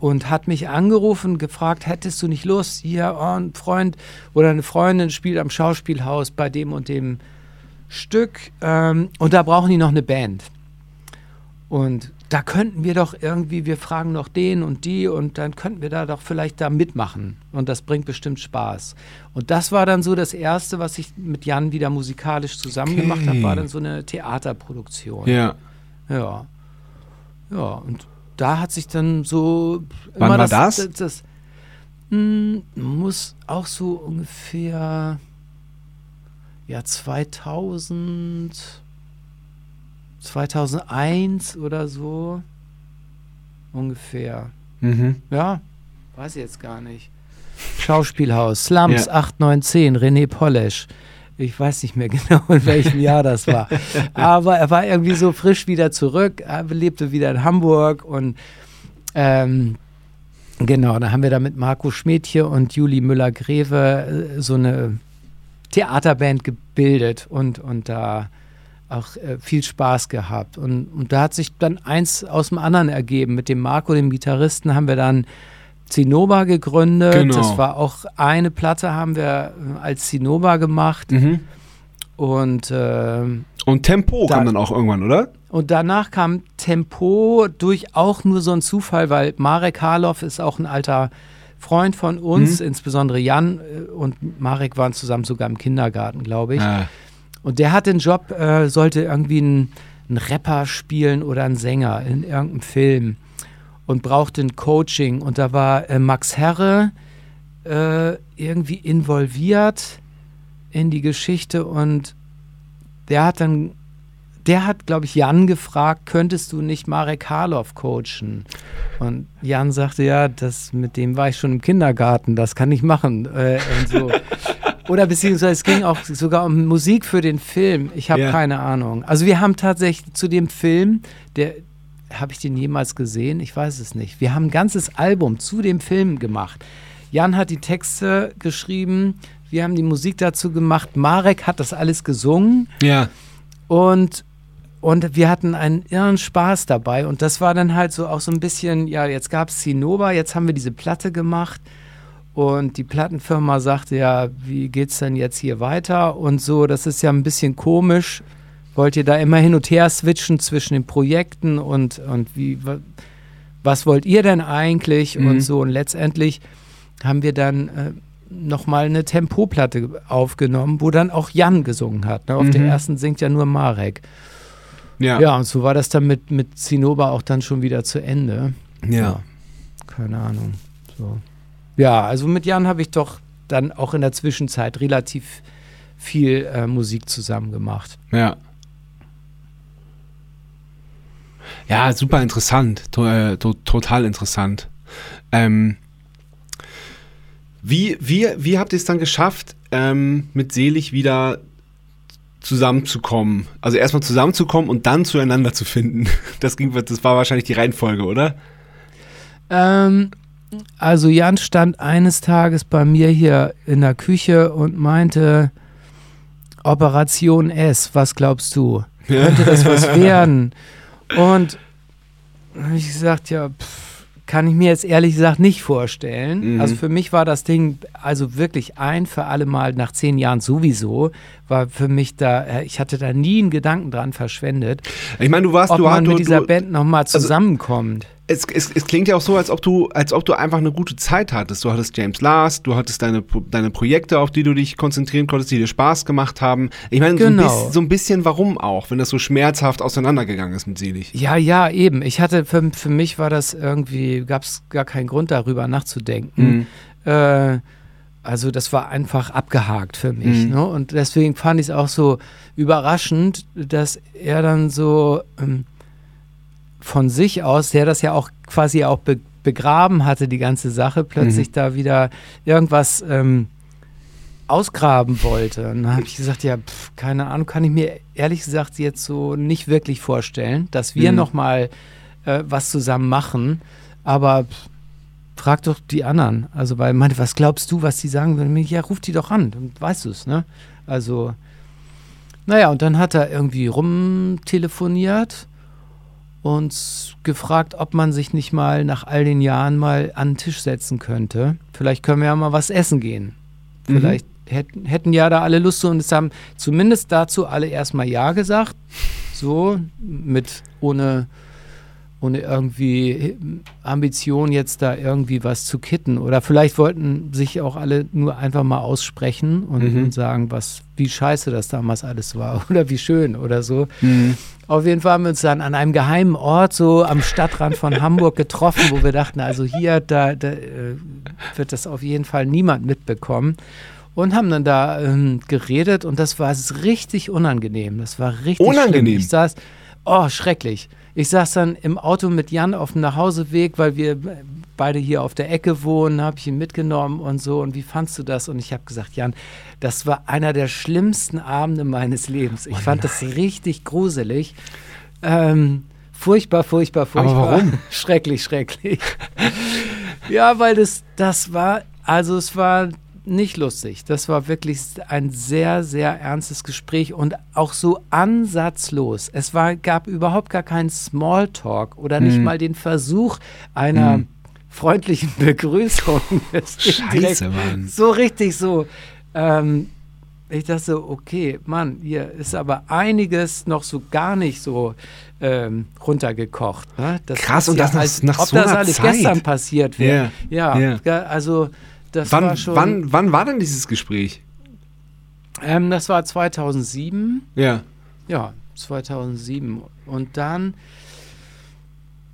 und hat mich angerufen, gefragt, hättest du nicht Lust, hier oh, ein Freund oder eine Freundin spielt am Schauspielhaus bei dem und dem Stück ähm, und da brauchen die noch eine Band. Und da könnten wir doch irgendwie, wir fragen noch den und die und dann könnten wir da doch vielleicht da mitmachen. Und das bringt bestimmt Spaß. Und das war dann so das Erste, was ich mit Jan wieder musikalisch zusammen gemacht habe, Okay. war dann so eine Theaterproduktion. Ja. Ja. Ja, und da hat sich dann so. Wann war das? Das, das, mm, muss auch so ungefähr. Ja, 2000. 2001 oder so. Ungefähr. Mhm. Ja, weiß ich jetzt gar nicht. Schauspielhaus, Slums Ja. 819, René Polesch. Ich weiß nicht mehr genau, in welchem Jahr das war. Aber er war irgendwie so frisch wieder zurück, er lebte wieder in Hamburg und ähm, genau, da haben wir da mit Marco Schmidtje und Juli Müller-Greve äh, so eine Theaterband gebildet und, und da auch äh, viel Spaß gehabt. Und, und da hat sich dann eins aus dem anderen ergeben. Mit dem Marco, dem Gitarristen, haben wir dann Zinnober gegründet. Genau. Das war auch eine Platte, haben wir äh, als Zinnober gemacht. Mhm. Und, ähm, Und Tempo Da- kam dann auch irgendwann, oder? und danach kam Tempo durch auch nur so ein Zufall, weil Marek Harloff ist auch ein alter Freund von uns, Mhm. insbesondere Jan äh, und Marek waren zusammen sogar im Kindergarten, glaube ich. Ah. Und der hat den Job, äh, sollte irgendwie einen einen Rapper spielen oder einen Sänger in irgendeinem Film und brauchte ein Coaching. Und da war äh, Max Herre äh, irgendwie involviert in die Geschichte und der hat dann, der hat, glaube ich, Jan gefragt, könntest du nicht Marek Harloff coachen? Und Jan sagte, ja, das, mit dem war ich schon im Kindergarten, das kann ich machen. Äh, so. Oder beziehungsweise es ging auch sogar um Musik für den Film. Ich habe Ja. keine Ahnung. Also wir haben tatsächlich zu dem Film, der habe ich den jemals gesehen? Ich weiß es nicht. Wir haben ein ganzes Album zu dem Film gemacht. Jan hat die Texte geschrieben, wir haben die Musik dazu gemacht. Marek hat das alles gesungen Ja. und und wir hatten einen irren Spaß dabei. Und das war dann halt so auch so ein bisschen, ja, jetzt gab es Zinnober, jetzt haben wir diese Platte gemacht. Und die Plattenfirma sagte ja, wie geht's denn jetzt hier weiter? Und so, das ist ja ein bisschen komisch, wollt ihr da immer hin und her switchen zwischen den Projekten und, und wie, was wollt ihr denn eigentlich Mhm. und so. Und letztendlich haben wir dann äh, nochmal eine Tempoplatte aufgenommen, wo dann auch Jan gesungen hat. Ne? Auf der Mhm. ersten singt ja nur Marek. Ja. Ja, und so war das dann mit, mit Zinnober auch dann schon wieder zu Ende. ja. Keine Ahnung. So. Ja, also mit Jan habe ich doch dann auch in der Zwischenzeit relativ viel äh, Musik zusammen gemacht. Ja. Ja, super interessant. To äh, to total interessant. Ähm, wie, wie, wie habt ihr es dann geschafft, ähm, mit Selig wieder zusammenzukommen? Also erstmal zusammenzukommen und dann zueinander zu finden. Das, ging, das war wahrscheinlich die Reihenfolge, oder? Ähm, also Jan stand eines Tages bei mir hier in der Küche und meinte, Operation S, was glaubst du? Könnte das was werden? Und habe ich gesagt, ja, pff, kann ich mir jetzt ehrlich gesagt nicht vorstellen. Mhm. Also für mich war das Ding also wirklich ein für alle Mal nach zehn Jahren sowieso, war für mich da, äh, ich hatte da nie einen Gedanken dran verschwendet, Ich meine, du warst, ob du, man du, mit dieser du, Band nochmal zusammenkommt. Es, es, es klingt ja auch so, als ob du, als ob du einfach eine gute Zeit hattest. Du hattest James Lars, du hattest deine, deine Projekte, auf die du dich konzentrieren konntest, die dir Spaß gemacht haben. Ich meine, so, ein Genau. bisschen, so ein bisschen warum auch, wenn das so schmerzhaft auseinandergegangen ist mit Selig. Ja, ja, eben. Ich hatte, für, für mich war das irgendwie, gab es gar keinen Grund darüber nachzudenken. Mhm. Äh, also das war einfach abgehakt für mich. Mhm. Ne? Und deswegen fand ich es auch so überraschend, dass er dann so ähm, von sich aus, der das ja auch quasi auch be begraben hatte, die ganze Sache, plötzlich da wieder irgendwas ähm, ausgraben wollte. Und dann habe ich gesagt, ja, pf, keine Ahnung, kann ich mir ehrlich gesagt jetzt so nicht wirklich vorstellen, dass wir Mhm. noch mal äh, was zusammen machen. Aber pf, frag doch die anderen. Also, weil meinte, was glaubst du, was die sagen würden? Ja, ruf die doch an, dann weißt du es, ne? Also, naja, und dann hat er irgendwie rumtelefoniert und gefragt, ob man sich nicht mal nach all den Jahren mal an den Tisch setzen könnte. Vielleicht können wir ja mal was essen gehen. Mhm. Vielleicht hätten, hätten ja da alle Lust zu und es haben zumindest dazu alle erstmal Ja gesagt. So, mit ohne, ohne irgendwie Ambition, jetzt da irgendwie was zu kitten. Oder vielleicht wollten sich auch alle nur einfach mal aussprechen und, Mhm. und sagen, was, wie scheiße das damals alles war oder wie schön oder so. Mhm. Auf jeden Fall haben wir uns dann an einem geheimen Ort so am Stadtrand von Hamburg getroffen, wo wir dachten, also hier, da, da äh, wird das auf jeden Fall niemand mitbekommen. Und haben dann da ähm, geredet und das war es richtig unangenehm. Das war richtig Unangenehm? Schlimm. Ich saß, oh, schrecklich. Ich saß dann im Auto mit Jan auf dem Nachhauseweg, weil wir beide hier auf der Ecke wohnen, habe ich ihn mitgenommen und so. Und wie fandst du das? Und ich habe gesagt, Jan, das war einer der schlimmsten Abende meines Lebens. Ich fand das richtig gruselig. Ähm, furchtbar, furchtbar, furchtbar. warum? schrecklich, schrecklich. ja, weil das, das war, also es war nicht lustig. Das war wirklich ein sehr, sehr ernstes Gespräch und auch so ansatzlos. Es war, gab überhaupt gar keinen Smalltalk oder nicht Mhm. mal den Versuch einer Mhm. Freundlichen Begrüßung. Scheiße, Mann. so richtig so. Ähm, ich dachte so, okay, Mann, hier ist aber einiges noch so gar nicht so ähm, runtergekocht. Das Krass, und das nach- als, nach ob so das alles Zeit. gestern passiert wäre. Ja, Ja, ja. ja, also das war Wann, schon. wann, wann war denn dieses Gespräch? Ähm, das war 2007. Ja. Ja, 2007. Und dann,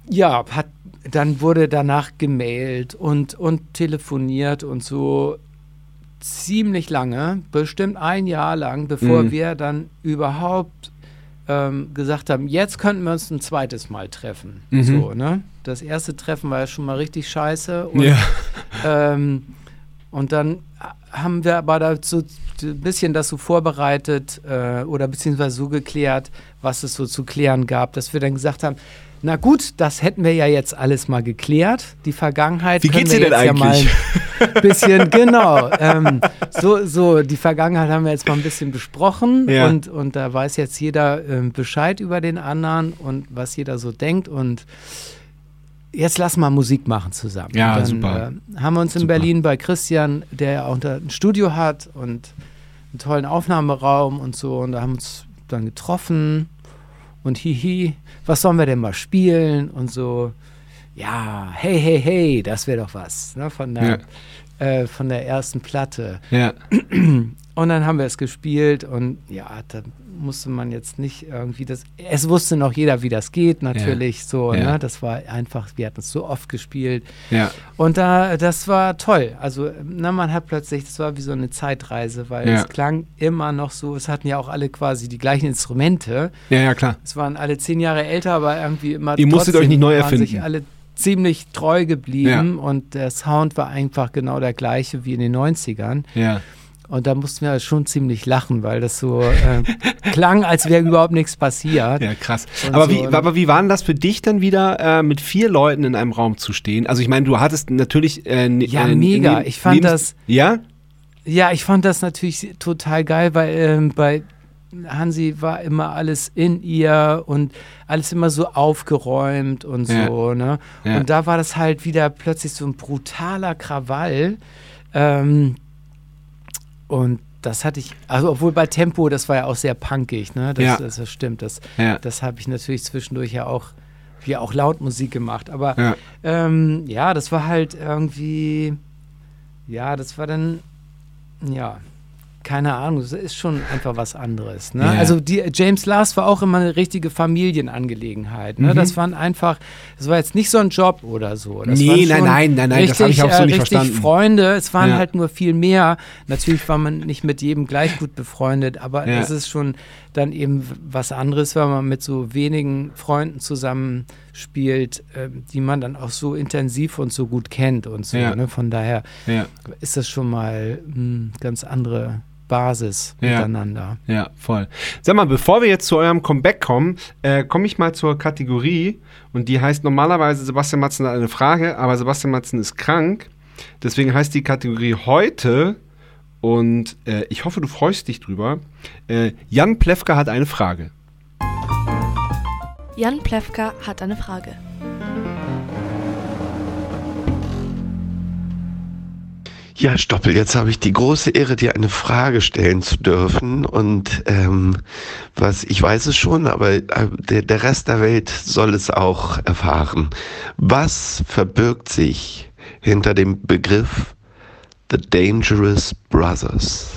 ja, hat, dann wurde danach gemailt und, und telefoniert und so ziemlich lange, bestimmt ein Jahr lang, bevor Mhm. wir dann überhaupt ähm, gesagt haben, jetzt könnten wir uns ein zweites Mal treffen. Mhm. So, ne? Das erste Treffen war ja schon mal richtig scheiße. Und Ja. ähm, und dann haben wir aber dazu ein bisschen das so vorbereitet äh, oder beziehungsweise so geklärt, was es so zu klären gab, dass wir dann gesagt haben, na gut, das hätten wir ja jetzt alles mal geklärt. Die Vergangenheit Wie geht's wir dir denn eigentlich? ja mal ein bisschen, genau. Ähm, so, so, die Vergangenheit haben wir jetzt mal ein bisschen besprochen Ja. und, und da weiß jetzt jeder ähm, Bescheid über den anderen und was jeder so denkt und jetzt lass mal Musik machen zusammen. Ja, dann, super. Äh, haben wir uns in Super. Berlin bei Christian, der ja auch ein Studio hat und einen tollen Aufnahmeraum und so und da haben uns dann getroffen und hihi, was sollen wir denn mal spielen und so. Ja, hey, hey, hey, das wäre doch was ne, von, der, äh, von der ersten Platte. Ja. Und dann haben wir es gespielt und ja, da musste man jetzt nicht irgendwie das. Es wusste noch jeder, wie das geht, natürlich so. Ja. Ne? Das war einfach, wir hatten es so oft gespielt. Ja. Und da, das war toll. Also, na, man hat plötzlich, das war wie so eine Zeitreise, weil Ja. es klang immer noch so, es hatten ja auch alle quasi die gleichen Instrumente. Ja, ja, klar. Es waren alle zehn Jahre älter, aber irgendwie immer. Ihr musstet euch nicht neu erfinden. sich alle ziemlich treu geblieben und der Sound war einfach genau der gleiche wie in den 90ern. Ja. Und da mussten wir schon ziemlich lachen, weil das so äh, klang, als wäre überhaupt nichts passiert. Ja, krass. Und Aber, so, wie, aber wie war denn das für dich dann wieder, äh, mit vier Leuten in einem Raum zu stehen? Also ich meine, du hattest natürlich... Äh, Ja, äh, mega. neben- Ich fand neben- das- Ja? Ja, ich fand das natürlich total geil, weil ähm, bei Hansi war immer alles in ihr und alles immer so aufgeräumt und Ja. so, ne? Ja. Und da war das halt wieder plötzlich so ein brutaler Krawall. Ähm, und das hatte ich, also obwohl bei Tempo, das war ja auch sehr punkig, ne? Das, Ja. das, das stimmt. Das, Ja. das habe ich natürlich zwischendurch ja auch, wie auch laut Musik gemacht. Aber Ja. ähm, ja, das war halt irgendwie, ja, das war dann, ja, keine Ahnung, das ist schon einfach was anderes. Ne? Ja. Also die, James Last war auch immer eine richtige Familienangelegenheit. Ne? Mhm. Das waren einfach, das war jetzt nicht so ein Job oder so. Das Nee, nein, nein, nein, nein, das richtig, hab ich auch so äh, nicht verstanden. Freunde, es waren Ja. halt nur viel mehr. Natürlich war man nicht mit jedem gleich gut befreundet, aber Ja. es ist schon dann eben was anderes, wenn man mit so wenigen Freunden zusammen spielt, ähm, die man dann auch so intensiv und so gut kennt und so. Ne? Von daher ist das schon mal eine ganz andere Basis Ja. miteinander. Ja, voll. Sag mal, bevor wir jetzt zu eurem Comeback kommen, äh, komme ich mal zur Kategorie und die heißt normalerweise Sebastian Matzen hat eine Frage, aber Sebastian Matzen ist krank. Deswegen heißt die Kategorie heute und äh, ich hoffe, du freust dich drüber. Äh, Jan Plewka hat eine Frage. Jan Plewka hat eine Frage. Ja, Stoppel, jetzt habe ich die große Ehre, dir eine Frage stellen zu dürfen. Und ähm, was ich weiß es schon, aber äh, der, der Rest der Welt soll es auch erfahren. Was verbirgt sich hinter dem Begriff The Dangerous Brothers?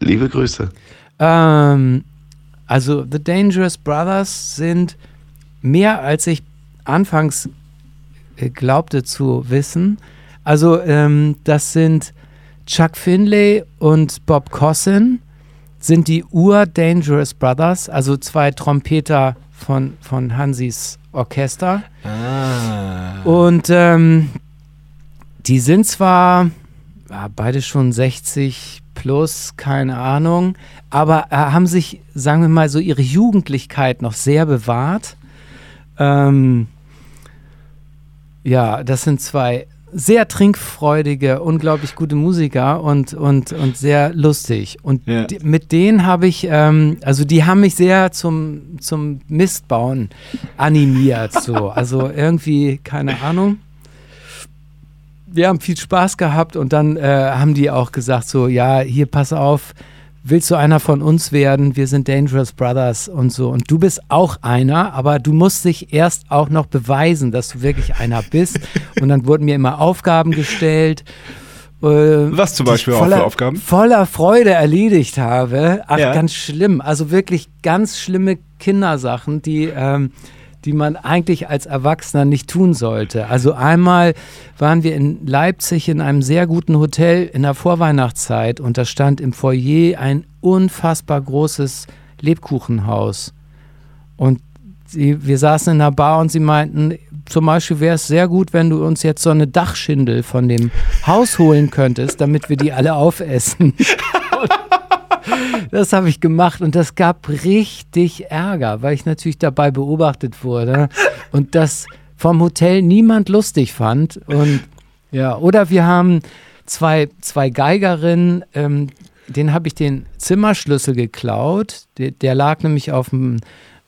Liebe Grüße. Ähm, also The Dangerous Brothers sind mehr als ich anfangs äh, glaubte zu wissen. Also ähm, das sind Chuck Finlay und Bob Cossin sind die Ur-Dangerous Brothers, also zwei Trompeter von, von Hansis Orchester. Ah. Und ähm, die sind zwar ja, beide schon 60 plus, keine Ahnung, aber äh, haben sich, sagen wir mal, so ihre Jugendlichkeit noch sehr bewahrt. Ähm, ja, das sind zwei sehr trinkfreudige, unglaublich gute Musiker und, und, und sehr lustig. Und Ja. die, mit denen habe ich, ähm, also die haben mich sehr zum, zum Mistbauen animiert. So. Also irgendwie, keine Ahnung. Wir haben viel Spaß gehabt und dann äh, haben die auch gesagt, so, ja, hier, pass auf, willst du einer von uns werden? Wir sind Dangerous Brothers und so. Und du bist auch einer, aber du musst dich erst auch noch beweisen, dass du wirklich einer bist. und dann wurden mir immer Aufgaben gestellt. äh, Was zum Beispiel auch für voller, Aufgaben? Voller Freude erledigt habe. Ach, Ja. ganz schlimm. Also wirklich ganz schlimme Kindersachen, die, ähm, die man eigentlich als Erwachsener nicht tun sollte. Also einmal waren wir in Leipzig in einem sehr guten Hotel in der Vorweihnachtszeit und da stand im Foyer ein unfassbar großes Lebkuchenhaus. Und sie, wir saßen in einer Bar und sie meinten, zum Beispiel wäre es sehr gut, wenn du uns jetzt so eine Dachschindel von dem Haus holen könntest, damit wir die alle aufessen. Und das habe ich gemacht und das gab richtig Ärger, weil ich natürlich dabei beobachtet wurde und das vom Hotel niemand lustig fand. Und ja, oder wir haben zwei, zwei Geigerinnen, ähm, denen habe ich den Zimmerschlüssel geklaut. Der, der lag nämlich auf dem,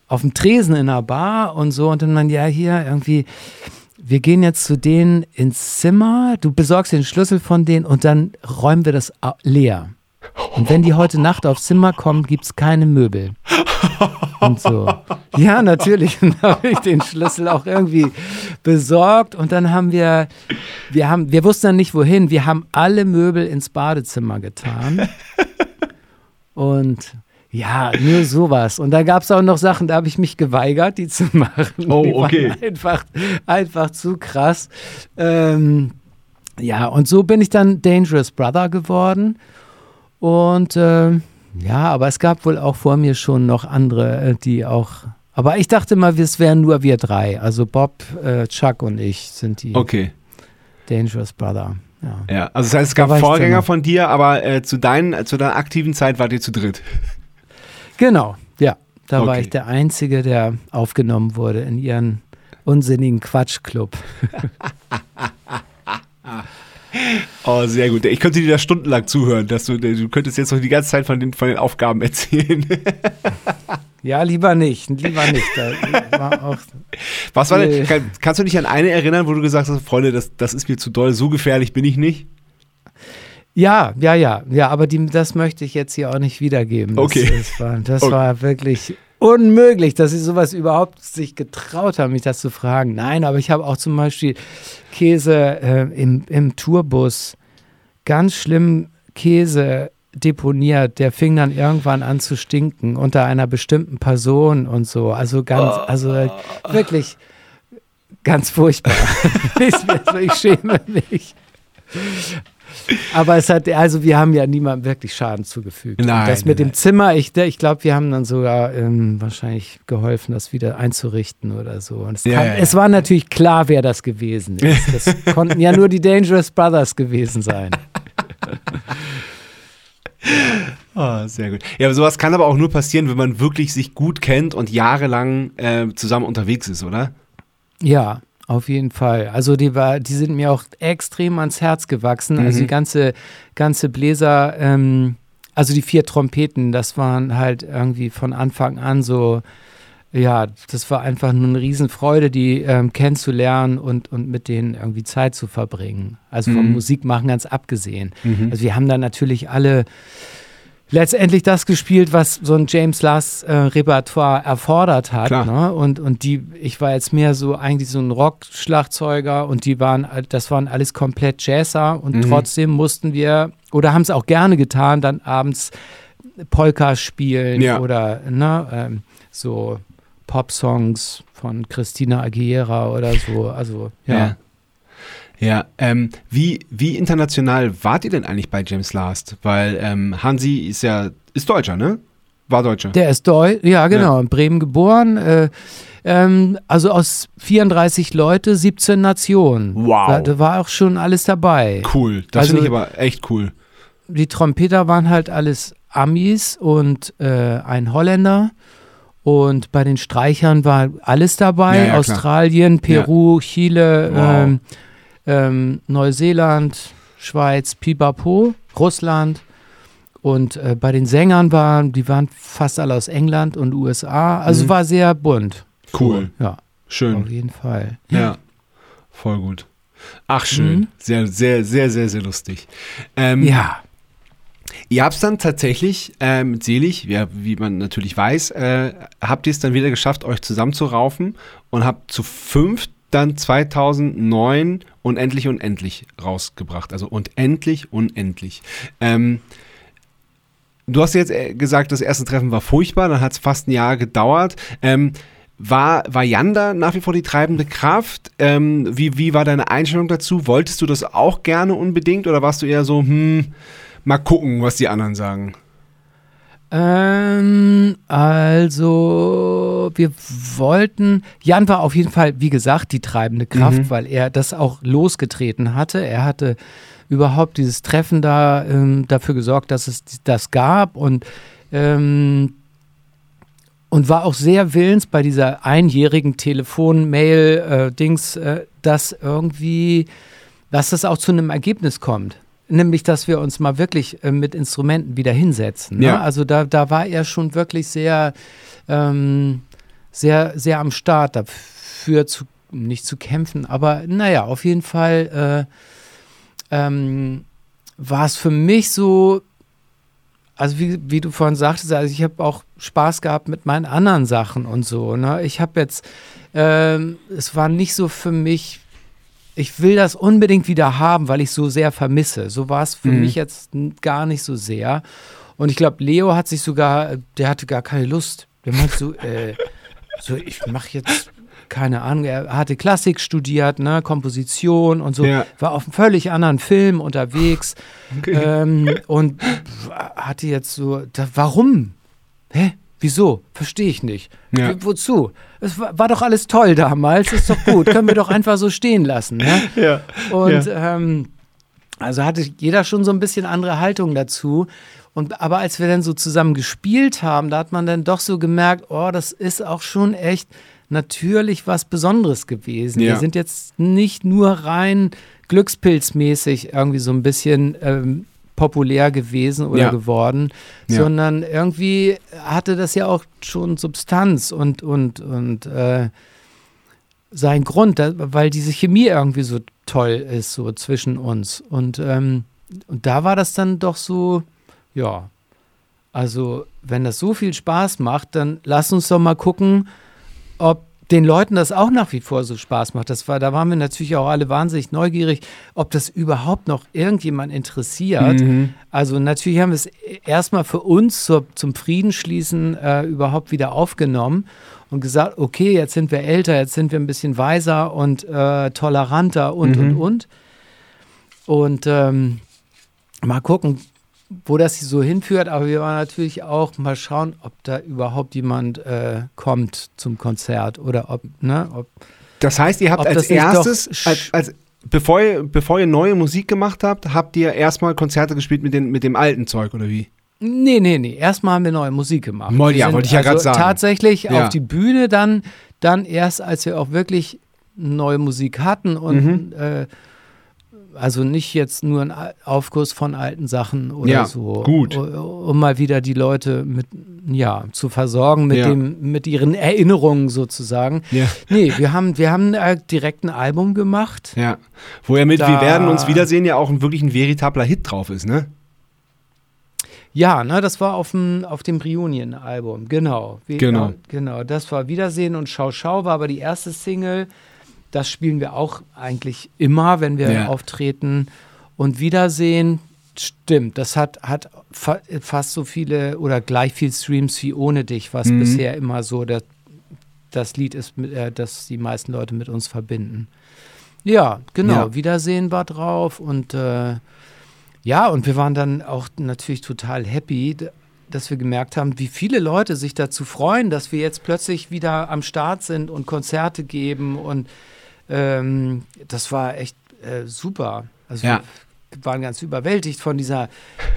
auf dem Tresen in einer Bar und so. Und dann, man, ja, hier irgendwie, wir gehen jetzt zu denen ins Zimmer, du besorgst den Schlüssel von denen und dann räumen wir das leer. Und wenn die heute Nacht aufs Zimmer kommen, gibt es keine Möbel. Und so. Ja, natürlich. Und da habe ich den Schlüssel auch irgendwie besorgt. Und dann haben wir, wir haben, wir wussten dann nicht wohin. Wir haben alle Möbel ins Badezimmer getan. Und ja, nur sowas. Und da gab es auch noch Sachen, da habe ich mich geweigert, die zu machen. Oh, Die waren okay. Einfach, einfach zu krass. Ähm, ja, und so bin ich dann Dangerous Brother geworden. Und ähm, ja, aber es gab wohl auch vor mir schon noch andere, äh, die auch. Aber ich dachte mal, es wären nur wir drei. Also Bob, äh, Chuck und ich sind die Okay. Dangerous Brother. Ja. Ja, also das heißt, es gab war Vorgänger von dir, aber äh, zu, deinen, zu deiner aktiven Zeit wart ihr zu dritt. Genau, ja. Da war Okay. ich der Einzige, der aufgenommen wurde in ihren unsinnigen Quatschclub. Oh, sehr gut. Ich könnte dir da stundenlang zuhören. Dass du, du könntest jetzt noch die ganze Zeit von den, von den Aufgaben erzählen. Ja, lieber nicht, lieber nicht. War Was war denn, kann, kannst du dich an eine erinnern, wo du gesagt hast, Freunde, das, das ist mir zu doll, so gefährlich bin ich nicht? ja, ja, ja, ja, aber die, das möchte ich jetzt hier auch nicht wiedergeben. Das, Okay. Das, war, das Okay. war wirklich unmöglich, dass sie sowas überhaupt sich getraut haben, mich das zu fragen. Nein, aber ich habe auch zum Beispiel Käse äh, im, im Tourbus, ganz schlimm Käse deponiert, der fing dann irgendwann an zu stinken unter einer bestimmten Person und so. Also ganz, also äh, wirklich ganz furchtbar. ich schäme mich. Aber es hat, also wir haben ja niemandem wirklich Schaden zugefügt. Nein, Und das mit nein, dem Zimmer, ich, ich glaube, wir haben dann sogar ähm, wahrscheinlich geholfen, das wieder einzurichten oder so. Und es, Ja, kann, ja, es war natürlich klar, wer das gewesen ist. Das konnten ja nur die Dangerous Brothers gewesen sein. Oh, sehr gut. Ja, aber sowas kann aber auch nur passieren, wenn man wirklich sich gut kennt und jahrelang äh, zusammen unterwegs ist, oder? Ja, auf jeden Fall. Also die war, die sind mir auch extrem ans Herz gewachsen. Also Mhm. die ganze, ganze Bläser, ähm, also die vier Trompeten, das waren halt irgendwie von Anfang an so, ja, das war einfach nur eine Riesenfreude, die ähm, kennenzulernen und, und mit denen irgendwie Zeit zu verbringen. Also vom Mhm. Musikmachen ganz abgesehen. Mhm. Also wir haben dann natürlich alle letztendlich das gespielt, was so ein James Last äh, Repertoire erfordert hat. Ne? Und, und die, ich war jetzt mehr so eigentlich so ein Rock-Schlagzeuger und die waren, das waren alles komplett Jazzer und Mhm. trotzdem mussten wir, oder haben es auch gerne getan, dann abends Polka spielen Ja. oder ne, ähm, so Pop-Songs von Christina Aguilera oder so. Also ja. Ja. Ja, ähm, wie, wie international wart ihr denn eigentlich bei James Last? Weil ähm, Hansi ist ja, ist Deutscher, ne? War Deutscher. Der ist Deutsch, ja genau, in Bremen geboren. Äh, ähm, also aus 34 Leute, 17 Nationen. Wow. Da, da war auch schon alles dabei. cool. Das Also- finde ich aber echt cool. Die Trompeter waren halt alles Amis und äh, ein Holländer. Und bei den Streichern war alles dabei. Ja, ja. Australien, Peru, Chile, Wow. ähm, ähm, Neuseeland, Schweiz, Pipapo, Russland. Und äh, bei den Sängern waren, die waren fast alle aus England und USA. Also Mhm. war sehr bunt. Cool. Ja, auf Schön. jeden Fall. Ja. Voll gut. Ach, schön. Mhm. Sehr, sehr, sehr, sehr, sehr lustig. Ähm, Ja. Ihr habt es dann tatsächlich äh, mit Selig, ja, wie man natürlich weiß, äh, habt ihr es dann wieder geschafft, euch zusammenzuraufen und habt zu fünft dann 2009 Unendlich Unendlich rausgebracht. Also Unendlich Unendlich. Ähm, du hast jetzt äh, gesagt, das erste Treffen war furchtbar, dann hat es fast ein Jahr gedauert. Ähm, war, war Jan da nach wie vor die treibende Kraft? Ähm, wie, wie war deine Einstellung dazu? Wolltest du das auch gerne unbedingt oder warst du eher so, hm, mal gucken, was die anderen sagen? Ähm, also, wir wollten, Jan war auf jeden Fall, wie gesagt, die treibende Kraft, Mhm. weil er das auch losgetreten hatte. Er hatte überhaupt dieses Treffen da ähm, dafür gesorgt, dass es das gab und, ähm, und war auch sehr willens bei dieser einjährigen Telefon-Mail-Dings, äh, dass irgendwie, dass das auch zu einem Ergebnis kommt. Nämlich, dass wir uns mal wirklich äh, mit Instrumenten wieder hinsetzen. Ne? Ja. Also da, da war er schon wirklich sehr, ähm, sehr, sehr am Start dafür zu, nicht zu kämpfen, aber naja, auf jeden Fall äh, ähm, war es für mich so, also wie, wie du vorhin sagtest, also ich habe auch Spaß gehabt mit meinen anderen Sachen und so. Ne? Ich habe jetzt, ähm, es war nicht so für mich, ich will das unbedingt wieder haben, weil ich so sehr vermisse. So war es für Mhm. mich jetzt gar nicht so sehr. Und ich glaube, Leo hat sich sogar, der hatte gar keine Lust. Der meinte so, äh, so ich mache jetzt keine Ahnung, er hatte Klassik studiert, ne, Komposition und so, Ja. war auf einem völlig anderen Film unterwegs Okay. ähm, und hatte jetzt so, da, warum? Hä? Wieso? Verstehe ich nicht. Ja. Wo- Wozu? Es war, war doch alles toll damals, ist doch gut, können wir doch einfach so stehen lassen. Ne? ja. Und ähm, also hatte jeder schon so ein bisschen andere Haltung dazu. Und aber als wir dann so zusammen gespielt haben, da hat man dann doch so gemerkt, oh, das ist auch schon echt natürlich was Besonderes gewesen. Ja. Wir sind jetzt nicht nur rein glückspilzmäßig irgendwie so ein bisschen ähm, populär gewesen oder Ja. geworden, Ja. sondern irgendwie hatte das ja auch schon Substanz und und und äh, sein Grund, da, weil diese Chemie irgendwie so toll ist, so zwischen uns. Und, ähm, und da war das dann doch so, ja, also wenn das so viel Spaß macht, dann lass uns doch mal gucken, ob den Leuten das auch nach wie vor so Spaß macht. Das war, da waren wir natürlich auch alle wahnsinnig neugierig, ob das überhaupt noch irgendjemand interessiert. Mhm. Also natürlich haben wir es erstmal für uns zur, zum Friedensschließen äh, überhaupt wieder aufgenommen und gesagt, okay, jetzt sind wir älter, jetzt sind wir ein bisschen weiser und äh, toleranter und, Mhm. und, und. Und ähm, mal gucken, wo das so hinführt. Aber wir wollen natürlich auch mal schauen, ob da überhaupt jemand äh, kommt zum Konzert oder ob, ne, ob Das heißt, ihr habt als erstes, als, als, bevor, ihr, bevor ihr neue Musik gemacht habt, habt ihr erstmal Konzerte gespielt mit, den, mit dem alten Zeug, oder wie? Nee, nee, nee. Erstmal haben wir neue Musik gemacht. Moll, ja, wollte ich ja grad sagen. Tatsächlich Ja. auf die Bühne dann, dann erst, als wir auch wirklich neue Musik hatten und Mhm. äh, also nicht jetzt nur ein Aufguss von alten Sachen oder Ja, so. gut. Um mal wieder die Leute mit, ja, zu versorgen mit Ja. dem, mit ihren Erinnerungen sozusagen. Ja. Nee, wir haben, wir haben äh, direkt ein Album gemacht. Ja. Wo ja mit Da- Wir werden uns wiedersehen ja auch wirklich ein veritabler Hit drauf ist, ne? Ja, ne, das war auf dem, auf dem Reunion-Album, genau. Genau. Ja, genau, das war Wiedersehen und Schau Schau war aber die erste Single. Das spielen wir auch eigentlich immer, wenn wir Ja. auftreten. Und Wiedersehen, stimmt, das hat, hat fa fast so viele oder gleich viel Streams wie Ohne dich, was Mhm. bisher immer so das, das Lied ist, äh, das die meisten Leute mit uns verbinden. Ja, genau, Ja. Wiedersehen war drauf und äh, ja, und wir waren dann auch natürlich total happy, dass wir gemerkt haben, wie viele Leute sich dazu freuen, dass wir jetzt plötzlich wieder am Start sind und Konzerte geben. Und ähm, das war echt äh, super. Also Ja. wir waren ganz überwältigt von dieser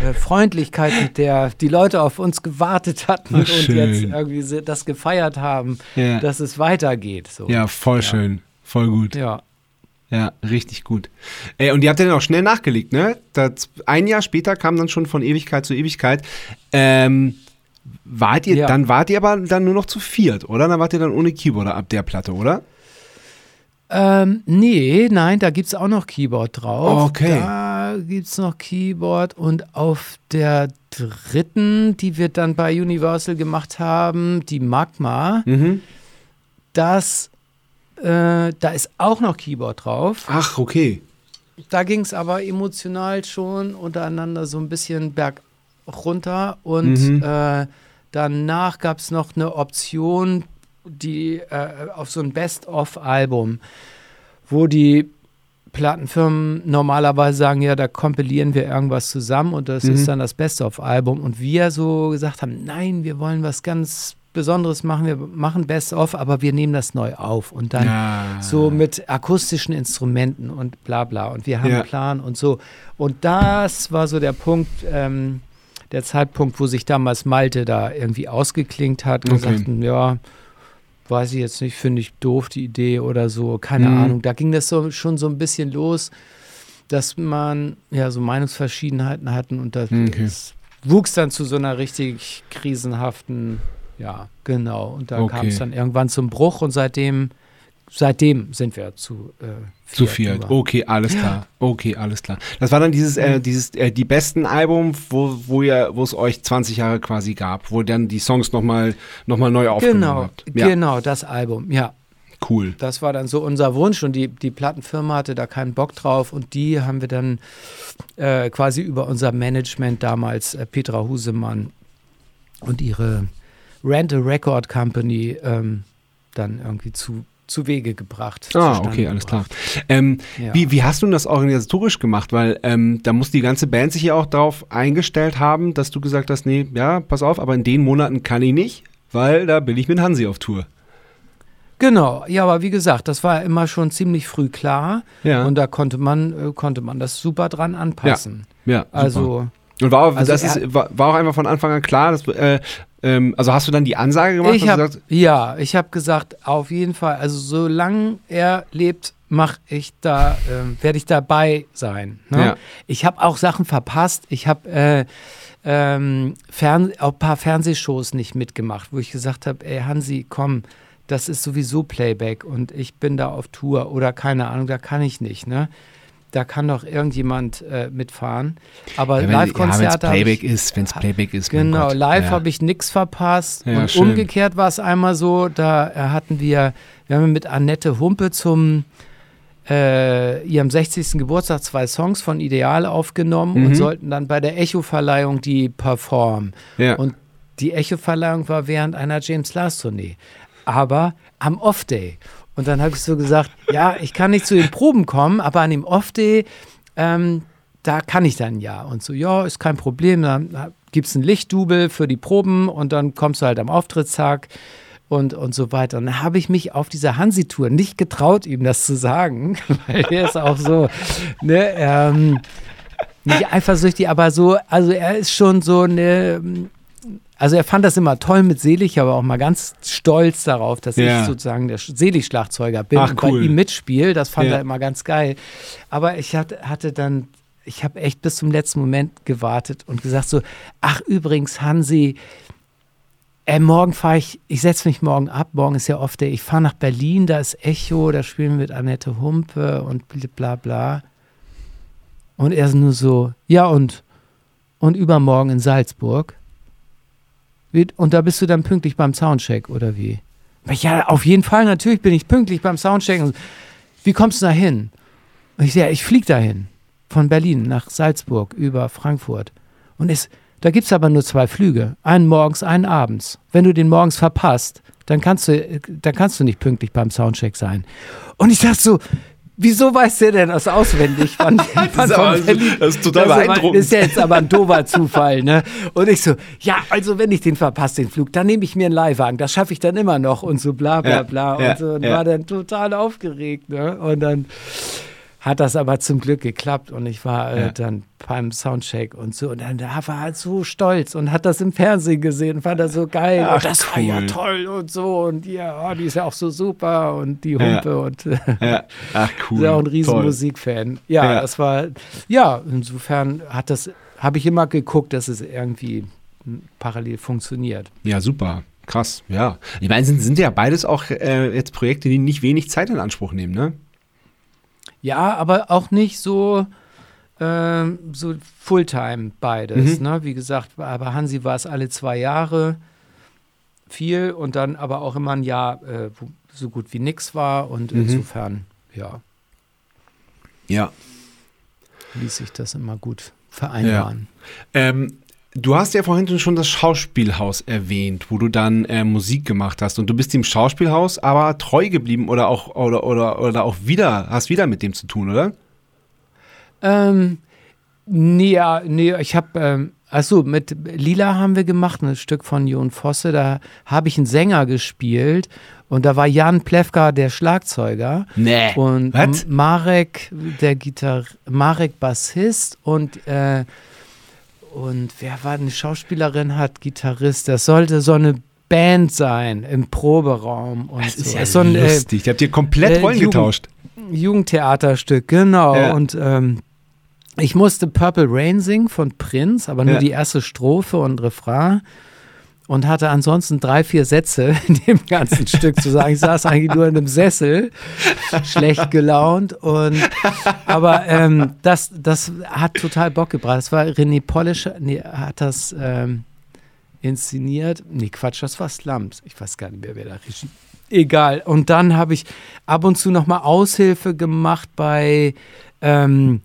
äh, Freundlichkeit, mit der die Leute auf uns gewartet hatten Ach, und schön. jetzt irgendwie das gefeiert haben, Ja. dass es weitergeht. So. Ja, voll Ja. schön. Voll gut. Ja. Ja, richtig gut. Äh, und ihr habt ja dann auch schnell nachgelegt, ne? Das, ein Jahr später kam dann schon von Ewigkeit zu Ewigkeit. Ähm, wart ihr, Ja. dann wart ihr aber dann nur noch zu viert, oder? Dann wart ihr dann ohne Keyboarder ab der Platte, oder? Ähm, nee, nein, da gibt es auch noch Keyboard drauf. Okay. Da gibt es noch Keyboard und auf der dritten, die wir dann bei Universal gemacht haben, die Magma, Mhm. das, äh, da ist auch noch Keyboard drauf. Ach, okay. Da ging es aber emotional schon untereinander so ein bisschen berg runter und Mhm. äh, danach gab es noch eine Option, die äh, auf so ein Best-of-Album, wo die Plattenfirmen normalerweise sagen, ja, da kompilieren wir irgendwas zusammen und das Mhm. ist dann das Best-of-Album. Und wir so gesagt haben, nein, wir wollen was ganz Besonderes machen, wir machen Best-of, aber wir nehmen das neu auf und dann Ja. so mit akustischen Instrumenten und bla bla. Und wir haben Ja. einen Plan und so. Und das war so der Punkt, ähm, der Zeitpunkt, wo sich damals Malte da irgendwie ausgeklingt hat und Okay. sagten, ja, weiß ich jetzt nicht, finde ich doof die Idee oder so, keine Mhm. Ahnung. Da ging das so, schon so ein bisschen los, dass man ja so Meinungsverschiedenheiten hatten und das, Okay. das wuchs dann zu so einer richtig krisenhaften, ja, genau. Und da Okay. kam es dann irgendwann zum Bruch und seitdem seitdem sind wir zu äh, Zu viert. Okay, alles klar. Okay, alles klar. Das war dann dieses, äh, dieses, äh, die besten Album, wo, wo ihr, wo es euch 20 Jahre quasi gab, wo dann die Songs nochmal noch mal neu aufgenommen Genau, habt. Ja, genau, das Album, ja. cool. Das war dann so unser Wunsch und die, die Plattenfirma hatte da keinen Bock drauf und die haben wir dann äh, quasi über unser Management damals, äh, Petra Husemann und ihre Rent a Record Company ähm, dann irgendwie zu, zu Wege gebracht. Ah, okay, alles klar. gebracht. Ähm, Ja. wie, wie hast du das organisatorisch gemacht? Weil ähm, da muss die ganze Band sich ja auch darauf eingestellt haben, dass du gesagt hast, nee, ja, pass auf, aber in den Monaten kann ich nicht, weil da bin ich mit Hansi auf Tour. Genau, ja, aber wie gesagt, das war immer schon ziemlich früh klar Ja. und da konnte man, äh, konnte man das super dran anpassen. Ja, super. Also Und war, auch- Also das ist, war, war auch einfach von Anfang an klar, dass, äh, ähm, also hast du dann die Ansage gemacht? ich habe sagst, ja, ich habe gesagt, auf jeden Fall, also solange er lebt, mache ich da, ähm, werde ich dabei sein. Ne? Ja. Ich habe auch Sachen verpasst. Ich habe äh, ähm, auch ein paar Fernsehshows nicht mitgemacht, wo ich gesagt habe, ey Hansi, komm, das ist sowieso Playback und ich bin da auf Tour oder keine Ahnung, da kann ich nicht. Ne? Da kann doch irgendjemand äh, mitfahren. Aber ja, wenn- ja, wenn es Live-Konzerte Playback ist, wenn es Playback ist. Genau, live ja. habe ich nichts verpasst. Ja, und schön. umgekehrt war es einmal so, da äh, hatten wir, wir haben mit Annette Humpe zum äh, ihrem 60. Geburtstag zwei Songs von Ideal aufgenommen Mhm. und sollten dann bei der Echo-Verleihung die performen. Und die Echo-Verleihung war während einer James Last-Tournee. Aber am Off-Day. Und dann habe ich so gesagt, ja, ich kann nicht zu den Proben kommen, aber an dem Off-Day, ähm, da kann ich dann ja. Und so, ja, ist kein Problem. Dann gibt es ein Lichtdubel für die Proben und dann kommst du halt am Auftrittstag und, und so weiter. Und dann habe ich mich auf dieser Hansi-Tour nicht getraut, ihm das zu sagen, weil er ist auch so, ne, ähm, nicht eifersüchtig, aber so, also er ist schon so eine, also er fand das immer toll mit Selig, aber auch mal ganz stolz darauf, dass Ja. ich sozusagen der Selig-Schlagzeuger bin Ach, und cool. bei ihm mitspiele. Das fand Ja. er immer ganz geil. Aber ich hatte, hatte dann, ich habe echt bis zum letzten Moment gewartet und gesagt so, ach übrigens, Hansi, äh, morgen fahre ich, ich setze mich morgen ab, morgen ist ja oft der, ich fahre nach Berlin, da ist Echo, da spielen wir mit Annette Humpe und bla bla. Und er ist nur so, ja und, und übermorgen in Salzburg. Und da bist du dann pünktlich beim Soundcheck, oder wie? Ja, auf jeden Fall, natürlich bin ich pünktlich beim Soundcheck. Und Wie kommst du da hin? Ich sage, ja, ich fliege dahin. Von Berlin nach Salzburg über Frankfurt. Und es, da gibt es aber nur zwei Flüge. Einen morgens, einen abends. Wenn du den morgens verpasst, dann kannst du, dann kannst du nicht pünktlich beim Soundcheck sein. Und ich dachte so, wieso weiß der denn das auswendig? Von, von, ist aber- das ist total das beeindruckend. ist ja jetzt aber ein doofer Zufall, ne? Und ich so, ja, also wenn ich den verpasse, den Flug, dann nehme ich mir einen Leihwagen. Das schaffe ich dann immer noch und so bla bla bla. ja, und so. Und ja. war dann total aufgeregt, ne? Und dann hat das aber zum Glück geklappt und ich war äh, Ja. dann beim Soundcheck und so und dann da war er halt so stolz und hat das im Fernsehen gesehen und fand das so geil Ach, und das war ja cool. toll und so und ja, oh, die ist ja auch so super und die Ja. Humpe und äh, Ja. Ach, cool. ist ja auch ein riesen Toll. Musikfan. Ja, Ja. das war, ja, insofern hat das, habe ich immer geguckt, dass es irgendwie hm, parallel funktioniert. Ja, super. Krass, ja. Ich meine, sind, sind ja beides auch äh, jetzt Projekte, die nicht wenig Zeit in Anspruch nehmen, ne? Ja, aber auch nicht so, ähm, so Fulltime beides. Mhm. Ne? Wie gesagt, aber Hansi war es alle zwei Jahre viel und dann aber auch immer ein Jahr, äh, wo so gut wie nix war und Mhm. insofern, ja, Ja. ließ sich das immer gut vereinbaren. Ähm, du hast ja vorhin schon das Schauspielhaus erwähnt, wo du dann äh, Musik gemacht hast. Und du bist dem Schauspielhaus aber treu geblieben oder auch, oder, oder, oder auch wieder, hast wieder mit dem zu tun, oder? Ähm, nee, ja, nee, ich habe, ähm, achso, mit Lila haben wir gemacht, ein Stück von Jon Fosse, da habe ich einen Sänger gespielt und da war Jan Plewka der Schlagzeuger Nee. und? M- Marek der Gitarr, Marek Bassist und äh, und wer war eine Schauspielerin, hat Gitarrist, das sollte so eine Band sein im Proberaum und Das so. ist ja so ein, äh, lustig. Ihr habt hier komplett äh, Rollen Jugend- getauscht. Jugendtheaterstück, genau. Ja. Und ähm, ich musste Purple Rain singen von Prince, aber nur Ja. die erste Strophe und Refrain. Und hatte ansonsten drei, vier Sätze in dem ganzen Stück zu sagen. Ich saß eigentlich nur in einem Sessel, schlecht gelaunt. Und, aber ähm, das, das hat total Bock gebracht. Das war René Polish, nee, hat das ähm, inszeniert. Nee, Quatsch, das war Slums. Ich weiß gar nicht mehr, wer da Regie. Egal. Und dann habe ich ab und zu nochmal Aushilfe gemacht bei ähm,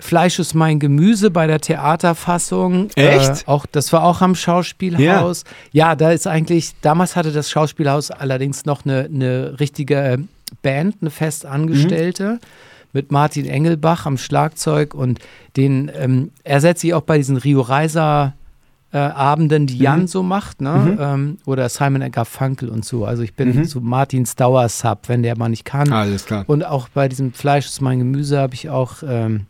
Fleisch ist mein Gemüse bei der Theaterfassung. Echt? Äh, auch, das war auch am Schauspielhaus. Ja. ja, da ist eigentlich, damals hatte das Schauspielhaus allerdings noch eine, eine richtige Band, eine festangestellte. Mhm. Mit Martin Engelbach am Schlagzeug und den ähm, ersetze ich auch bei diesen Rio Reiser äh, Abenden, die Jan mhm. so macht, ne? Mhm. Ähm, oder Simon Garfunkel und so. Also ich bin mhm. so Martins Dauersub, wenn der mal nicht kann. Alles klar. Und auch bei diesem Fleisch ist mein Gemüse habe ich auch ähm,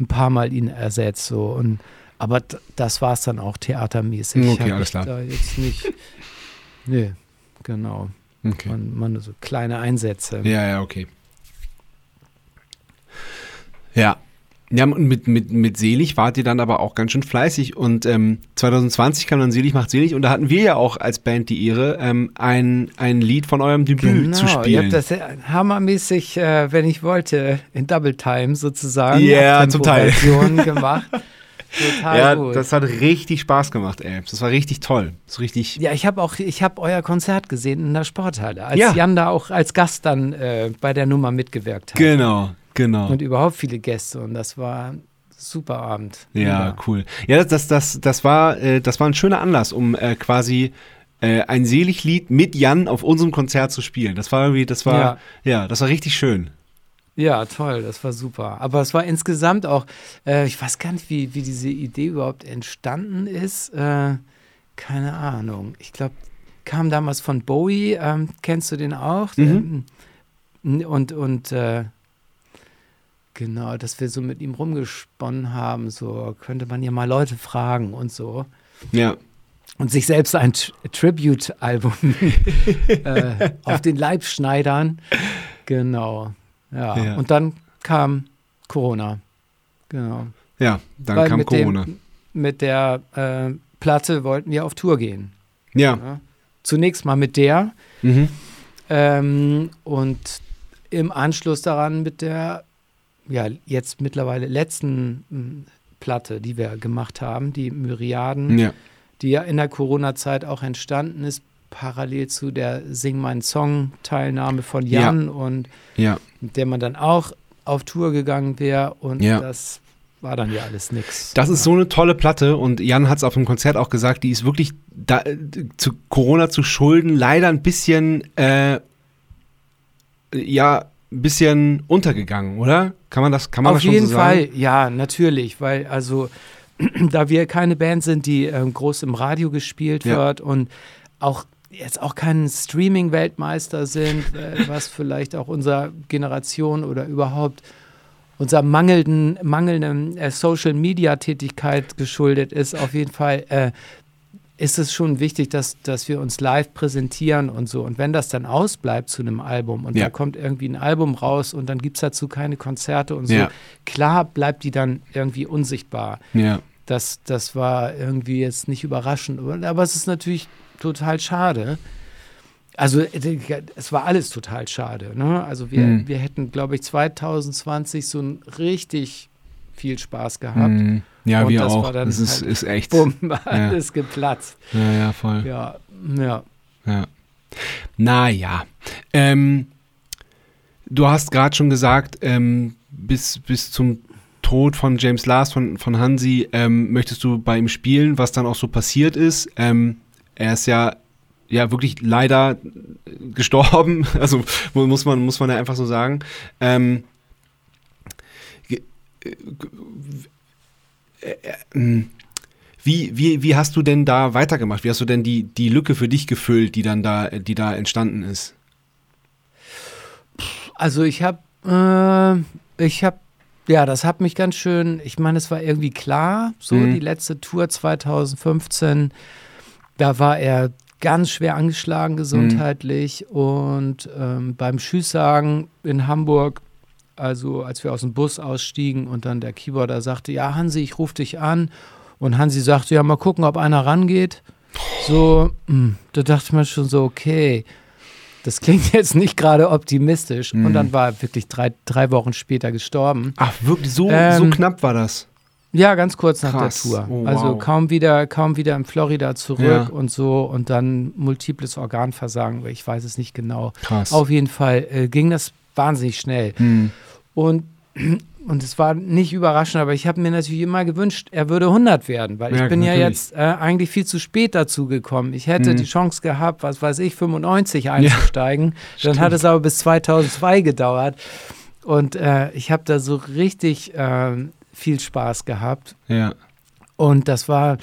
ein paar Mal ihn ersetzt. So. Und, aber das war es dann auch theatermäßig. Okay, alles klar. Da jetzt nicht. Nee, genau. Okay. Man, man so kleine Einsätze. Ja, ja, okay. Ja, ja, und mit, mit, mit Selig wart ihr dann aber auch ganz schön fleißig. Und ähm, 2020 kam dann Selig macht Selig und da hatten wir ja auch als Band die Ehre, ähm, ein, ein Lied von eurem Debüt genau, zu spielen. Ihr habt das hammermäßig, äh, wenn ich wollte, in Double Time sozusagen. Ja, yeah, zum Teil. gemacht. Total ja, gut. das hat richtig Spaß gemacht, ey. Das war richtig toll. Das richtig. Ja, ich habe auch, ich habe euer Konzert gesehen in der Sporthalle, als ja. Jan da auch als Gast dann äh, bei der Nummer mitgewirkt hat. Genau, Genau. Und überhaupt viele Gäste und das war super Abend. Ja, ja. cool. Ja, das, das, das, war, äh, das war ein schöner Anlass, um äh, quasi äh, ein Seliglied mit Jan auf unserem Konzert zu spielen. Das war irgendwie, das war, ja, ja das war richtig schön. Ja, toll, das war super. Aber es war insgesamt auch, äh, ich weiß gar nicht, wie, wie diese Idee überhaupt entstanden ist. Äh, keine Ahnung. Ich glaube, kam damals von Bowie, ähm, kennst du den auch? Mhm. Ähm, und, und äh, Genau, dass wir so mit ihm rumgesponnen haben, so könnte man ja mal Leute fragen und so. Ja. Und sich selbst ein Tribute-Album äh, auf den Leib schneidern. Genau. Ja. ja. Und dann kam Corona. Genau. Ja, dann Weil kam Corona. Dem, mit der äh, Platte wollten wir auf Tour gehen. Ja. ja. Zunächst mal mit der. Mhm. Ähm, und im Anschluss daran mit der ja, jetzt mittlerweile letzten hm, Platte, die wir gemacht haben, die Myriaden, ja. die ja in der Corona-Zeit auch entstanden ist, parallel zu der Sing Mein Song-Teilnahme von Jan ja. und ja. mit der man dann auch auf Tour gegangen wäre und ja. das war dann ja alles nix. Das ist so eine tolle Platte und Jan hat es auf dem Konzert auch gesagt, die ist wirklich da, zu Corona zu schulden, leider ein bisschen, äh, ja, ein bisschen untergegangen, oder? Kann man das, kann man Auf das schon jeden so Fall, sagen? ja, natürlich, weil also da wir keine Band sind, die äh, groß im Radio gespielt Ja. wird und auch jetzt auch kein Streaming-Weltmeister sind, äh, was vielleicht auch unserer Generation oder überhaupt unserer mangelnden, mangelnden äh, Social-Media-Tätigkeit geschuldet ist, auf jeden Fall äh, ist es schon wichtig, dass, dass wir uns live präsentieren und so. Und wenn das dann ausbleibt zu einem Album und Ja. da kommt irgendwie ein Album raus und dann gibt es dazu keine Konzerte und so, Ja. klar bleibt die dann irgendwie unsichtbar. Ja. Das, das war irgendwie jetzt nicht überraschend, aber es ist natürlich total schade. Also äh, es war alles total schade. Ne? Also wir, Mhm. wir hätten, glaube ich, 2020 so ein richtig viel Spaß gehabt. Mhm. Ja, Und wir das auch. Das ist, halt ist echt. Bumm, alles geplatzt. Ja, ja, voll. Ja, ja. Ja. Naja. Ähm, du hast gerade schon gesagt, ähm, bis, bis zum Tod von James Last, von, von Hansi, ähm, möchtest du bei ihm spielen, was dann auch so passiert ist. Ähm, er ist ja, ja wirklich leider gestorben, also mu- muss man, muss man ja einfach so sagen. Ähm, äh, äh, äh, wie, wie, wie hast du denn da weitergemacht? Wie hast du denn die, die Lücke für dich gefüllt, die dann da, die da entstanden ist? Also ich habe, äh, ich habe, ja, das hat mich ganz schön, ich meine, es war irgendwie klar, so Mhm. die letzte Tour 2015, da war er ganz schwer angeschlagen gesundheitlich und ähm, beim Tschüssagen in Hamburg, also als wir aus dem Bus ausstiegen und dann der Keyboarder sagte, ja Hansi, ich rufe dich an und Hansi sagte, ja mal gucken, ob einer rangeht. so, mh, da dachte man schon so, okay, das klingt jetzt nicht gerade optimistisch. Und dann war er wirklich drei, drei Wochen später gestorben. Ach, wirklich, so, Ähm, so knapp war das. Ja, ganz kurz nach Krass. der Tour. Oh, also wow. kaum wieder, kaum wieder in Florida zurück Ja. und so und dann multiples Organversagen, ich weiß es nicht genau. Krass. Auf jeden Fall äh, ging das wahnsinnig schnell. Hm. Und, und es war nicht überraschend, aber ich habe mir natürlich immer gewünscht, er würde 100 werden, weil Ja, ich bin ja natürlich. jetzt äh, eigentlich viel zu spät dazu gekommen. Ich hätte Mhm. die Chance gehabt, was weiß ich, 95 einzusteigen. Dann hat es aber bis 2002 gedauert. Und äh, ich habe da so richtig ähm, viel Spaß gehabt. Ja. Und das war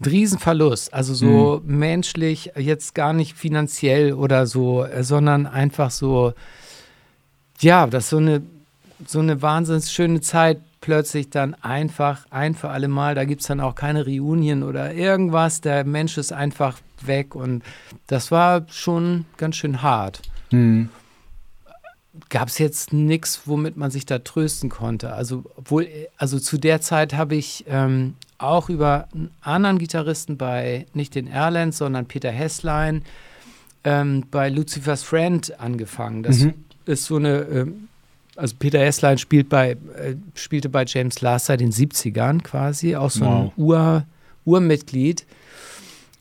ein Riesenverlust. Also so menschlich, jetzt gar nicht finanziell oder so, äh, sondern einfach so, ja, das ist so eine, so eine wahnsinnig schöne Zeit plötzlich dann einfach ein für alle Mal. Da gibt es dann auch keine Reunion oder irgendwas. Der Mensch ist einfach weg und das war schon ganz schön hart Hm. gab es jetzt nichts, womit man sich da trösten konnte. Also, obwohl, also zu der Zeit habe ich ähm, auch über einen anderen Gitarristen bei, nicht den Erlands, sondern Peter Hesslein, ähm, bei Lucifer's Friend angefangen. Das Mhm. ist so eine, ähm, also Peter Hesslein spielt bei, äh, spielte bei James Last seit den 70ern quasi, auch so ein Wow. Ur, Urmitglied.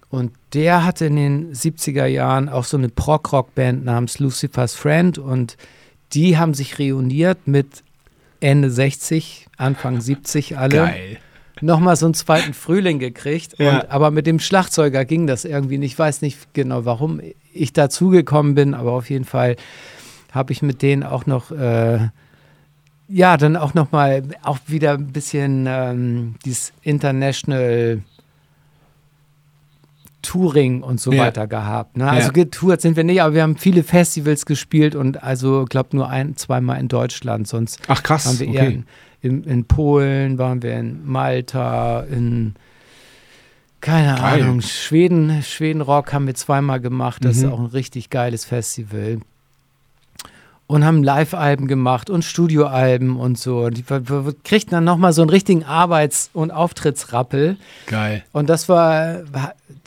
Und der hatte in den 70er Jahren auch so eine Prog-Rock-Band namens Lucifer's Friend und die haben sich reuniert mit Ende 60, Anfang 70 alle. Geil. Nochmal so einen zweiten Frühling gekriegt. Ja. Und, aber mit dem Schlagzeuger ging das irgendwie nicht. Ich weiß nicht genau, warum ich dazugekommen bin, aber auf jeden Fall habe ich mit denen auch noch, äh, ja, dann auch nochmal, auch wieder ein bisschen ähm, dieses International Touring und so Ja. weiter gehabt. Ne? Also Ja. getourt sind wir nicht, aber wir haben viele Festivals gespielt und also, glaube nur ein, zweimal in Deutschland. Sonst Ach, krass. waren wir eher Okay. in, in, in Polen, waren wir in Malta, in keine Geil. Ahnung, Schweden, Schweden Rock haben wir zweimal gemacht. Das Mhm. ist auch ein richtig geiles Festival. Und haben Live-Alben gemacht und Studioalben und so. Und die kriegten dann nochmal so einen richtigen Arbeits- und Auftrittsrappel. Geil. Und das war,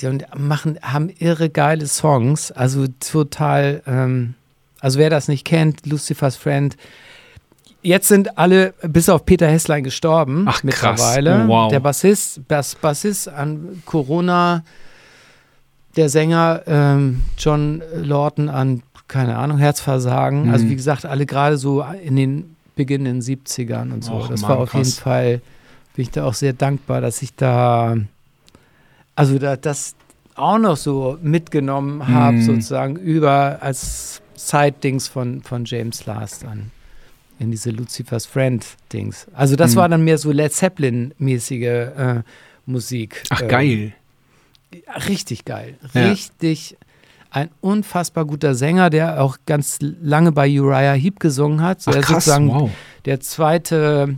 die machen, haben irre geile Songs. Also total, ähm, also wer das nicht kennt, Lucifer's Friend. Jetzt sind alle, bis auf Peter Hesslein, gestorben Ach, krass. mittlerweile. Oh, wow. Der Bassist, Bass, Bassist an Corona, der Sänger ähm, John Lawton an, keine Ahnung, Herzversagen. Mhm. Also wie gesagt, alle gerade so in den beginnenden 70ern und so. Och, das Mann, war auf jeden krass. Fall, bin ich da auch sehr dankbar, dass ich da, also da, das auch noch so mitgenommen habe, Mhm. sozusagen über als Side-Dings von, von James Last an. In diese Lucifer's Friend-Dings. Also das Mhm. war dann mehr so Led Zeppelin-mäßige äh, Musik. Ach, Ähm, geil. Richtig geil. Ja. Richtig. Ein unfassbar guter Sänger, der auch ganz lange bei Uriah Heep gesungen hat. Ach, der krass. sozusagen Wow. der zweite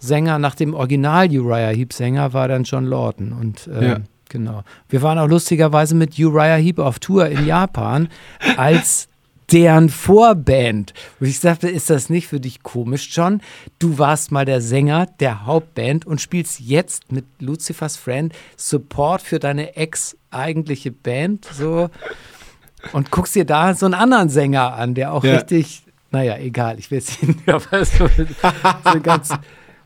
Sänger nach dem Original Uriah Heep Sänger war dann John Lawton. Und äh, Ja. genau. Wir waren auch lustigerweise mit Uriah Heep auf Tour in Japan als deren Vorband. Und ich sagte, ist das nicht für dich komisch, John? Du warst mal der Sänger der Hauptband und spielst jetzt mit Lucifer's Friend Support für deine ex-eigentliche Band. So. Und guckst dir da so einen anderen Sänger an, der auch Ja. richtig, naja, egal, ich will jetzt nicht, aber so, so ganz,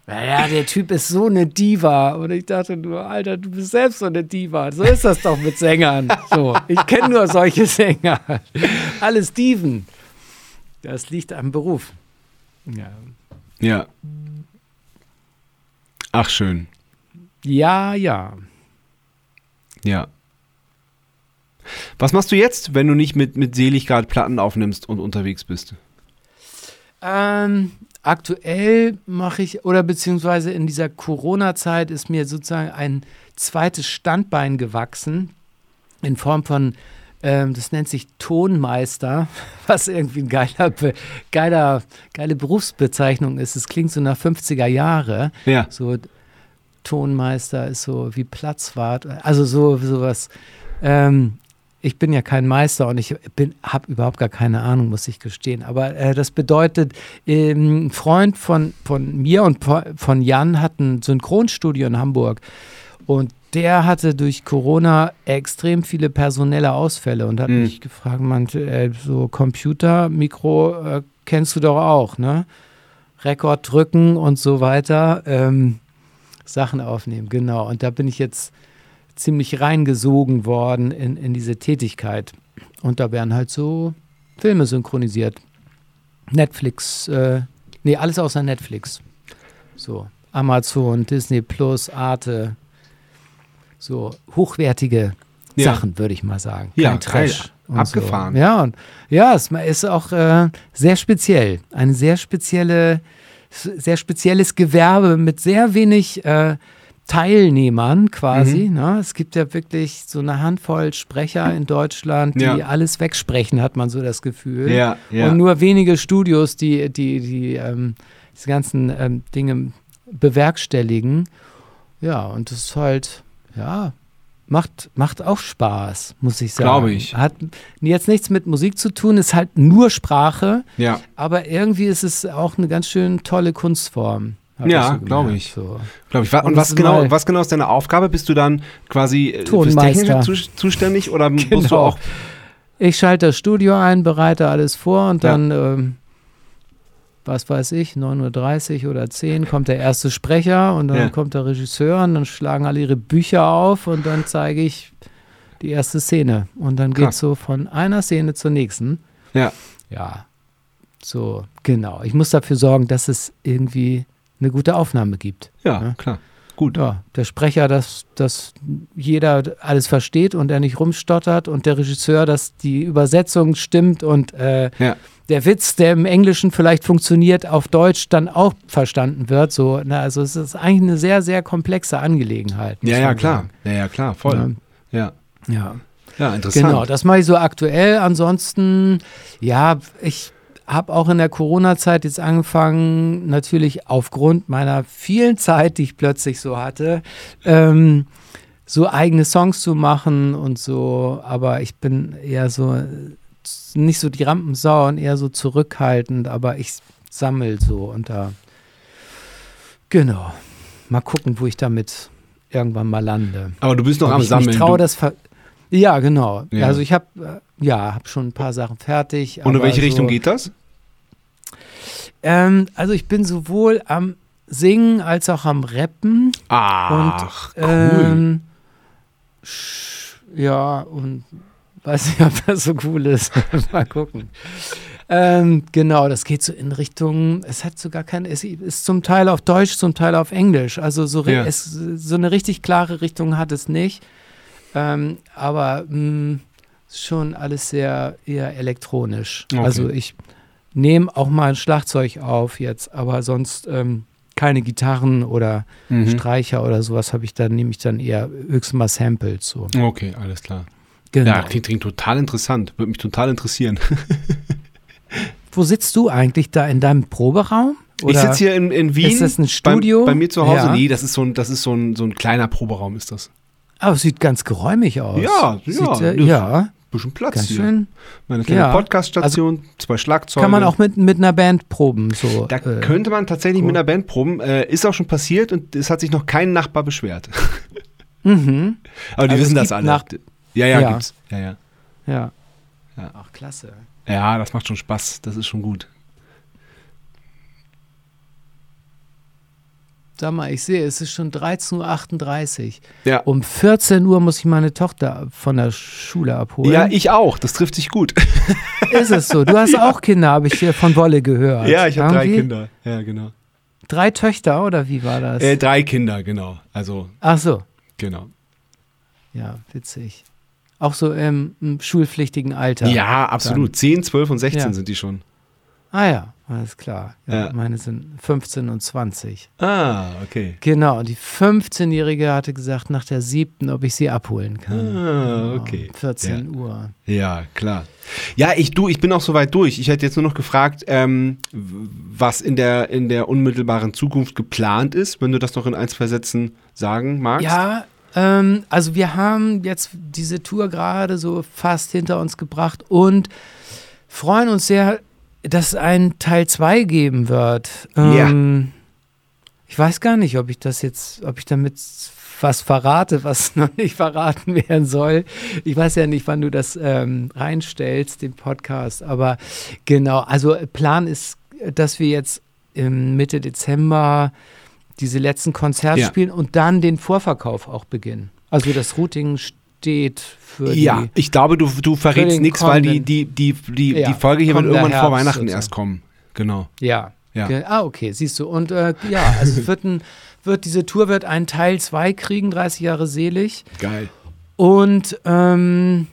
naja, der Typ ist so eine Diva. Und ich dachte nur, Alter, du bist selbst so eine Diva. So ist das doch mit Sängern. So, ich kenne nur solche Sänger. Alle Steven. Das liegt am Beruf. Ja, Ja. Ach, schön. ja. ja. Ja. Was machst du jetzt, wenn du nicht mit, mit Selig gerade Platten aufnimmst und unterwegs bist? Ähm, aktuell mache ich, oder beziehungsweise in dieser Corona-Zeit ist mir sozusagen ein zweites Standbein gewachsen in Form von, ähm, das nennt sich Tonmeister, was irgendwie ein geiler, geiler, geile Berufsbezeichnung ist. Es klingt so nach 50er Jahre. Ja. So Tonmeister ist so wie Platzwart, also so sowas. Ähm, ich bin ja kein Meister und ich habe überhaupt gar keine Ahnung, muss ich gestehen. Aber äh, das bedeutet, ähm, ein Freund von, von mir und von Jan hat ein Synchronstudio in Hamburg und der hatte durch Corona extrem viele personelle Ausfälle und hat Mhm. mich gefragt, meinte, äh, so Computer, Mikro äh, kennst du doch auch, ne? Rekord drücken und so weiter, ähm, Sachen aufnehmen, genau. Und da bin ich jetzt ziemlich reingesogen worden in, in diese Tätigkeit. Und da werden halt so Filme synchronisiert. Netflix, äh, nee, alles außer Netflix. So, Amazon, Disney Plus, Arte. So, hochwertige Ja. Sachen, würde ich mal sagen. Ja, Kein Trash. geil. und Abgefahren. So. Ja, und ja, es ist auch äh, sehr speziell. Eine sehr spezielle, sehr spezielles Gewerbe mit sehr wenig äh, Teilnehmern quasi. Mhm. Ne? Es gibt ja wirklich so eine Handvoll Sprecher in Deutschland, die Ja. alles wegsprechen, hat man so das Gefühl. Ja, ja. Und nur wenige Studios, die, die, die ähm, diese ganzen ähm, Dinge bewerkstelligen. Ja, und das ist halt, ja, macht, macht auch Spaß, muss ich sagen. Glaube ich. Hat jetzt nichts mit Musik zu tun, ist halt nur Sprache, ja. aber irgendwie ist es auch eine ganz schön tolle Kunstform. Ja, so glaube ich. So. Glaube ich. Und, Und was genau, was genau ist deine Aufgabe? Bist du dann quasi äh, fürs Tonmeister. Technische zu, zuständig oder musst du Genau. auch Ich schalte das Studio ein, bereite alles vor und Ja. dann, ähm, was weiß ich, 9.30 Uhr oder 10 kommt der erste Sprecher und dann Ja. kommt der Regisseur und dann schlagen alle ihre Bücher auf und dann zeige ich die erste Szene. Und dann geht Krass. so von einer Szene zur nächsten. Ja. Ja, so, genau. Ich muss dafür sorgen, dass es irgendwie eine gute Aufnahme gibt. Ja, Ja. klar. Gut. Ja, der Sprecher, dass, dass jeder alles versteht und er nicht rumstottert und der Regisseur, dass die Übersetzung stimmt und äh, Ja. der Witz, der im Englischen vielleicht funktioniert, auf Deutsch dann auch verstanden wird. So, na, also es ist eigentlich eine sehr, sehr komplexe Angelegenheit. Ja, ja, klar. Ja, ja, klar, voll. Ja. Ja. Ja, interessant. Genau, das mache ich so aktuell. Ansonsten, ja, ich habe auch in der Corona-Zeit jetzt angefangen, natürlich aufgrund meiner vielen Zeit, die ich plötzlich so hatte, ähm, so eigene Songs zu machen und so. Aber ich bin eher so, nicht so die Rampensau und eher so zurückhaltend, aber ich sammel so und da, genau. Mal gucken, wo ich damit irgendwann mal lande. Aber du bist noch Ob am ich Sammeln. Mich traue, das ver ja, genau. Ja. Also ich habe äh, ja, habe schon ein paar Sachen fertig. und in welche so, Richtung geht das? Ähm, also ich bin sowohl am Singen als auch am Rappen. Ach, und, cool. Ähm, sch- ja, und weiß nicht, ob das so cool ist. Mal gucken. Ähm, genau, das geht so in Richtung, es hat sogar kein, es ist zum Teil auf Deutsch, zum Teil auf Englisch. Also so, Ja. es, so eine richtig klare Richtung hat es nicht. Ähm, aber mh, schon alles sehr eher elektronisch. Okay. Also ich nehme auch mal ein Schlagzeug auf jetzt, aber sonst ähm, keine Gitarren oder Mhm. Streicher oder sowas habe ich dann, nehme ich dann eher höchstens mal Samples so. Okay, alles klar. Genau. Ja, klingt, klingt total interessant. Würde mich total interessieren. Wo sitzt du eigentlich da in deinem Proberaum? ich Oder sitze hier in, in Wien. ist das ein Studio? Bei, bei mir zu Hause? Ja. Nee, das ist so ein, das ist so ein, so ein kleiner Proberaum, ist das. Aber es sieht ganz geräumig aus. Ja, sieht, ja, Äh, das- ja, Bisschen Platz ganz hier. schön. Meine kleine Ja. Also Podcast-Station, zwei Schlagzeuge. Kann man auch mit, mit einer Band proben. So, Da äh, könnte man tatsächlich cool. mit einer Band proben. Äh, ist auch schon passiert und es hat sich noch kein Nachbar beschwert. mhm. Aber die Also wissen das alle. Nach- ja, ja, Ja. gibt's. Ja, ja. Ja. Ja. Ach, klasse. Ja, das macht schon Spaß. Das ist schon gut. Sag mal, ich sehe, es ist schon 13.38 Uhr. Ja. Um 14 Uhr muss ich meine Tochter von der Schule abholen. Ja, ich auch. Das trifft sich gut. Ist es so? Du hast auch Kinder, habe ich hier von Wolle gehört. ja, ich habe drei? Kinder. Ja, genau. Drei Töchter, oder wie war das? Äh, drei Kinder, genau. Also, Ach so. genau. Ja, witzig. Auch so im, im schulpflichtigen Alter. Ja, absolut. 10, 12 und 16 Ja. sind die schon. Ah ja, alles klar. Ja, Ja. Meine sind 15 und 20. Ah, okay. Genau, und die 15-Jährige hatte gesagt, nach der siebten, ob ich sie abholen kann. Ah, okay. Um 14 Uhr. Ja, klar. Ja, ich du, ich bin auch soweit durch. Ich hätte jetzt nur noch gefragt, ähm, was in der, in der unmittelbaren Zukunft geplant ist, wenn du das noch in ein, zwei Sätzen sagen magst. Ja, ähm, also wir haben jetzt diese Tour gerade so fast hinter uns gebracht und freuen uns sehr, dass es einen Teil 2 geben wird. Ähm, Ich weiß gar nicht, ob ich das jetzt, ob ich damit was verrate, was noch nicht verraten werden soll. Ich weiß ja nicht, wann du das ähm, reinstellst, den Podcast, aber genau, also Plan ist, dass wir jetzt Mitte Dezember diese letzten Konzerte ja. spielen und dann den Vorverkauf auch beginnen. Also das Routing steht für die, Ja, ich glaube, du, du verrätst nichts, weil die, die, die, die, ja, die Folge hier wird irgendwann vor Weihnachten erst kommen. Genau. Ja. ja. Ah, okay, siehst du. Und äh, ja, also es wird, ein, wird diese Tour wird einen Teil 2 kriegen, 30 Jahre selig. Geil. Und, ähm,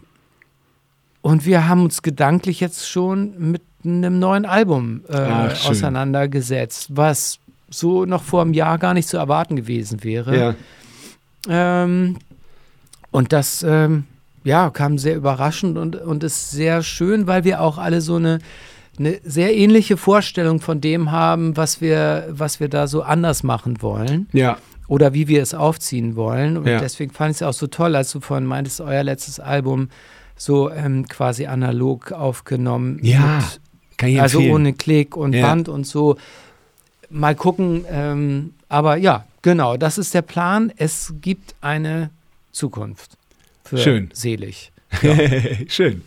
und wir haben uns gedanklich jetzt schon mit einem neuen Album äh, Ach, auseinandergesetzt, was so noch vor einem Jahr gar nicht zu erwarten gewesen wäre. Ja. Ähm, und das ähm, ja, kam sehr überraschend und, und ist sehr schön, weil wir auch alle so eine, eine sehr ähnliche Vorstellung von dem haben, was wir, was wir da so anders machen wollen. Ja. Oder wie wir es aufziehen wollen. Und ja. deswegen fand ich es auch so toll, als du vorhin meintest, euer letztes Album so ähm, quasi analog aufgenommen. Ja. Mit, kann ich also ohne Klick und ja. Band und so. Mal gucken. Ähm, aber ja, genau, das ist der Plan. Es gibt eine Zukunft. Für Schön. Selig. Ja. Schön.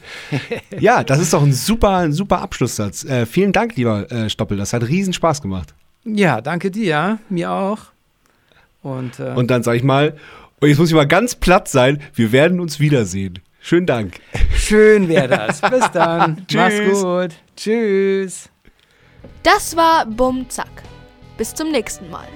Ja, das ist doch ein super, ein super Abschlusssatz. Äh, vielen Dank, lieber äh, Stoppel. Das hat riesen Spaß gemacht. Ja, danke dir. Mir auch. Und, äh, und dann sage ich mal, und jetzt muss ich mal ganz platt sein, wir werden uns wiedersehen. Schönen Dank. Schön wäre das. Bis dann. Mach's gut. Tschüss. Das war Bumm Zack. Bis zum nächsten Mal.